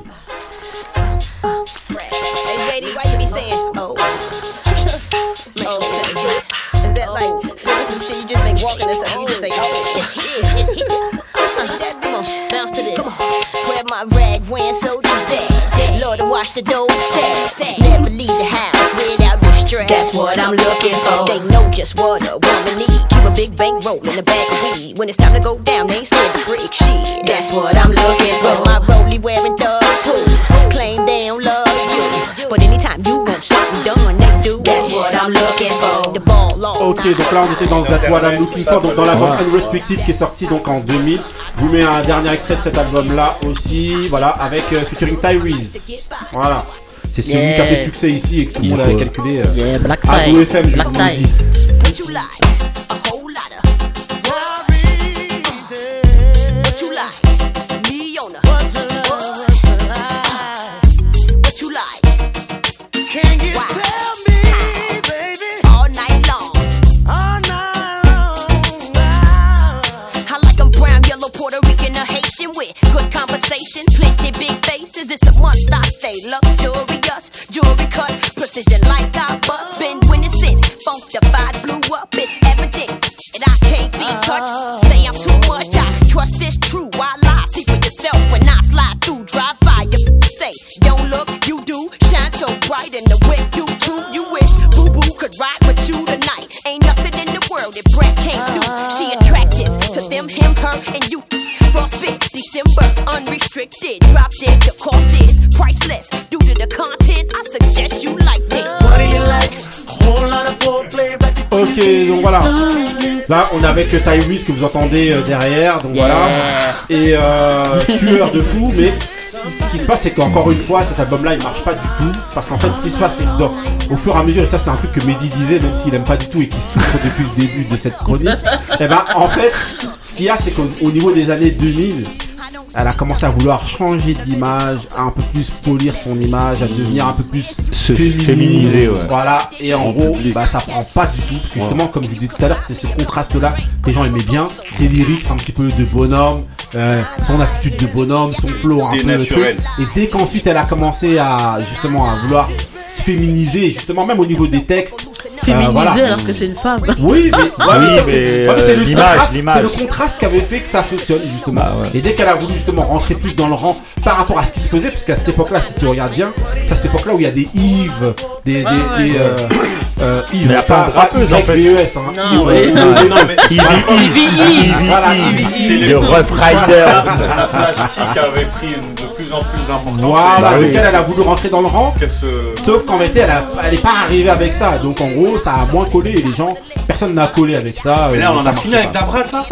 My rag, wearing soldiers dead. Lord, watch the dough stack. Never leave the house without restraint. That's what I'm looking for. They know just what a woman need. Keep a big bank roll in the bag of weed. When it's time to go down, they ain't scared to freak shit. That's what I'm looking for. My rollie wearing Ok, donc là on était dans That's What I'm Looking For, donc dans l'album Unrestricted qui est sorti donc en 2000. Je vous mets un dernier extrait de cet album-là aussi, voilà, avec euh, featuring Tyrese. Voilà. C'est celui Yeah. qui a fait succès ici et que tout le monde avait calculé. euh, Yeah, Black à Tie. OFM, je Black vous stay luxurious, jewelry cut, precision like I bust. Been winning since funk funkified blew up. It's evident and I can't be touched. Say I'm too much, I trust this true. I lie, see for yourself when I slide through. Drive by, you say don't look, you do. Shine so bright in the whip, you too. You wish Boo Boo could ride with you tonight. Ain't nothing in the world that Brett can't do. She attractive to them, him, her, and you. Frostbit, December, unrestricted. Drop dead, the cost is priceless. Due to the content, I suggest you like this. What do you like? Whole lot of foreplay, Ok, donc voilà. Là, on est avec euh, Tyrese que vous entendez euh, derrière, donc voilà. Et euh, tueur de fou, mais ce qui se passe, c'est qu'encore une fois, cet album-là, il marche pas du tout. Parce qu'en fait, ce qui se passe, c'est que dans- au fur et à mesure, et ça, c'est un truc que Mehdi disait, même s'il aime pas du tout et qu'il souffre depuis le début de cette chronique. et ben, en fait, ce qu'il y a, c'est qu'au au niveau des années 2000, elle a commencé à vouloir changer d'image, à un peu plus polir son image, à devenir un peu plus Se féminine. féminiser, ouais. Voilà, et en gros, bah ça prend pas du tout, parce que justement, comme je vous disais tout à l'heure, c'est ce contraste-là que les gens aimaient bien. Ses lyrics, un petit peu de bonhomme, euh, son attitude de bonhomme, son flow un peu. Dénaturel. truc. Et dès qu'ensuite elle a commencé à justement à vouloir se féminiser, justement même au niveau des textes. Euh, Féminisée voilà. alors que c'est une femme. Oui, mais, ouais, Oui, ça- mais, ouais, euh, c'est le l'image. C'est le contraste qui avait fait que ça fonctionne justement. Bah ouais. Et dès qu'elle a voulu justement rentrer plus dans le rang par rapport à ce qui se faisait, parce qu'à cette époque-là, si tu regardes bien, c'est à cette époque-là où il y a des Yves, des, des, ouais. des, euh, euh, Yves, Mais il y a plein de rappeuses, en fait. YVES, hein. Non, Yves, ouais. euh, Non, non, mais Ivy, Ivy. le Rough Riders. La plastique avait pris une- de plus en plus d'importance. Voilà, Bah oui. lequel elle a voulu rentrer dans le rang. Sauf qu'en réalité, elle, a- elle est pas arrivée avec ça. Donc en gros, ça a moins collé et les gens, personne n'a collé avec ça. Mais euh, là, on en ça a fini avec pas. ta bref là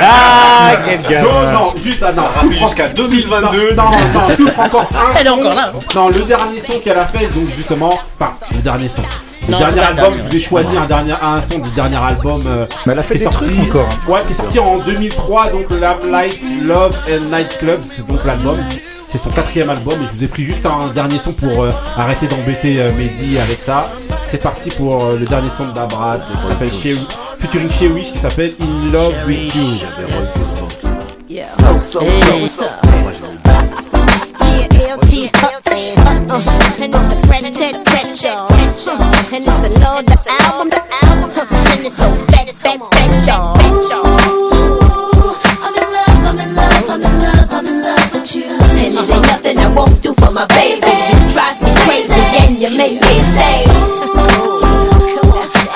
Ah, quel Non, gamin. non, juste, ah, non, jusqu'à 2022. Non, non, non, souffre encore un Elle est son. encore là. Non, le dernier son qu'elle a fait, donc justement, enfin, le dernier son. Le Non, dernier album, je vous ai choisi un, dernier, un son du dernier album euh, Mais elle a fait qui est des sorti, trucs encore. hein. ouais, qui est sorti en 2003, donc Love Light, Love and Night Club, c'est donc l'album. C'est son quatrième album et je vous ai pris juste un dernier son pour euh, arrêter d'embêter euh, Mehdi avec ça. C'est parti pour euh, le dernier son de Dabrat qui s'appelle Chez featuring Chez Wish qui s'appelle In Love With You. Yeah. So, so, Hey. so, so. Yeah, LT, and it's the pret, tet, tet, y'all. And it's another album, the album, and it's so fat, fat, fat, y'all. Fat, y'all. I'm in love, I'm in love, I'm in love, I'm in love with you. And it ain't nothing I won't do for my baby. You you make me say, ooh,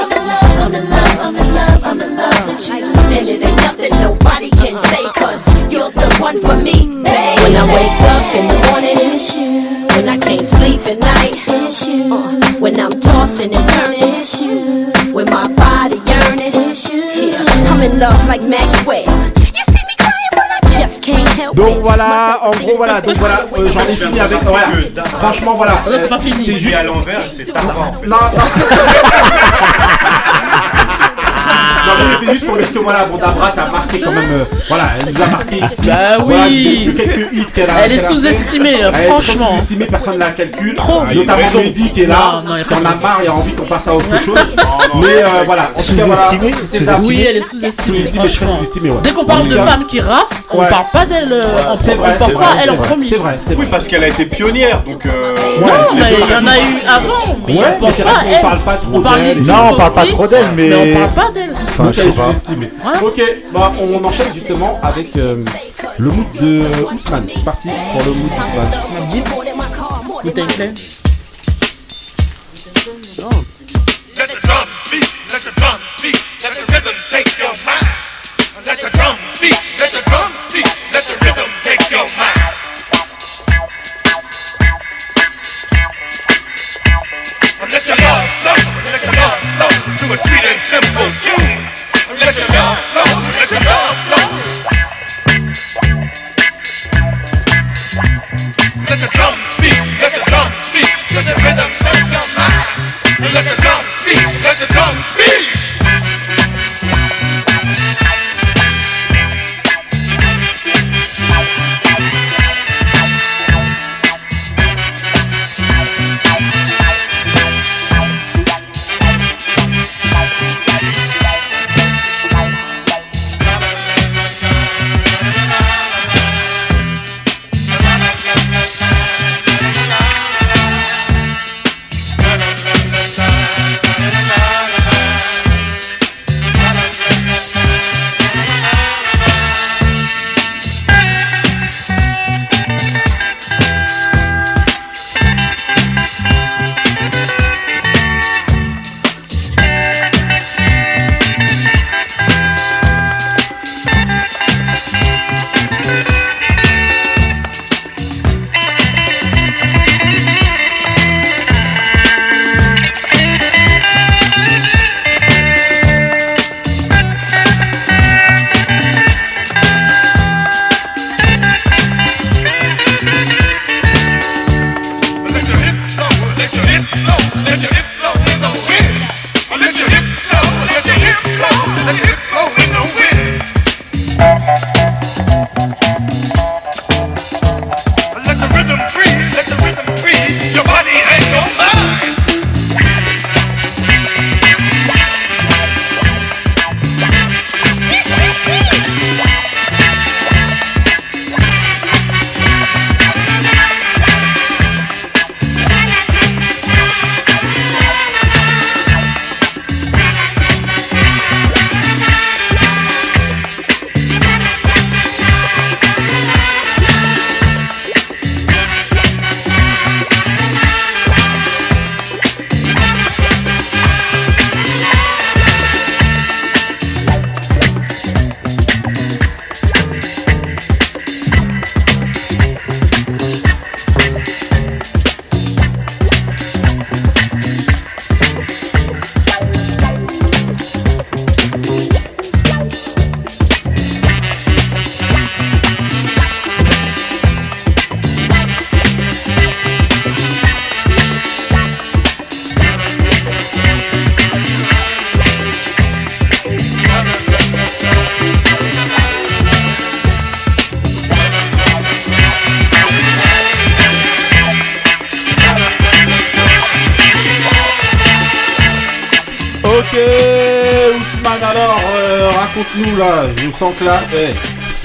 I'm in love, I'm in love, I'm in love, I'm in love with you. And it ain't nothing nobody can say, cause you're the one for me, babe. When I wake up in the morning. When I can't sleep at night. Uh, when I'm tossing and turning. When my body yearning. Yeah, I'm in love like Maxwell. Donc voilà, en gros voilà, donc voilà, euh, j'en ai fini avec. Voilà. Franchement voilà. Non, c'est pas euh. C'est juste à l'envers, c'est. Non, non. C'était juste pour dire que voilà, bon, Dabra t'as marqué quand même. euh, voilà, elle nous a marqué ici. Bah Voilà, oui. de- de quelques hits qu'elle a. Elle est qu'elle a fait. sous-estimée, Elle est franchement. sous-estimée, personne ne la calcule. Trop. Notamment Il y. Mehdi qui est là. Y a pas en de a marre envie qu'on passe à autre chose. Mais euh, voilà, en tout cas, voilà. Sous-estimée. Oui, elle est sous-estimée. Sous-estimée, franchement. sous-estimée. Dès qu'on parle de femmes qui rappent, on parle pas d'elle. en- C'est on vrai, pense c'est pas vrai, elle c'est en vrai, premier. c'est vrai, c'est Oui, parce qu'elle a été pionnière, donc. euh, Non, mais il y en a eu avant, mais Ouais, mais c'est vrai qu'on parle pas trop d'elle. Non, on parle pas trop d'elle, mais. Mais on parle pas d'elle. Ok, bah on enchaîne justement avec euh, le mood de Ousmane. C'est parti pour le mood d'Ousmane. Let the drums beat, let the drums beat, let the rhythm take your mind. Let the drums beat, let the drums beat, let the rhythm take your mind. Let your love flow, let your love flow to a sweet and simple tune.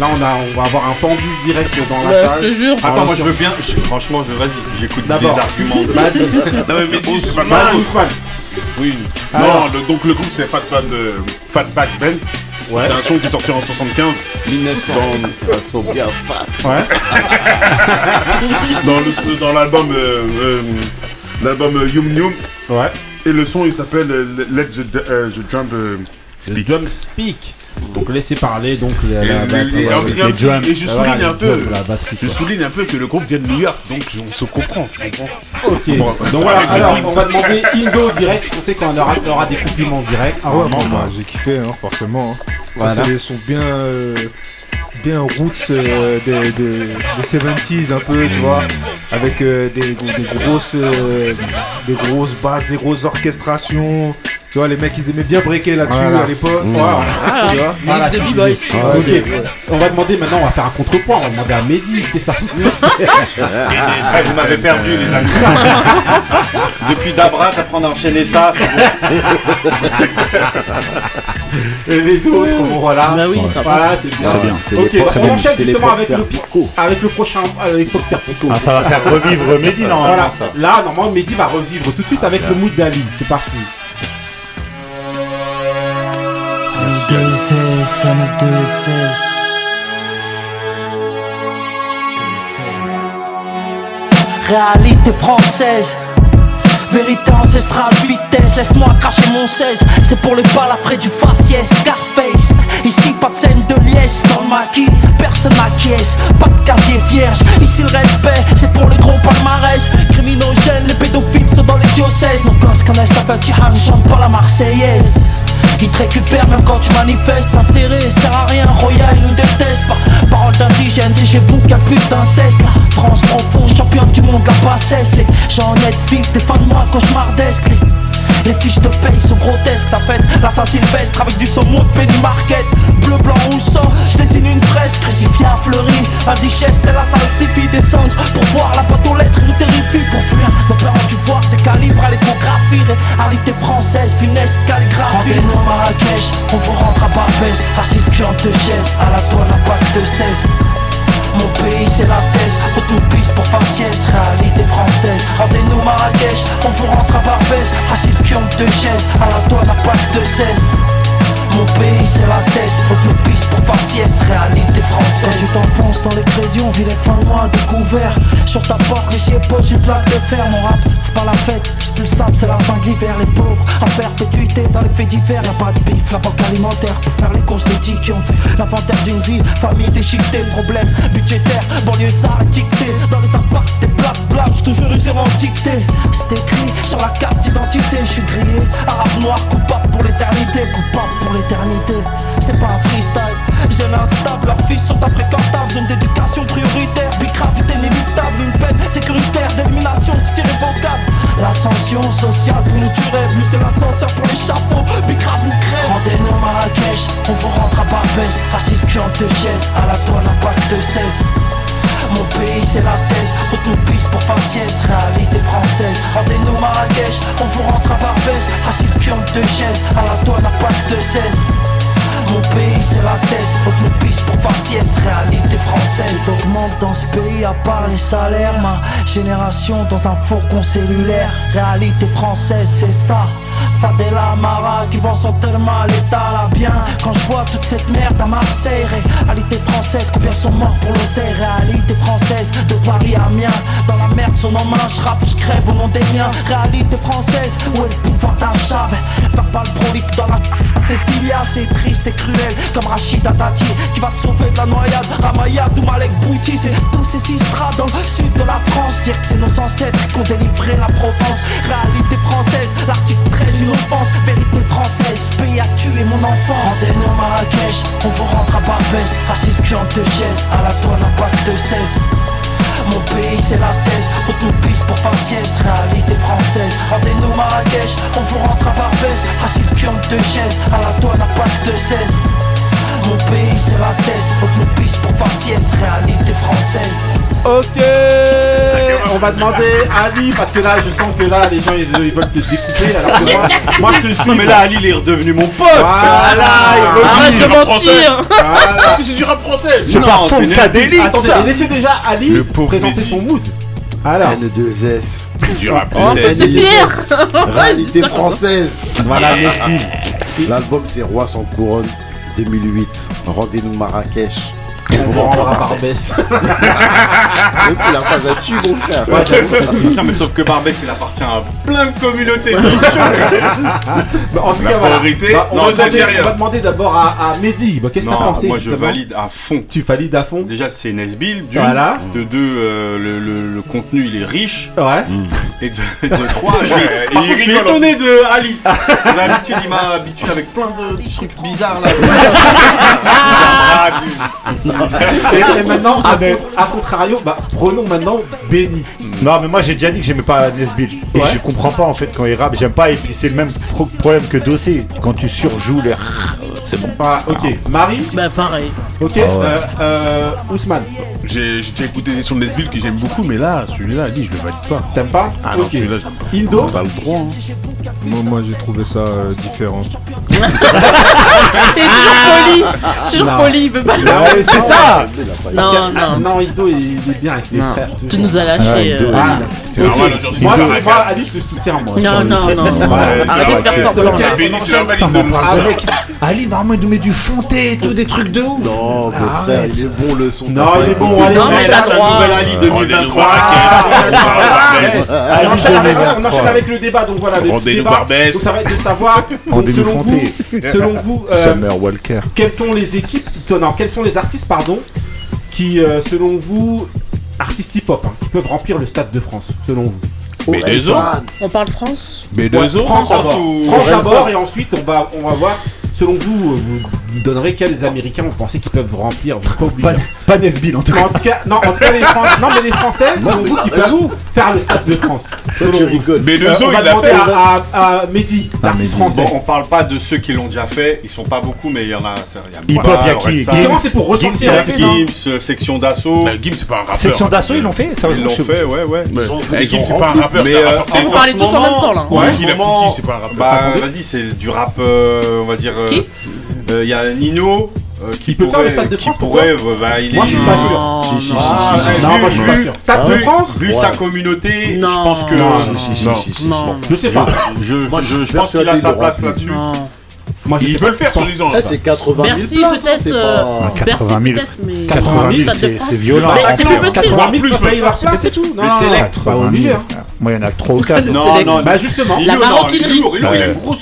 Là on, a, on va avoir un pendu direct dans la Ouais, salle. je te jure. Attends, moi je veux bien. je- franchement, je vas-y, j'écoute des arguments. de- Vas-y. Non mais Mehdi, c'est pas mal. Ousmane. Oui. Alors. Non, le- donc le groupe c'est Fat Band, euh, Fatback Band. Ouais. C'est un son qui est sorti en 75. 1900. Dans, Un son bien fat. Ouais. dans le- dans l'album euh, euh, l'album euh, Yum Yum. Ouais. Et le son il s'appelle euh, Let the, euh, the Drum euh, Le drum speak. Donc laissez parler donc la, Et, la- et un- et un les petit- drums. et je Voilà, souligne un peu, je quoi. souligne un peu que le groupe vient de New York, donc on se comprend, tu comprends. Ok. Bon, Donc voilà, alors on va demander Indo direct. On sait qu'on aura, aura des compliments directs. Ah ouais, moi, bah, j'ai kiffé, hein, forcément. hein. Ça, Voilà. c'est des sons bien, euh, bien roots euh, des, des, des 70s un peu, tu vois, avec euh, des, des grosses, euh, des grosses basses, des grosses orchestrations. Tu vois, les mecs, ils aimaient bien breaker là-dessus Voilà. à l'époque. Mmh. Voilà. Tu vois Voilà. Ah, Ok. ouais. On va demander maintenant, on va faire un contrepoint. On va demander à Mehdi. Qu'est-ce que ça Ah, vous m'avez perdu, les amis. Depuis Dabra, t'apprends à enchaîner ça. Et les autres, bon voilà. Bah oui, ça voilà, passe. c'est bien. Très bien, c'est Ok, bah, on enchaîne justement avec le, Serpico. avec le prochain, euh, l'époque Serpico. Ah, ça va faire revivre Mehdi, normalement, Voilà. ça. Là, normalement, Mehdi va revivre tout de suite avec le mood d'Ali. C'est parti. Réalité française. Vérité ancestrale, vitesse, laisse-moi cracher mon 16 C'est pour les balafrés du faciès, Scarface Ici pas de scène de liesse dans le maquis. Personne n'acquiesce, pas de casier vierge. Ici le respect, c'est pour les gros palmarès. Criminogènes, les pédophiles sont dans les diocèses. Nos gosses connaissent la fête ne chantent pas la marseillaise. Ils te récupèrent même quand tu manifestes. Inséré, sert à rien, Royal nous déteste. Par parole d'indigène, c'est chez vous qu'il y a plus d'inceste. France profonde, championne du monde, la bassesse. Les gens honnêtes vivent des fins de mois cauchemardesques les, les fiches de paye sont grotesques, ça fête la Saint-Sylvestre avec du saumon de Penny Market. Bleu, blanc, rouge, sang, je dessine une à Fleury, à Dicheste et la salsifie descendre Pour voir la boîte aux lettres nous terrifie. Pour fuir nos peurs du voir des calibres à l'échographie. Réalité française, funeste calligraphie. Rendez-nous Marrakech, on vous rentre à Barbès cul en deux chaises, à la toile à patte de 16 mon pays c'est la thèse, haute nous pisse pour faciès, réalité française. Rendez-nous Marrakech, on vous rentre à Barbès. Assis en deux chaises, à la toile à patte de 16 mon pays c'est la thèse, haute nous pour faciès, réalité française. Tu t'enfonces dans les crédits, on vit les fins de mois découverts. Sur ta porte, les pose une plaque de fer. Mon rap, pas la fête, plus le sable, c'est la fin de l'hiver Les pauvres, à perpétuité dans les faits divers. Y'a pas de bif, la banque alimentaire. Pour faire les courses d'éthique qui ont fait l'inventaire d'une vie. Famille déchiquetée, problème budgétaire. Banlieue ça étiqueté, dans les apparts des black blabs J'suis toujours usé en dictée C'est écrit sur la carte d'identité. Je suis grillé, arabe noir, coupable pour l'éternité. Coupable pour l'éternité. C'est pas un freestyle, jeune instable, leurs fils sont infréquentables, zone d'éducation prioritaire, bicravité inéluctable, une peine sécuritaire, d'élimination c'est irrévocable. L'ascension sociale pour nous durer, nous c'est l'ascenseur pour l'échafaud, bicra vous crève. Rendez-nous Marrakech, on vous rentre à Barbès, assis le cul en deux chaises, à la toile un pack de 16. Mon pays c'est la thèse, haute nous pisse pour faciès, réalité française. Rendez-nous Marrakech, on vous rentre à Barbès Assis le cul en deux à la toile à patte de 16 mon pays c'est la thèse, haute nous pisse pour faciès, réalité française Augmente dans ce pays à part les salaires. Ma génération dans un fourgon cellulaire. Réalité française c'est ça. Fadela Mara qui vend son tellement à l'état bien. Quand je vois toute cette merde à Marseille Réalité française, combien sont morts pour l'oseille Réalité française, de Paris à Amiens. Dans la merde son en main, je rappe, je crève au nom des miens. Réalité française, où est le pouvoir d'achat? Faire pas le prolique dans la Cécilia c'est triste et Comme Rachida Dati qui va te sauver de la noyade. Ramayad ou Malek Bouti C'est tous ces sistras dans le sud de la France. Dire que c'est nos ancêtres qui ont délivré la Provence. Réalité française, l'article 13 une offense. Vérité française, pays a tué mon enfance. Rendez-nous Marrakech, on vous rentre à Barbès. Assis le cul en deux à la toile un pack de 16 mon pays c'est la thèse, haute nous pisse pour faciès, réalité française. Rendez-nous Marrakech, on vous rentre à Barbès. Assis en deux chaises, à la toile à pack de 16 Mon pays c'est la thèse, haute nous pisse pour faciès, réalité française Ok On va demander à Ali parce que là je sens que là les gens ils, ils veulent te découper alors que moi, moi je te suis. Non, mais là, Ali, il est redevenu mon pote. Voilà, il Arrête de mentir Voilà. Parce que c'est du rap français. C'est pas c'est une Funkadelic Attendez, ça laissez déjà Ali présenter son mood. Alors, N2S. Du rap Oh, français. c'est pire Réalité française. voilà. L'album c'est Roi sans couronne 2008. Rendez-nous Marrakech. Il faut me rendre à Barbès. il a pas à mon frère. Ouais, non, mais sauf que Barbès, il appartient à plein de communautés. bah, en tout cas, priorité. Bah, on, non, va demander, on, va demander, d'abord à, à Mehdi. Bah, Qu'est-ce que t'as pensé Moi, je valide à fond. Tu valides à fond Déjà, c'est Nesbill. Voilà. De deux, euh, le, le, le, contenu, il est riche. Ouais. Mm. Et de, de trois, je suis, je étonné de Ali. D'habitude, il m'a habitué avec plein de trucs bizarres là. Ah, et maintenant, à, contrario, bah, prenons maintenant Benny. Non, mais moi j'ai déjà dit que j'aimais pas Nesbill. Et je comprends pas en fait quand il rappe, j'aime pas. Et puis c'est le même problème que Dossé. Quand tu surjoues les. C'est bon. Ah, ok. Ah. Marie, Bah pareil. ok. Ah euh, euh, Ousmane, J'ai déjà écouté des sons de Nesbill que j'aime beaucoup, mais là, celui-là, dis, je le valide pas. t'aimes pas Ah non, Ok. celui-là, je- Indo, on le droit. Hein. Moi, moi j'ai trouvé ça euh, différent. T'es toujours ah. poli. Toujours poli, il peut pas c'est ça Non, non. Ah, non, il est bien avec les frères. Tu nous as lâché. Euh, c'est normal. Moi, Ali, je te soutiens, moi. Non, non, non. Arrête de faire Ali, normalement, il nous met du fonté et tout, des trucs de ouf. Non, ah, frère, il est bon le son. Non, il est bon, Ali. Non, mais t'as ah, On enchaîne avec le débat, donc voilà. Rendez-nous Barbès. Ça va être de savoir, selon vous, selon vous, euh, Summer Walker. Quelles sont les équipes Non, quels sont les artistes pardon, qui, euh, selon vous, artistes hip-hop, hein, qui peuvent remplir le Stade de France, selon vous mais oh, deux On parle France Mais deux France, France, France, France d'abord et ensuite on va, on va voir Selon vous, euh, vous donnerez quels Américains vous pensez qu'ils peuvent remplir Pas, pas, pas Nesbill en tout cas. En tout cas, non, en tout cas les, Fran non, mais les Français, selon vous, qui peuvent faire le stade de France. Selon je rigole. Mais le euh, zoo, il l'a fait. À, hein. à, à Mehdi, l'artiste français. Bon, on parle pas de ceux qui l'ont déjà fait, ils sont pas beaucoup, mais il y en a. Il y a, voilà, y a qui Justement, c'est pour ressentir. Gims, hein. section d'assaut. Bah, Gims, c'est pas un rappeur. Section hein. d'assaut, ils l'ont fait, Ils l'ont fait, ouais, ouais. Gims, c'est pas un rappeur. Vous parlez tous en même temps là. Ouais, c'est pas un rappeur. Vas-y, c'est du rap, euh, on va dire. Euh, il euh, y a Nino. Euh, qui peut faire le Stade de France pourrait, bah, Moi je suis pas sûr. Si, si, non, vu. Stade de France Vu sa communauté, je pense que. Je pense qu'il a sa place là-dessus. Moi, je il peut le faire sur 10 ans. c'est 80 000 Merci peut-être. 80 000. 80 000, c'est violent. C'est bah, plus 80 000 plus, c'est tout. Le select, pas obligé. Hein. Euh, moi, il y en a 3 ou 4. Non, non, bah justement. La maroquinerie. Il a une grosse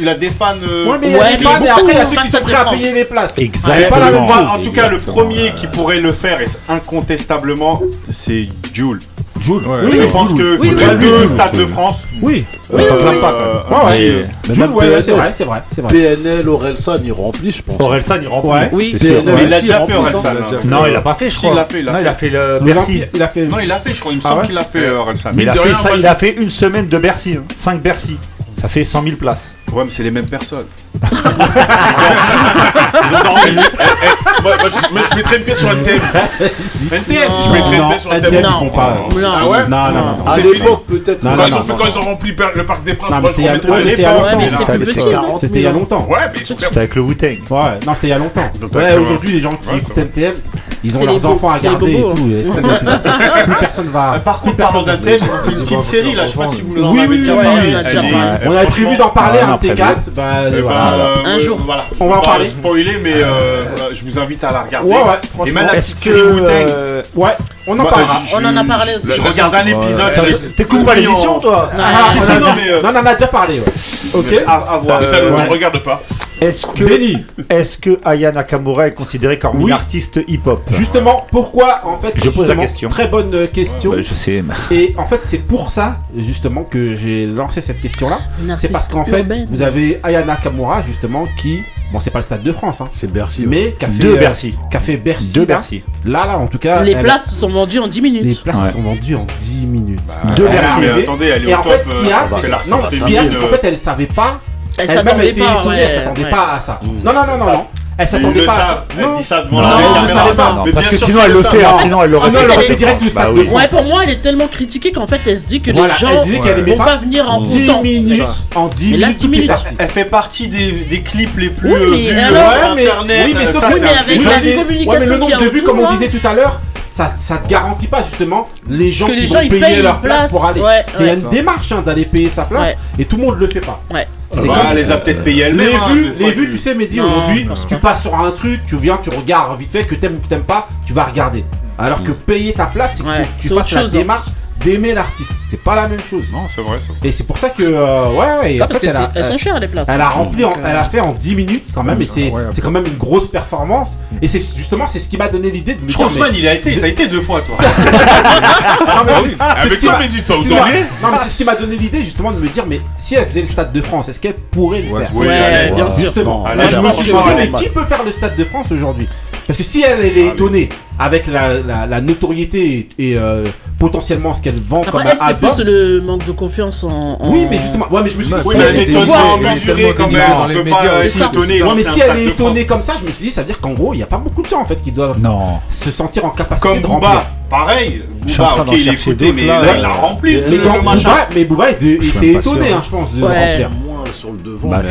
Il a des fans. Euh, ouais, mais après, il y a ceux qui sont prêts à payer les places. Exactement. En tout cas, le premier qui pourrait le faire, incontestablement, c'est Jules. Joule. Oui, je pense que oui, oui, le Stade de France. Oui. Oui, euh, oui, euh, ouais, c'est vrai, c'est vrai, c'est vrai. PNL, Orelsan, il remplit, je pense. Orelsan, il remplit. Ouais. Oui. PNL, mais il l'a déjà fait, Orelsan. Hein. Non, il l'a pas fait, je crois. Il fait, il a fait le Bercy. Il a fait. Non, il fait, je crois. Il me ah semble qu'il l'a fait, euh, Orelsan. Mais il a fait ça. Il a fait une semaine de Bercy, hein. 5 Bercy. Ça fait 100 000 places. Ouais, mais c'est les mêmes personnes. Eh, eh, eh, moi, je, moi, je mettrais une pièce sur un thème. Un thème Je mettrais une pièce sur un thème. Non, Ah ouais Non, non, non. Ah, c'est l'époque, peut-être. Quand ils ont fait- quand ils ont rempli le parc des Princes, moi, je c'était il y a longtemps. Hein. C'était- il y a longtemps. C'était avec le Wu-Tang. Non, c'était il y a longtemps. Aujourd'hui, les gens qui écoutent ça ils ont leurs enfants à garder et tout. Plus personne va. Par contre, parlant d'un thème, ils ont fait une petite série là, je ne sais pas si vous l'en Oui, oui, oui, on a prévu d'en parler un ces quatre, bah, eh euh, ben, voilà, euh, un jour, voilà. on va en parler. Spoiler, mais euh, voilà, je vous invite à la regarder. Ouais, Et même la petite série Ouais. On en bah, parle. On en a parlé aussi. Je regarde un épisode. T'écoutes pas l'émission, toi ah, ah, Non, on en a déjà parlé. Ok. À voir. Bah, je regarde pas. Est-ce que, est que Aya Nakamura est considérée comme une artiste hip-hop Justement, pourquoi en fait Je pose la question. Très bonne euh, question. Je sais. Et en fait, c'est pour ça justement que j'ai lancé cette question-là. C'est parce qu'en fait, vous avez Aya Nakamura justement qui Bon, c'est pas le stade de France, hein. C'est Bercy. Mais café euh, Bercy. Café Bercy. De Bercy. Là, là, en tout cas. Les places sont vendues en 10 minutes. Les places ouais. sont vendues en 10 minutes. Bah, de Bercy. attendez, elle est et au en top. Fait, ce qu'il y a, euh, c'est qu'en fait, elle savait pas elle, elle s'attendait pas, s'attendait pas à ça. Non, non, non, non, non. Elle s'attendait pas. Ça. Elle dit ça devant non, la caméra. Non, non, parce que hein. sinon elle le ah fait, sinon elle le fait. direct bah pour moi, elle est tellement critiquée qu'en fait, elle se dit que les gens vont pas. venir en 10 minutes. En 10 minutes, elle fait partie des clips les plus euh, vus internet. Oui, mais sauf avec la le nombre de vues, comme on disait tout à hein. l'heure, ça, ça te garantit pas justement les gens que qui les vont gens, payer leur place, pour aller. C'est une démarche d'aller payer sa place. et tout le monde le fait pas. C'est bah, les a peut-être payés elles-mêmes. Les, hein, vues, les vues, tu sais, Mehdi, aujourd'hui, tu passes sur un truc, tu viens, tu regardes vite fait, que t'aimes ou que t'aimes pas, tu vas regarder. Alors que payer ta place, c'est que tu fasses la démarche, d'aimer l'artiste. C'est pas la même chose. Non, c'est vrai, vrai, Et c'est pour ça que, euh, ouais, elle a, sont chères les places. Elle a rempli, en, elle a fait en 10 minutes quand même, et c'est quand même une grosse performance. Et c'est justement, c'est ce qui m'a donné l'idée de me Schroesman, il a été, il a été deux fois, toi. Ah Avec toi, Non, mais c'est ce qui m'a donné l'idée justement de me dire, mais si elle faisait le Stade de France, est-ce qu'elle pourrait le faire? Ouais, bien sûr. Justement. Je me suis dit, mais qui peut faire le Stade de France aujourd'hui? Parce que si elle, est ah, étonnée avec la, notoriété et, euh, potentiellement ce qu'elle vend comme elle, c'est plus le manque de confiance en. Oui, mais justement, ouais, mais je me suis dit, oui, mais elle est hein, étonnée en mais si elle est étonnée comme ça, je me suis dit, ça veut dire qu'en gros, il n'y a pas beaucoup de gens en fait qui doivent se sentir en capacité comme de remplir. Booba. Pareil, Booba, ok, il est écouté, mais là, il a rempli. Mais Booba était étonné, hein, je pense, de sentir. Euh, sur le devant. Bah,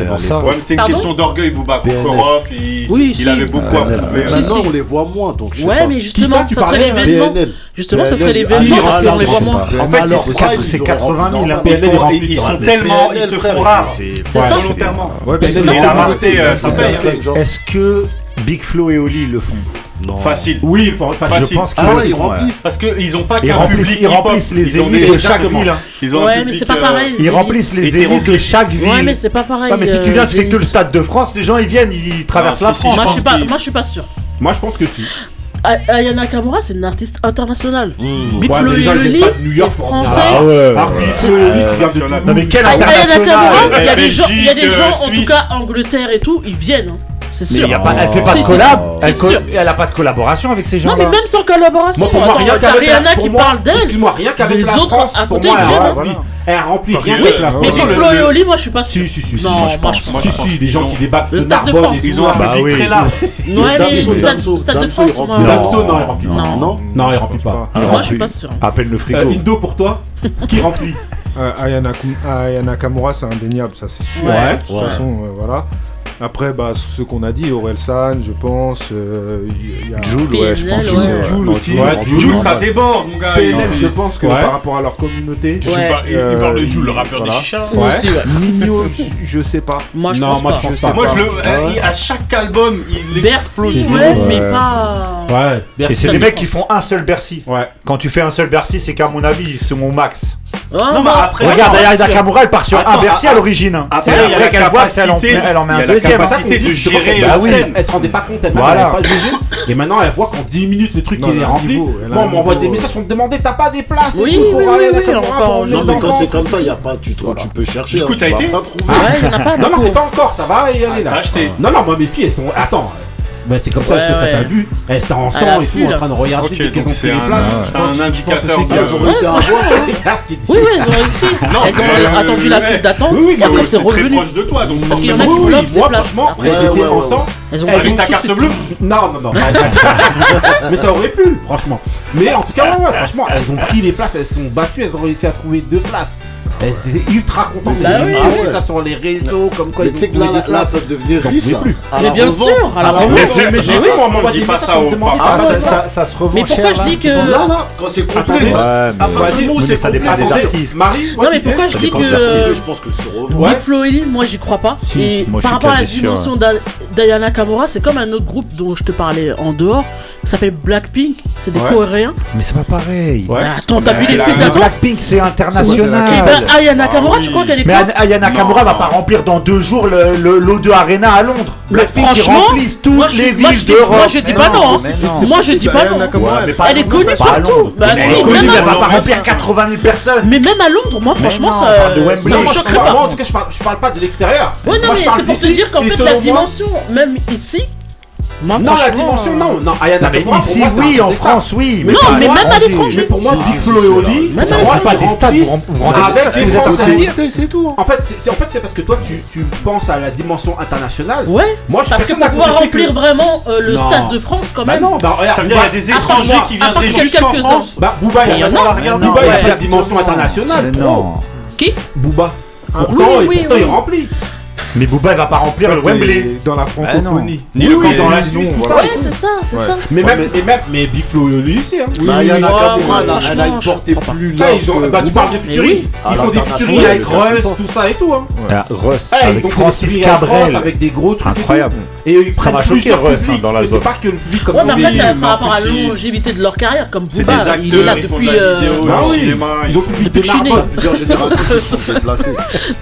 c'est une question d'orgueil, Bouba Kokorov. Il, avait beaucoup ah, à prouver. Maintenant, on les voit moins. Donc, je ouais, pas. mais justement, ça, serait l'événement. Justement, ça ah, parce qu'on les voit moins. En fait, c'est 80 000. Ils sont tellement. Ils se font rares. C'est volontairement. Ouais, mais la. Est-ce que Big Flo et Oli le font? Non. Facile. Oui, facile. Je pense ah qu'ils ah, ouais, remplissent. Parce qu'ils n'ont pas qu'un public. Ils remplissent les élites de chaque ville. Ils ont ouais, mais c'est pas pareil. Ils remplissent les élites de chaque ville. Ouais, mais c'est pas pareil. mais si tu euh, viens, tu fais que le Stade de France, les gens ils viennent, ils traversent la ah, France. Moi, je suis pas sûr. Moi, je pense que si. Ah, Ayana Kamura, c'est une artiste internationale. Mmh. Beat ouais, le Yoli, c'est français. Ah ouais. Ah, Beat le Yoli, tu viens de euh, Non mais quelle internationale Ayana Kamura, il y a des gens, en euh, tout cas Angleterre et tout, ils viennent. Hein. C'est sûr. Mais y a pas, elle fait pas de collab. Elle, co- elle a pas de collaboration avec ces gens. Non, mais même sans collaboration. Moi, pour moi, rien qu'avec Rihanna qui parle d'elle. Excuse-moi, rien qu'avec la France. Pour moi, elle remplit rien avec la France. Mais Flo et Oli, moi, je suis pas sûr. Si, si, si. Non, moi, je pense. Si, si, des gens qui débattent de Narbonne. Ils ont un ah bah public très large. Damso, non, il remplit pas. Non, non, il remplit pas. Moi, je suis pas sûr. Appelle le frigo. Euh, Indo pour toi, qui remplit euh, Ayana Kamura, c'est indéniable, ça c'est sûr. De toute façon, voilà. Après, bah, ce qu'on a dit, Aurel San, je pense. Euh, y a... Joule, ouais, je pense. Ouais. Joule, aussi. Joule, ça déborde, mon gars. PNL, je pense que par rapport à leur communauté. Euh, il parle de Joule, le euh, rappeur des chichas. Nino, je sais pas. Moi, je pense pas. Moi, je À chaque album, il explose. mais pas. Ouais. Et c'est des mecs qui font un seul Bercy. Ouais. Quand tu fais un seul Bercy, c'est qu'à mon avis, c'est mon max. Regarde, Aya Nakamura, elle part sur un Bercy à l'origine. Après, elle en met un deuxième. Bah elle se rendait pas compte, elle voilà. pas jugé. Et maintenant, elle voit qu'en 10 minutes, le truc est rempli. Bon, on m'envoie des hein. messages pour me demander t'as pas des places oui, et tout pour Non, mais quand c'est comme ça, y a pas, tu peux chercher. Du hein, coup, t'as été Non, non, c'est pas encore, ça va y aller là. Non, non, moi, mes filles, elles sont. Attends. Bah, c'est comme ça, que t'as vu, eh, elles étaient en sang et tout, en train de regarder dès qu'elles ont pris les places. C'est un indicateur. Elles ont réussi à avoir. Hein. Oui, oui, elles ont réussi. Elles ont attendu la file d'attente. Et après, c'est revenu. proche de toi. Parce qu'il y en a qui bloquent des places. Elles étaient en. Elles ont eh, pris ta carte bleue Non, non, non. Mais ça aurait pu, franchement. Mais en tout cas, franchement, elles ont pris les places, elles sont battues, elles ont réussi à trouver deux places. Eh, Elles étaient ultra contentes. Bah oui, ça sur les réseaux, comme quoi ils ont que là, peuvent devenir riches. Mais bien hein. sûr. Alors, mais j'ai vu comment on dit pas ça. Ça se revend Mais pourquoi je dis que. Là, là, quand c'est complet, ça. Après, nous, c'est ça dépend des artistes. Marie, non, mais pourquoi je dis que. Je pense que sur et moi, j'y crois pas. Et par rapport à la dimension d'Ayana Kamura, c'est comme un autre groupe dont je te parlais en dehors, qui s'appelle Blackpink. C'est des Coréens. Mais c'est pas pareil. Attends, t'as vu les films d'avant Blackpink, c'est international. Aya Nakamura, tu crois qu'elle est Mais Aya Nakamura va pas remplir dans deux jours le- le- l'O2 Arena à Londres. Blackpink franchement, remplissent toutes moi, je- les villes d'Europe. moi, je dis pas non, hein. Moi, je dis pas non. Elle est connue. Londres. Bah, elle est connue, elle va pas remplir 80 000 personnes. Mais même à Londres, moi, franchement, ça. en tout cas, je parle, pas de l'extérieur. Ouais, non, mais c'est pour te dire qu'en fait, la dimension, même ici. Moi, Non, la dimension, non. Non, Aya Non, mais Nakamura, pour ici, oui, en des France, stars. oui. Non, pas mais moi, même à l'étranger. Mais pour moi, Flo et Oli, On parle pas des stades, avec les Français. C'est tout. En fait, c'est- c'est en fait, c'est parce que toi, tu, tu penses à la dimension internationale. Ouais, Moi, je parce que pour pouvoir remplir vraiment euh, le Non. stade de France, quand Bah même. non, bah Ça veut dire qu'il y a Booba- des étrangers qui viennent qu'il y a jusqu'en quelques-uns. France. Bah, Booba, il mais Booba, il va pas remplir le Wembley. Dans la ah francophonie. Ni le camp dans la Suisse, tout ça. Ouais, c'est ça, c'est ça. Mais même, mais Big Flo, euh, lui aussi. Hein. Bah, il y en a elle ah, a une portée plus bah, large. Bah, tu parles des futuristes. Ils ah, font des futuristes avec Russ, tout ça et tout. Hein. Russ, avec Francis Cabrel. Avec des gros trucs. Incroyable. Et ça m'a choqué Russ hein, dans l'album. C'est pas que le comme Ouais, mais après, c'est par rapport à la longévité de leur carrière. Comme Booba, il est là depuis. Euh, ah oui. Ils ont depuis plusieurs générations qui sont.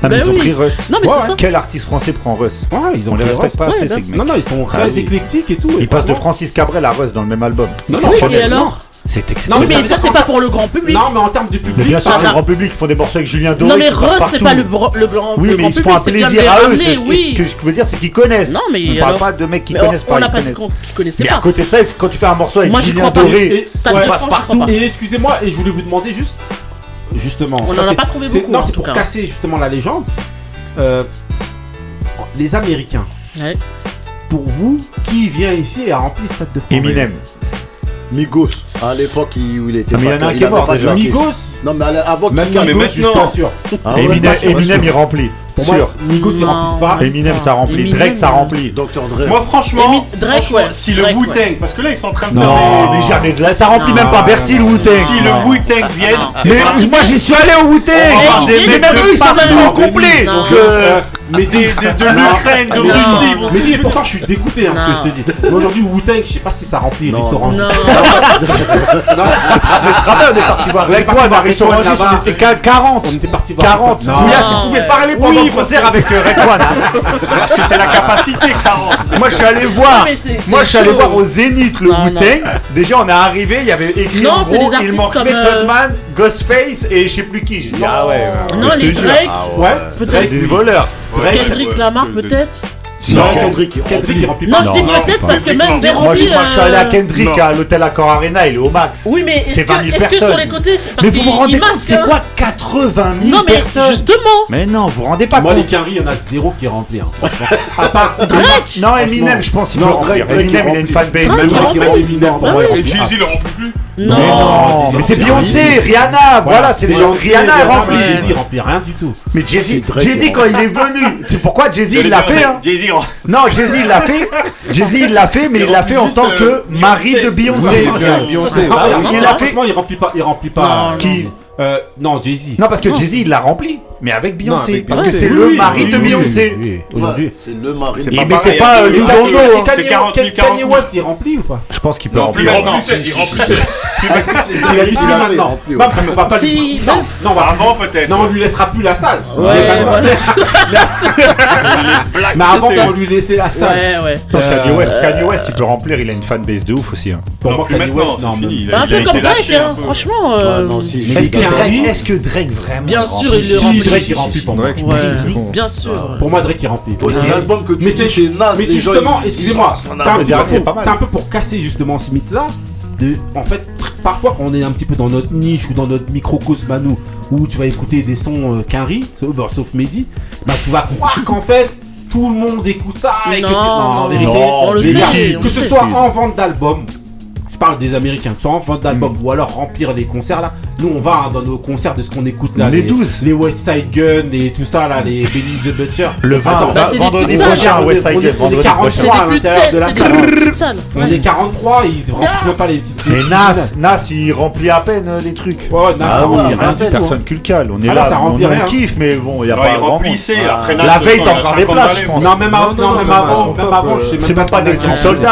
Ils ont pris Russ. Non, mais c'est ça. Quel artiste français prend Russ. Ils ont les respecte pas assez, ces mecs. Non, non, ils sont très ah éclectiques et tout. Ils passent de Francis Cabrel à Russ dans le même album. Non, non, et alors c'est exceptionnel. Non, mais, ça, c'est pas pour le grand public. Non, mais en termes du public. Bien sûr, c'est le grand public. Ils font des morceaux avec Julien Doré. Non, mais Russ, c'est pas le, le grand public. Oui, mais ils font un plaisir à eux. Oui. ce, que, je veux dire, c'est qu'ils connaissent. Non, mais. On parle pas de mecs qui connaissent pas. On n'a pas dit qu'ils connaissaient pas. Mais à côté de ça, quand tu fais un morceau avec Julien Doré, ça passe partout. Et excusez-moi, et je voulais vous demander juste. Justement. On n'en a pas trouvé beaucoup. Non, c'est pour casser justement la légende les Américains. Pour vous, qui vient ici et a rempli le stade de France Eminem. Migos. À l'époque où il était. Ah, mais il y en a un qui est mort déjà. Migos Non, mais avant qu'il Migos, mais je suis pas sûr. Ah, ah, Eminem, Eminem il remplit. Pour moi, sûr. Migos, il remplit pas. Eminem, ça remplit. Drake, ça remplit. Docteur Dre. Moi, franchement, Drake, ouais. si le Wu-Tang, parce que là, ils sont en train de. Non, mais de là. Ça remplit même pas. Bercy, le Wu-Tang. Si le Wu-Tang vienne. Mais moi, j'y suis allé au Wu-Tang. Mais même eux, ils sont venus au complet. Donc, euh, mais des, de l'Ukraine, de Russie, vont Mais dis, pourtant, je suis dégoûté, hein, ce que je te dis. Mais aujourd'hui, Wu-Tang, je sais pas si ça remplit les restaurants. Non, non, on est parti voir. Avec quoi, avec restaurant on était 40. On était parti voir. 40. Mouillasse, il pouvait parler pendant le concert avec euh, Rekwan. Hein. Parce que c'est la capacité, 40. Moi, je suis allé voir. Moi, je suis allé voir au Zénith le Wu-Tang. Déjà, on est arrivé, il y avait écrit non, gros, il manquait Ghostface et je sais plus qui. J'ai dit, ah ouais. Non, euh, les Drake. Ah ouais, peut-être. Des voleurs. Kendrick Lamar peut-être non, Kendrick, Kendrick, il remplit Non, je dis peut-être parce que même Bercy. Moi, je suis allé à euh, Kendrick à l'hôtel Accor Arena, il est au max. Oui, mais est-ce est que, est que, sur les côtés. Parce mais vous vous rendez compte, c'est quoi 80 000 non, mais personnes Justement Mais non, vous vous rendez pas Moi, compte. Moi, les il y en a zéro qui remplit. Hein, à part Drake Non, Eminem, je pense qu'il. Eminem, il a une fanbase. Même Drake, Eminem. Bah Et Jay-Z, il remplit plus non, mais c'est Beyoncé, Rihanna, voilà, c'est des gens. Rihanna remplit. Remplit rien du tout. Mais Jay-Z, quand il est venu, c'est pourquoi Jay-Z il l'a fait. Hein Jay-Z. Non, Jay-Z il l'a fait. L'a fait, mais il l'a fait en tant que euh, mari de Beyoncé. Beyoncé, ah, il l'a fait. Il remplit pas, il remplit pas. Qui euh, non, Jay-Z. Non, parce que Jay-Z, il l'a rempli. Mais avec Beyoncé, parce que c'est le mari de Beyoncé. Aujourd'hui, c'est le mari. C'est pas c'est pas Kanye West, il remplit ou pas? Je pense qu'il peut remplir. Il remplit. Il a dit plus maintenant. Non, va lui. Non, non, avant. Non, on lui laissera plus la salle. Mais avant, on lui laissait la salle. Kanye euh, euh, West, il peut remplir. Il a une fanbase de ouf aussi. Hein. Pour moi, Kanye West, non. Un peu comme Drake, franchement. Est-ce que Drake vraiment Bien sûr, il le remplit. Drake est rempli pour moi. Bien sûr. Pour moi, Drake est rempli. Ah. C'est un que tu c'est. Mais justement, excusez-moi, c'est un peu pour casser justement ce mythe-là, De, en fait, parfois quand on est un petit peu dans notre niche ou dans notre microcosme à nous, où tu vas écouter des sons euh, qu'un sauf, bah, sauf Mehdi, bah tu vas croire qu'en fait tout le monde écoute ça et non, que, en vérité, on le sait, que ce soit en vente d'album parle des Américains qui sont en fin d'album mm. ou alors remplir les concerts là. Nous on va dans nos concerts de ce qu'on écoute là. Les, 12 Les West Side Gun et tout ça là, les Benny the Butcher. Le 20 Attends, bah, vendredi prochain, West Side Gun. On est 43 à l'intérieur de la salle. On est 43, ils remplissent ah. même pas les petites Mais Nas, Nas il remplit à peine euh, les trucs. Ouais, Nas ça ah remplit. Personne hein. culcale, on est ah là, on kiffe mais bon, il y a pas grand La veille t'en prends des places je pense. Non, même avant, même avant, je sais même pas. C'est même pas des trucs sold.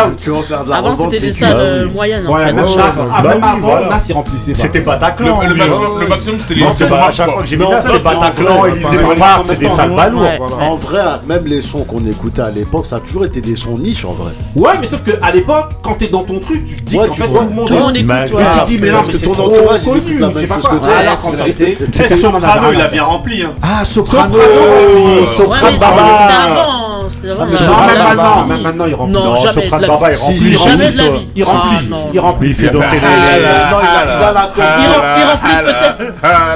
Avant c'était des salles bah euh, moyennes bah euh, voilà. là, c'est remplissé. pas. C'était Le, Bataclan. le lui, maximum, hein. le maximum, c'était les Non, c'est pas à chaque fois que j'ai vu Mais là, en c'était Bataclan, en Élysée vrai, Montmartre, c'est des en salles même balourdes. Ouais. Voilà. En vrai, même les sons qu'on écoutait à l'époque, ça a toujours été des sons niches en vrai. Ouais, mais sauf que à l'époque, quand t'es dans ton truc, tu te dis Ouais, qu'en fait vois, tout le monde Tout écoute, Mais- Et ouais. tu te dis, mais que c'est ton trop connu, je sais même pas quoi. Alors qu'en avait Soprano, il a bien rempli. Hein. Ah, Soprano Soprano, Ouais, Soprano la- c'est Non, vrai, même la- maintenant, même maintenant, il remplit. Non, Non, jamais de la vie. remplit. Si, il Jamais de la vie. Il remplit, Ah, non. il remplit. Il. Non, remplit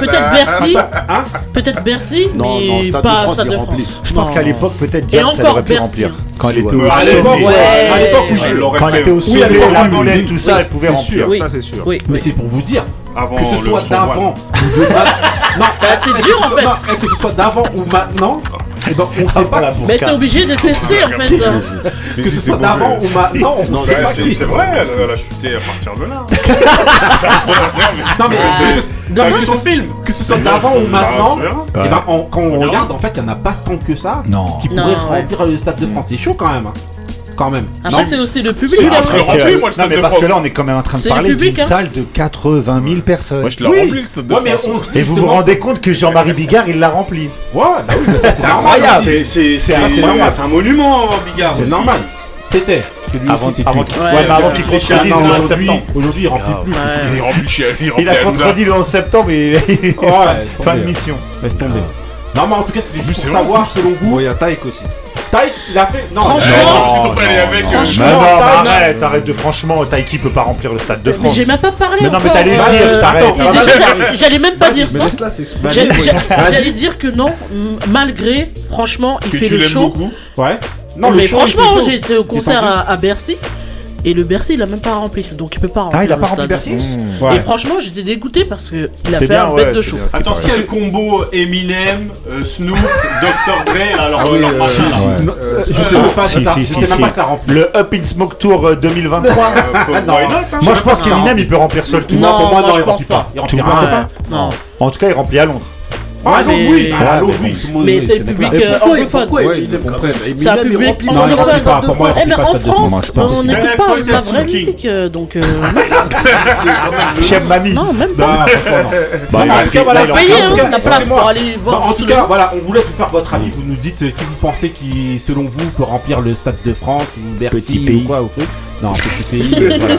peut-être peut-être Bercy, Hein peut-être Bercy, Non, non, mais pas France, Stade il de remplit. France. Je pense Non. qu'à l'époque, peut-être Diane, ça aurait pu remplir. Quand elle était au à l'époque, sommet. Quand elle était au sommet, la oui, tout ça, elle pouvait remplir. ça c'est sûr. Mais c'est pour vous dire Avant que ce soit d'avant ou de ma- Non, Bah, c'est dur, ce en soit- fait. non, Que ce soit d'avant ou maintenant, Eh ben, on sait pas. Mais t'es obligé de tester en fait. hein. Que ce soit d'avant ou maintenant, on Non, sait mais pas c'est qui. c'est vrai, elle, elle a chuté à partir de là. Non, mais son film que ce soit d'avant ou maintenant, eh ben, on- quand on regarde, en fait, il n'y en a pas tant que ça Non. qui ouais. remplir le stade de France. C'est chaud quand même. Quand même. Après, Non c'est aussi le public. Hein. ah, je le remplis, moi, le Non, Stade mais de parce que là, on est quand même en train de C'est le parler public, d'une hein. salle de 80 000 personnes. Moi, je l'ai Oui. rempli le stade de Ouais, mais France. on se dit Et vous vous justement- rendez compte que Jean-Marie Bigard, il l'a rempli. Ouais, bah oui, mais ça, c'est normal. incroyable. C'est c'est- C'est c'est- c'est normal. c'est un monument, Bigard. C'est aussi. normal. C'était. Parce que lui Avant, aussi, c'est avant qu'il Ouais, ouais, mais avant qu'il contredise Ah, non, le 11 Aujourd'hui, septembre. aujourd'hui, il remplit plus. Il Ouais. remplit chez il Il remplit a contredit le 11 septembre et il Ouais, laisse fin de tomber. mission. Laisse tomber. Non, mais en tout cas, c'était juste c'est pour long, savoir, selon vous. Bon, il y a Taïk aussi. Taïk, il a fait. Non, Franchement, Non, devrais aller avec. euh, Franchement, Mais non, mais non. arrête, arrête de franchement, Taïki peut pas remplir le stade de Mais France. j'ai même pas parlé Mais non, mais t'allais euh, dire, je t'arrête. et déjà, j'allais- même pas dire Mais ça. J'allais dire que non, malgré, franchement, il fait le show. beaucoup. Ouais. Non, mais franchement, été au concert à Bercy. Et le Bercy, il a même pas rempli. Donc il peut pas remplir. Ah, il a le pas rempli stade. Bercy Et Ouais. franchement, j'étais dégoûté parce que il a C'était fait bien, un ouais, bête de c'était show. bien, Attends, y a le combo Eminem, euh, Snoop, Dr. Dre, alors Ah euh, oui, leur euh, machin, là. si, Non, euh, Je sais même pas Si, si ça. si, Je si, sais même si. pas si ça remplit. Le Up in Smoke Tour euh, 2023. Euh, non. why not, hein Moi, je pense qu'Eminem, il peut remplir seul tout. Non, pour moi, moi, non, je il pense remplit pas. pas. Il remplit Tout pas. le monde, c'est c'est pas. Non. En tout cas, il remplit à Londres. Ah, non, oui. Ouais, Ah, mais oui, Mais c'est le public euh, anglophone. C'est un public anglophone. Eh, mais en France, on n'écoute Mais pas de la vraie musique, euh, donc euh, Chef Mamie. non, même pas. Bah, a hein, cas, la place excusez-moi. pour aller Bah, voir. en tout les cas, voilà, on vous laisse vous faire votre avis. Vous nous dites euh, qui vous pensez qui, selon vous, peut remplir le Stade de France ou Bercy ou quoi ou truc. Non, petit pays. voilà.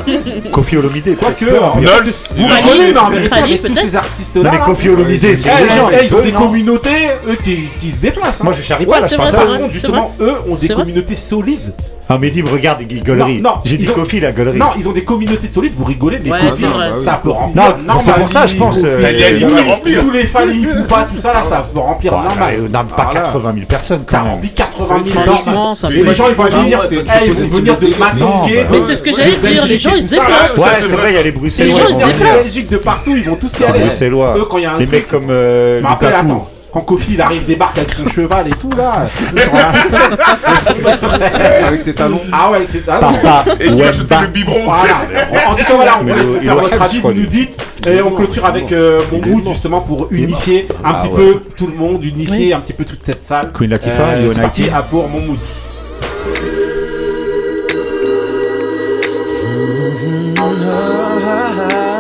Kofi Olomide. Quoique. Nols. vous mais en vérité, Fali, avec tous peut-être. ces Non, artistes-là. mais Kofi Olomide, c'est eh, des eh, gens. eh, ils ont des non communautés, eux, qui, qui se déplacent. hein. Moi, je charrie Ouais, pas, là, c'est je vrai, parle c'est ça. Par vrai. contre, justement, eux ont des C'est vrai. communautés solides. Ah, Mehdi me regarde, il gueulerie. Non, non, J'ai dit ont- Kofi, la gueulerie. Non, ils ont des communautés solides, vous rigolez, mais Ouais, Kofi, ça peut remplir. Non, mais c'est pour ça, je pense, euh, les tous les- les ou pas, tout ça là, ça peut remplir Bah, normal. euh, non, pas Voilà. 80 000 personnes Ça quand même. remplit 80 000 Franchement, normal. ça Et peut- les gens ils vont venir, de délire. Matonguet. Mais c'est ce que j'allais dire, les gens ils se déplacent. Ouais, Ça, c'est c'est vrai, il y a les Bruxellois. Les gens ils vont viennent de venir. Belgique de partout, ils vont tous y Les aller. Bruxellois. Eux quand il y a un Les truc. mecs comme euh, Mais attends. Quand Kofi il arrive, débarque avec son cheval et tout là. Avec ses talons. Ah ouais, Par non. pas. Et qui acheter bah. le biberon. Voilà. En tout cas, voilà, on laisse faire votre avis, vous nous dites. Et on clôture avec euh, mon mood justement pour unifier un Ah petit peu tout le monde, unifier un petit peu toute cette salle. Queen Latifah, Euh, c'est parti pour mon mood.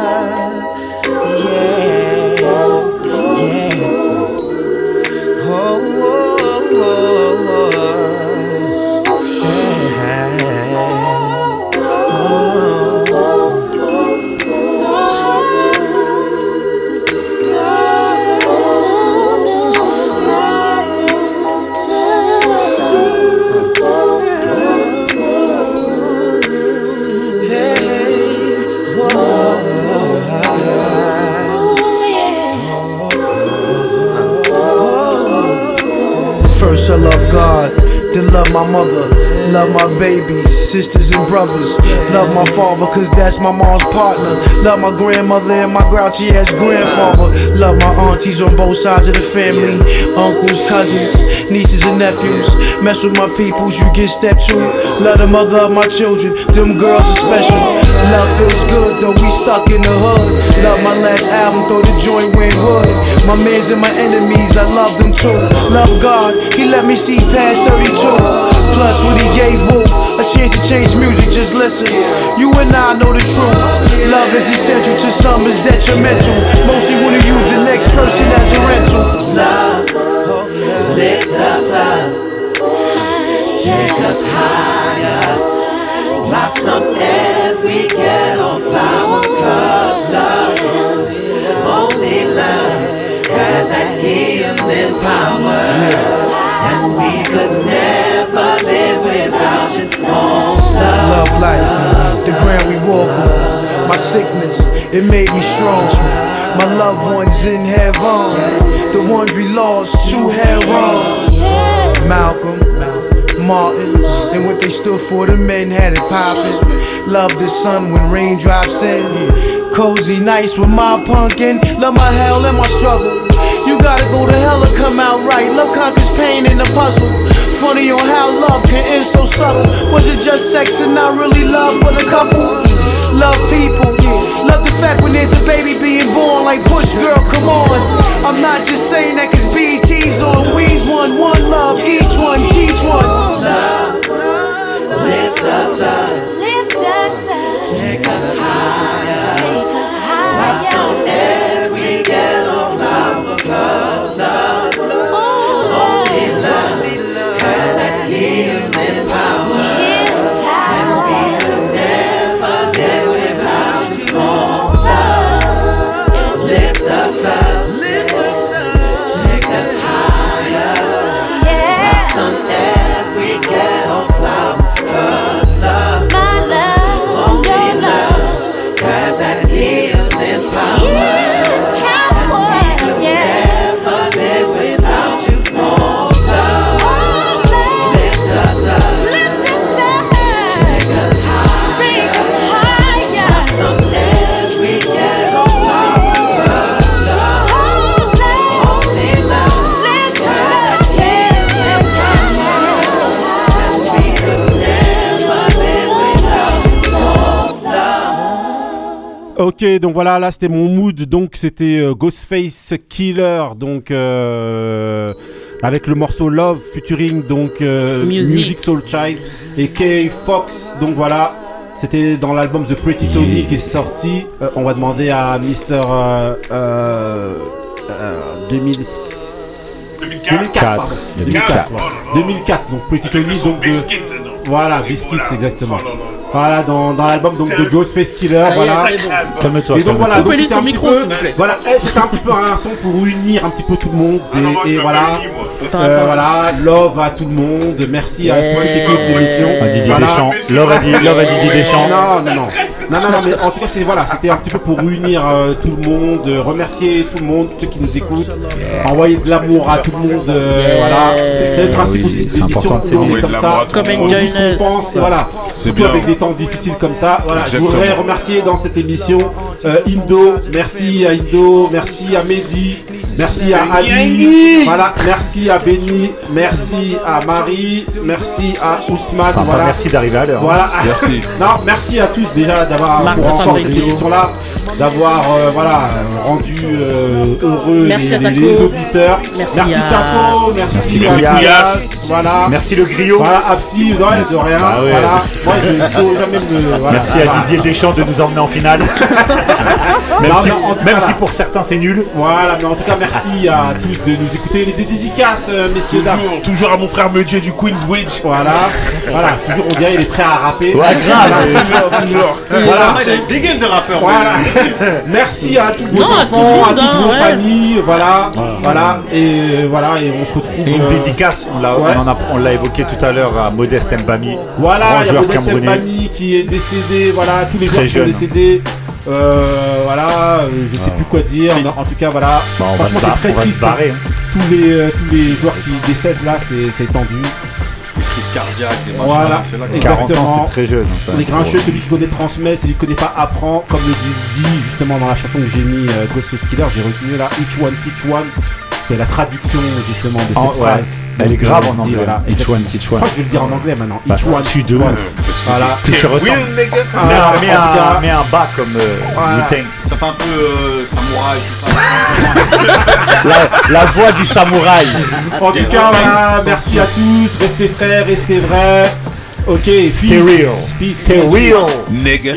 Love my mother, love my babies, sisters and brothers, love my father cause that's my mom's partner, love my grandmother and my grouchy ass grandfather, love my aunties on both sides of the family, uncles, cousins, nieces and nephews, mess with my peoples, you get stepped to, love the mother of my children, them girls are special, love feels good though we stuck in the hood, love my last album, throw the joint when wood, my mans and my enemies, I love them too, love God, he let me see past 32, plus what he gave Wolf, a chance to change music, just listen, you and I know the truth, love is essential to some is detrimental, mostly wanna use the next person as a rental, love, lift us up, take us higher, blossom every we get on flower Cause love, only love Has that healing power. And we could never live without you. Love, love life, the ground we walk on My sickness, it made me strong. My loved ones in heaven. The ones we lost to heaven Malcolm, Martin and what they stood for, the men had it poppin'. Love the sun when raindrops in. Cozy nights with my pumpkin. Love my hell and my struggle. You gotta go to hell to come out right. Love conquers pain in the puzzle. Funny on how love can end so subtle. Was it just sex and not really love for the couple? Love people, love the fact when there's a baby being born. Like push, girl, come on. I'm not just saying that 'cause BT's on. We's one, one love, each one, teach one. Ok, donc voilà, là c'était mon mood, donc c'était euh, Ghostface Killer, donc euh, avec le morceau Love featuring donc euh, Music. Soul Child et Kay Fox, donc voilà, c'était dans l'album The Pretty Tony qui est sorti. Euh, on va demander à Mister euh, euh, euh, 2000 2004, pardon. 2004, voilà. 2004, donc Pretty Tony, donc de- voilà, Biscuits exactement. Voilà, dans, dans l'album donc de Ghostface Killer, voilà. Calme-toi, Et donc voilà, donc c'était un petit peu, voilà, eh, c'était un petit peu un son pour unir un petit peu tout le monde et, et voilà, Euh, voilà, love à tout le monde, merci à tous ceux qui écoutent l'émission. À Didier. Deschamps. Love à Di- love à Didier Deschamps. Non, non, non, non, non, non, mais en tout cas c'est voilà, c'était un petit peu pour unir euh, tout le monde, euh, remercier tout le monde, ceux qui nous écoutent, envoyer de l'amour à tout le monde, euh, voilà, c'est le principe aussi de c'est important l'émission, de s'aimer. on est Envoyer comme de ça, l'amour à tout le Come on and dit ce join qu'on us. pense, voilà, C'est surtout avec des temps difficiles comme ça, voilà, je voudrais remercier dans cette émission euh, Indo, merci à Indo, merci à Mehdi, merci à Ali, voilà, merci à Benny, merci à Marie, merci à Ousmane, Enfin, voilà. merci d'arriver à l'heure. Voilà. Merci. non, merci à tous déjà d'avoir pour Benny. cette émission-là, d'avoir euh, voilà rendu euh, heureux Merci les, les- les auditeurs. Merci merci à- Taco, merci, Merci à Couillasse. Couillasse, voilà. Merci le griot. Voilà, Absi, ouais, de rien. Ah ouais. Voilà. Moi, je ne faut jamais me. Voilà. Merci à Didier Deschamps de nous emmener en finale. même Non, si, en même cas, si pour certains c'est nul. Voilà, mais en tout cas, merci à tous de nous écouter. Les dédicaces, euh, messieurs, dames. Toujours, toujours à mon frère Meunier du Queensbridge. Voilà, voilà, toujours on dirait il est prêt à rapper. Ouais, grave. Voilà. toujours, toujours. Voilà. Il a une dégaine de rappeur. Voilà. Merci à tous vos Non, à enfants, tout à toutes hein, vos ouais. familles, voilà, voilà, et voilà, et on se retrouve. Et une euh, dédicace, on l'a ouais. on en a- on l'a évoqué tout à l'heure à Modeste Mbami. Voilà, grand il y a joueur Modeste camerounais. Mbami qui est décédé, voilà, tous les Très joueurs qui sont jeune. décédés. Euh, voilà, euh, je sais plus quoi dire, en tout cas, voilà. Bah, on va Franchement, c'est très triste. barrer, hein. Tous les euh, tous les joueurs qui décèdent là, c'est c'est tendu. Crise cardiaque, des machins. Voilà, c'est là que- 40 ans, exactement. c'est très jeune. enfin, Les grincheux, celui qui connaît transmet, celui qui connaît pas apprend. Comme le dit, justement dans la chanson que j'ai mis euh, Ghostface Killer, j'ai retenu là Each One Teach One. C'est la traduction justement de cette Ah, ouais. phrase. Elle est grave euh, en je anglais. voilà, Each one, teach Je one. crois que je vais le dire en anglais maintenant. Bah, Each one, one. ouf. Parce que Voilà. c'est Tu. Mets Voilà, un- bas comme euh. Ça fait un peu euh, samouraï, tout ça. la, la voix du samouraï. En tout cas, voilà, merci à tous. Restez frais, restez vrais. Ok, peace. Stay real. Peace. Stay peace. real. Nigga.